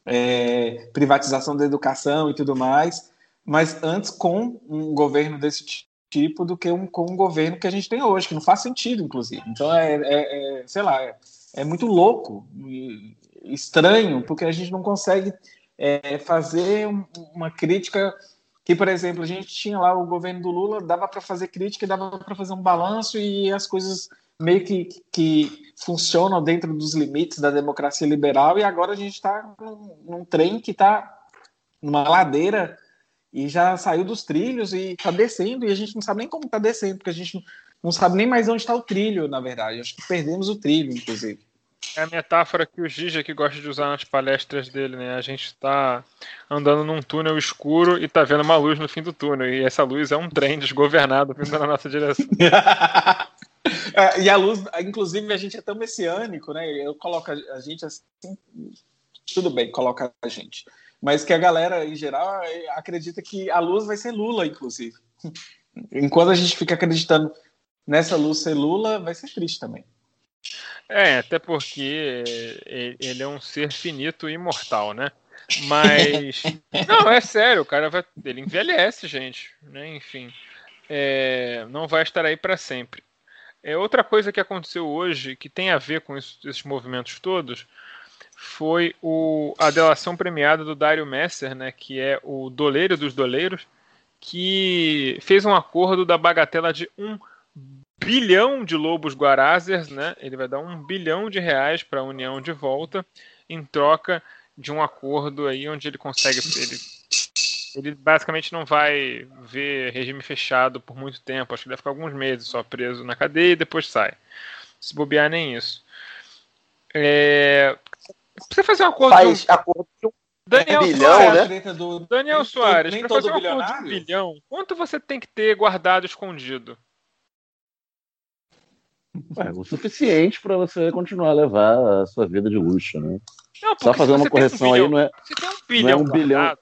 é, privatização da educação e tudo mais, mas antes com um governo desse ti- tipo do que um, com um governo que a gente tem hoje, que não faz sentido, inclusive. Então, é, é- é, sei lá, é, é muito louco, estranho, porque a gente não consegue é, fazer um- uma crítica que, por exemplo, a gente tinha lá o governo do Lula, dava para fazer crítica, dava para fazer um balanço e as coisas meio que, que funcionam dentro dos limites da democracia liberal e agora a gente está num, num trem que está numa ladeira e já saiu dos trilhos e está descendo e a gente não sabe nem como está descendo, porque a gente não, sabe nem mais onde está o trilho, na verdade. Acho que perdemos o trilho, inclusive. É a metáfora que o Gigi que gosta de usar nas palestras dele, né? A gente tá andando num túnel escuro e tá vendo uma luz no fim do túnel. E essa luz é um trem desgovernado vindo na nossa direção. É, e a luz, inclusive, a gente é tão messiânico, né? Eu coloco a gente assim, tudo bem, coloca a gente. Mas que a galera, em geral, é, acredita que a luz vai ser Lula, inclusive. Enquanto a gente fica acreditando nessa luz ser Lula, vai ser triste também. É, até porque ele é um ser finito e imortal, né? Mas. Não, é sério, o cara vai. Ele envelhece, gente. Né? Enfim. É, não vai estar aí para sempre. É, outra coisa que aconteceu hoje, que tem a ver com isso- esses movimentos todos, foi o, a delação premiada do Dário Messer, né, que é o doleiro dos doleiros, que fez um acordo da bagatela de um bilhão de lobos guarazers, né? Ele vai dar um bilhão de reais para a União de volta em troca de um acordo aí onde ele consegue ele, ele basicamente não vai ver regime fechado por muito tempo, acho que deve ficar alguns meses só preso na cadeia e depois sai. Se bobear nem isso. É... Precisa fazer um acordo de um- Faz acordo de um Daniel bilhão, Soares, né? Do- Daniel Soares, nem para todo fazer um acordo de um bilhão, quanto você tem que ter guardado escondido? Ué, o suficiente para você continuar a levar a sua vida de luxo, né? Não, Só se uma você tem um correção aí, bilhão- não é, Se tem um não é bilhão, um bilhão. guardado,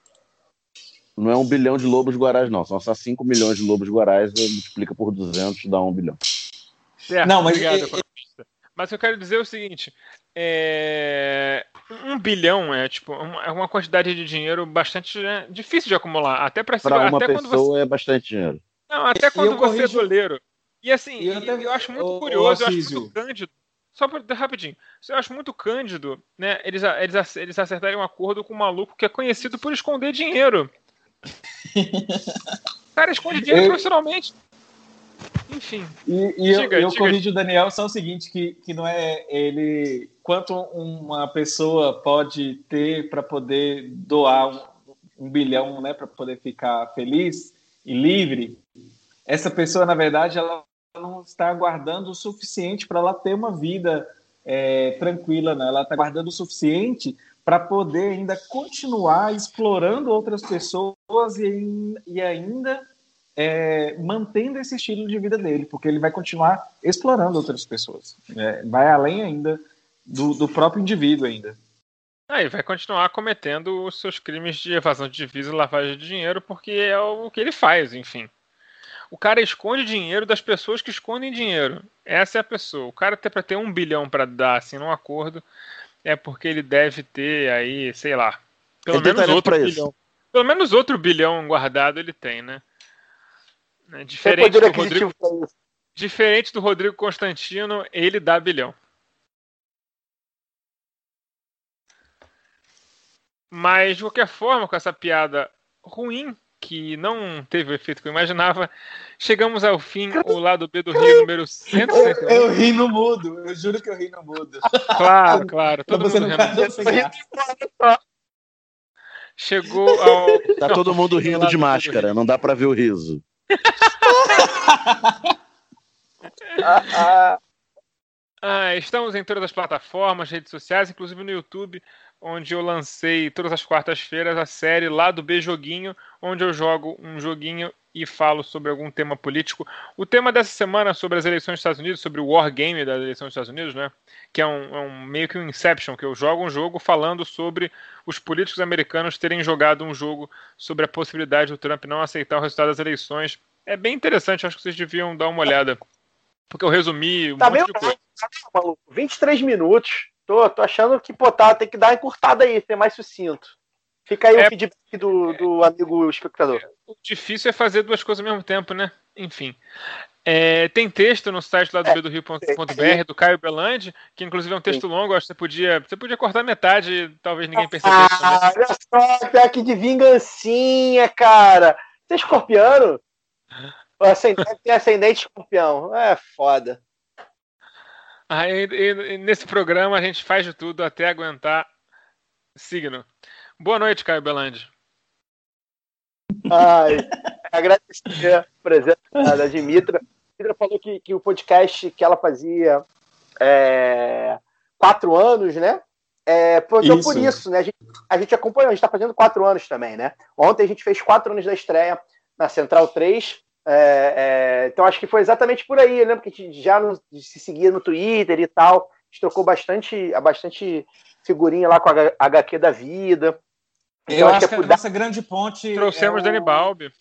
não é um bilhão de lobos guarais, não. São só 5 milhões de lobos guarais, e multiplica por 200, dá um bilhão. Certo, Não, mas obrigado, Mas eu quero dizer é o seguinte: é, um bilhão é tipo uma, é uma quantidade de dinheiro bastante né, difícil de acumular. Até para uma até quando você, pessoa é bastante dinheiro. não, até E quando você é corrijo- doleiro. E assim, E eu até- eu acho muito ô, curioso, eu acho muito cândido. Só por, rapidinho, eu acho muito cândido, né? Eles, eles, eles acertarem um acordo com um maluco que é conhecido por esconder dinheiro. O cara esconde dinheiro Eu- profissionalmente. Enfim. E, e eu, Diga, eu diga. corrijo o Daniel só o seguinte, que, que não é ele... Quanto uma pessoa pode ter para poder doar um, um bilhão, né, para poder ficar feliz e livre, essa pessoa, na verdade, ela não está guardando o suficiente para ela ter uma vida é, tranquila, né? Ela está guardando o suficiente para poder ainda continuar explorando outras pessoas e, e ainda é, mantendo esse estilo de vida dele, porque ele vai continuar explorando outras pessoas. É, vai além ainda do, do próprio indivíduo ainda. Aí vai continuar cometendo os seus crimes de evasão de divisa e lavagem de dinheiro, porque é o que ele faz, enfim. O cara esconde dinheiro das pessoas que escondem dinheiro. Essa é a pessoa. O cara tem para ter um bilhão para dar assim num acordo, é porque ele deve ter aí, sei lá, pelo Ele menos outro pra bilhão. isso. Pelo menos outro bilhão guardado ele tem, né? É Tem Diferente do, Rodrigo, diferente do Rodrigo Constantino, ele dá bilhão. Mas, de qualquer forma, com essa piada ruim, que não teve o efeito que eu imaginava, chegamos ao fim, o lado B do Rio número Eu, 161. eu ri no mudo, eu juro que eu ri no mudo. Claro, claro. Todo você mundo rindo. graça. Chegou ao. Tá todo mundo rindo de máscara, não dá pra ver o riso. Ah, Ah, estamos em todas as plataformas, redes sociais, inclusive no YouTube, onde eu lancei todas as quartas-feiras a série lá do B Joguinho, onde eu jogo um joguinho e falo sobre algum tema político. O tema dessa semana sobre as eleições dos Estados Unidos, sobre o Wargame das eleições dos Estados Unidos, né? Que é um, é um meio que um Inception, que eu jogo um jogo falando sobre os políticos americanos terem jogado um jogo sobre a possibilidade do Trump não aceitar o resultado das eleições. É bem interessante, acho que vocês deviam dar uma olhada. Porque eu resumi um tá monte meio de coisa. tá maluco. 23 minutos. Tô, tô achando que, pô, tá, tem que dar uma encurtada aí, ser mais sucinto. Fica aí É. o feedback do, do amigo espectador. O difícil é fazer duas coisas ao mesmo tempo, né? Enfim. É, tem texto no site lá do É, bedorio.br do Caio Belandi, que inclusive é um texto longo, acho que você podia, você podia cortar metade e talvez ninguém percebesse. Ah, olha só, pior que de vingancinha, cara. Você é escorpiano? Ascendente tem ascendente escorpião. É foda. Ah, e- e- e nesse programa a gente faz de tudo até aguentar signo. Boa noite, Caio Belandi. Ai, agradecer a presença da Dimitra. A Dimitra falou que, que o podcast que ela fazia é, quatro anos, né? É, por, então, por Isso. isso, né? A gente, a gente acompanhou, a gente está fazendo quatro anos também, né? Ontem a gente fez quatro anos da estreia na Central 3. é, é, então acho que foi exatamente por aí, né? Porque a gente já nos- se seguia no Twitter e tal. A gente trocou bastante, bastante figurinha lá com a HQ da vida. Então, Eu acho que é a nossa grande ponte. Trouxemos é o- Dani Balbi.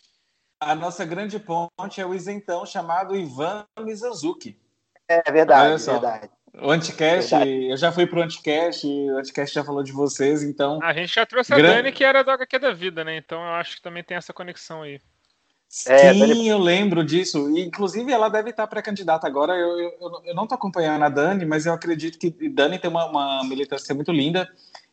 A nossa grande ponte é o isentão chamado Ivan Mizanzuki. É verdade, Olha só. verdade. O Anticast, Verdade. eu já fui pro Anticast, o Anticast já falou de vocês, então. A gente já trouxe a Grande- Dani, que era do HQ da vida, né? Então eu acho que também tem essa conexão aí. É, Sim, Dani- eu lembro disso. E, inclusive, ela deve estar pré-candidata agora. Eu, eu, eu- eu não estou acompanhando a Dani, mas eu acredito que Dani tem uma, uma militância muito linda.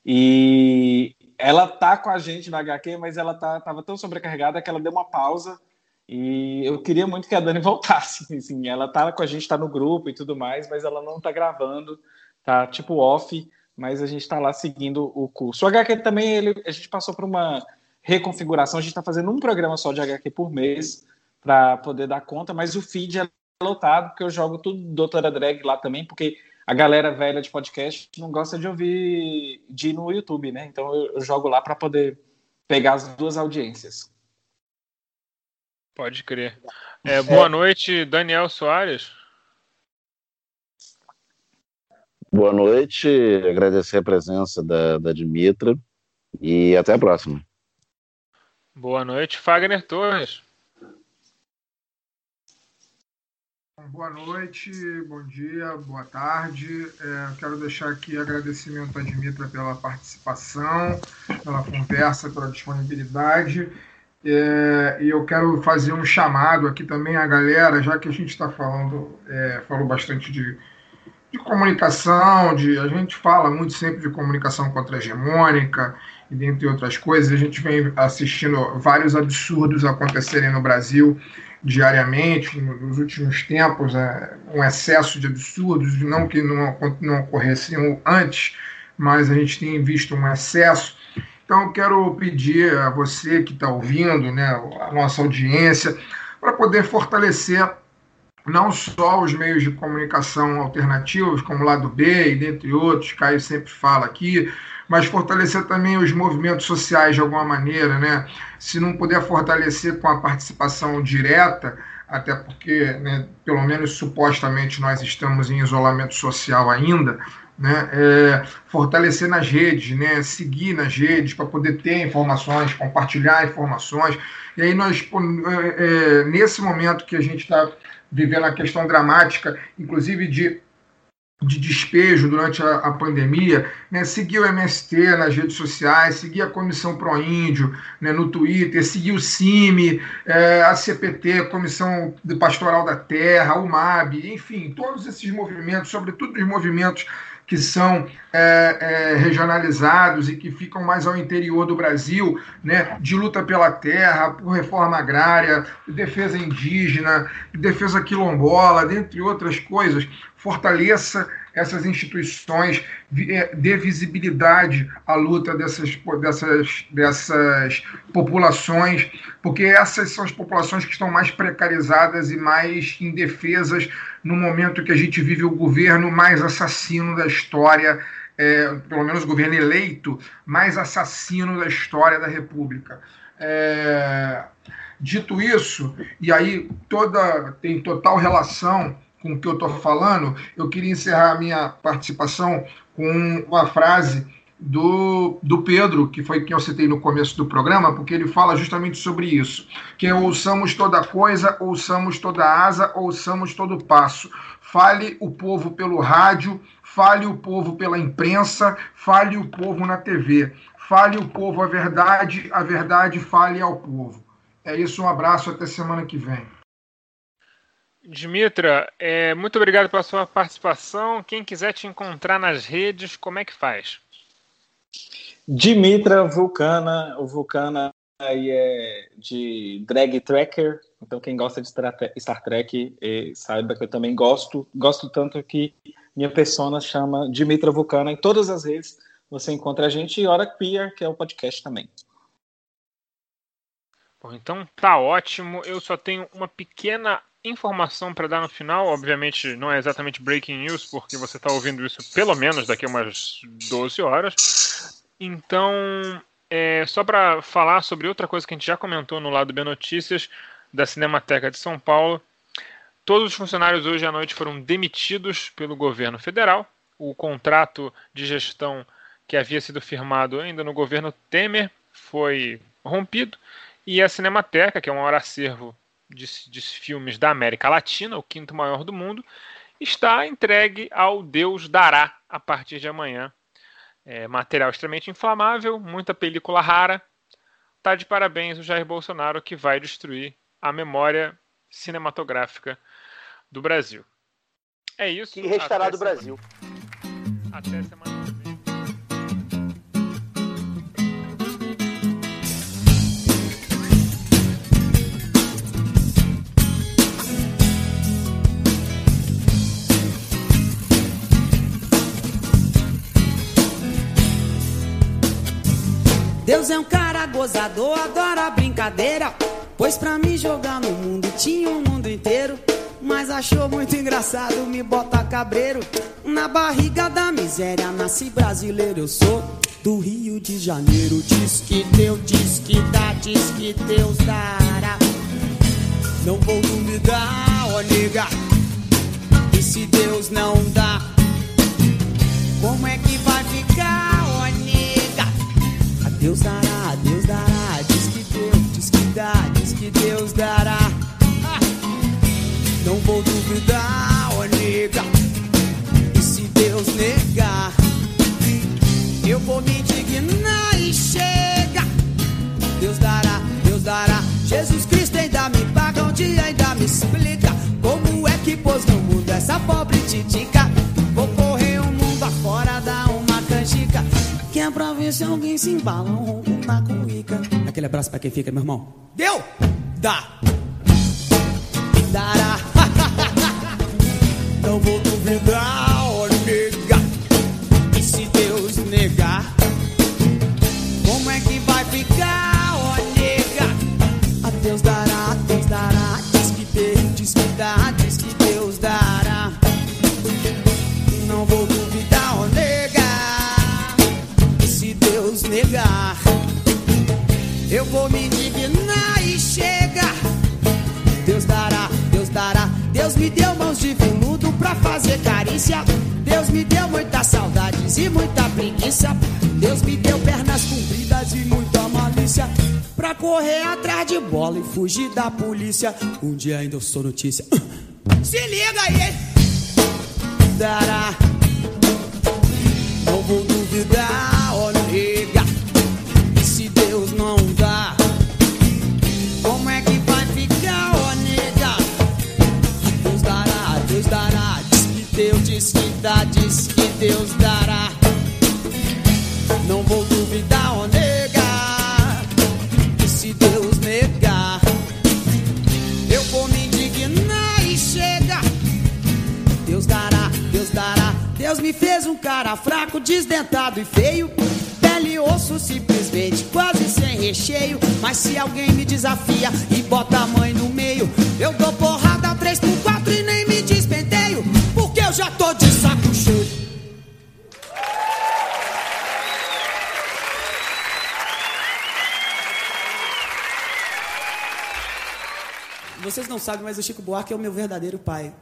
E ela tá com a gente no HQ, mas ela tá, tava tão sobrecarregada que ela deu uma pausa. E eu queria muito que a Dani voltasse. Assim, ela tá com a gente, tá no grupo e tudo mais, mas ela não tá gravando, tá tipo off, mas a gente tá lá seguindo o curso. O HQ também, ele, a gente passou por uma reconfiguração, a gente tá fazendo um programa só de HQ por mês para poder dar conta, mas o feed é lotado, porque eu jogo tudo Doutora Drag lá também, porque a galera velha de podcast não gosta de ouvir de ir no YouTube, né? Então eu, eu jogo lá para poder pegar as duas audiências. Pode crer. É, boa noite, Daniel Soares. Boa noite, agradecer a presença da, da Dimitra e até a próxima. Boa noite, Fagner Torres. Boa noite, bom dia, boa tarde. É, quero deixar aqui agradecimento à Dimitra pela participação, pela conversa, pela disponibilidade. É, e eu quero fazer um chamado aqui também à galera, já que a gente está falando, é, falou bastante de, de comunicação, de, a gente fala muito sempre de comunicação contra-hegemônica, e dentre outras coisas, a gente vem assistindo vários absurdos acontecerem no Brasil diariamente, nos últimos tempos, é, um excesso de absurdos, não que não, não ocorressem antes, mas a gente tem visto um excesso. Então, eu quero pedir a você que está ouvindo, né, a nossa audiência, para poder fortalecer não só os meios de comunicação alternativos, como o Lado B e dentre outros, Caio sempre fala aqui, mas fortalecer também os movimentos sociais de alguma maneira, né? Se não puder fortalecer com a participação direta, até porque, né, pelo menos supostamente, nós estamos em isolamento social ainda, né? É, fortalecer nas redes, né? Seguir nas redes para poder ter informações, compartilhar informações. E aí nós, é, é, nesse momento que a gente está vivendo a questão dramática, inclusive de de despejo durante a, a pandemia, né, seguir o MST nas redes sociais, seguir a Comissão Pro Índio né, no Twitter, seguir o CIMI, é, a CPT, Comissão Pastoral da Terra, o MAB, enfim, todos esses movimentos, sobretudo os movimentos que são é, é, regionalizados e que ficam mais ao interior do Brasil, né, de luta pela terra, por reforma agrária, defesa indígena, defesa quilombola, dentre outras coisas, fortaleça essas instituições, é, dê visibilidade à luta dessas, dessas, dessas populações, porque essas são as populações que estão mais precarizadas e mais indefesas no momento que a gente vive o governo mais assassino da história, é, pelo menos o governo eleito mais assassino da história da República. É, dito isso, e aí toda tem total relação com o que eu estou falando, eu queria encerrar a minha participação com uma frase do, do Pedro, que foi quem eu citei no começo do programa, porque ele fala justamente sobre isso, que é ouçamos toda coisa, ouçamos toda asa, ouçamos todo passo. Fale o povo pelo rádio, fale o povo pela imprensa, fale o povo na TV. Fale o povo a verdade, a verdade fale ao povo. É isso, um abraço, até semana que vem. Dimitra, é, muito obrigado pela sua participação. Quem quiser te encontrar nas redes, como é que faz? Dimitra Vulcana, o Vulcana aí é de drag tracker, então quem gosta de Star Trek saiba que eu também gosto, gosto tanto que minha persona chama Dimitra Vulcana em todas as redes. Você encontra a gente e Hora Queer, que é o podcast também. Bom, então tá ótimo. Eu só tenho uma pequena informação para dar no final. Obviamente, não é exatamente breaking news, porque você está ouvindo isso pelo menos daqui a umas 12 horas. Então, é, só para falar sobre outra coisa que a gente já comentou no lado B Notícias da Cinemateca de São Paulo. Todos os funcionários hoje à noite foram demitidos pelo governo federal. O contrato de gestão que havia sido firmado ainda no governo Temer foi rompido e a Cinemateca, que é um maior acervo de, de filmes da América Latina, o quinto maior do mundo, está entregue ao Deus dará a partir de amanhã. É, material extremamente inflamável, muita película rara. Tá de parabéns o Jair Bolsonaro que vai destruir a memória cinematográfica do Brasil. É isso. Que restará do semana. Brasil. Até semana Deus é um cara gozador, adora brincadeira. Pois pra me jogar no mundo tinha o um mundo inteiro. Mas achou muito engraçado me botar cabreiro. Na barriga da miséria nasci brasileiro, eu sou do Rio de Janeiro. Diz que Deus, diz que dá, diz que Deus dará. Não vou duvidar, ó nega. E se Deus não dá, como é que Deus dará, Deus dará. Diz que Deus, diz que dá, diz que Deus dará. Não vou duvidar, ó nega. E se Deus negar, eu vou me indignar e chega. Deus dará, Deus dará. Jesus Cristo ainda me paga um dia, ainda me explica como é que pôs no mundo essa pobre titica. Ver se alguém se embala um ronco na cuica. Aquele abraço pra quem fica, meu irmão. Deu? Dá. Dará. Não vou duvidar, nega. E se Deus negar, Deus me deu mãos de veludo pra fazer carícia. Deus me deu muita saudade. polícia. Deus me deu pernas compridas e muita malícia. Pra correr atrás de bola e fugir da polícia. Um dia ainda eu sou notícia. Se liga aí? Dará. Não vou duvidar, diz que Deus dará. Não vou duvidar, ó nega. E se Deus negar, eu vou me indignar e chega. Deus dará, Deus dará. Deus me fez um cara fraco, desdentado e feio. Pele e osso simplesmente, quase sem recheio. Mas se alguém me desafia e bota a mãe no meio, eu dou porrada 3 por 4 e nem me despenteio. Eu já tô de saco cheio. Vocês não sabem, mas o Chico Buarque é o meu verdadeiro pai.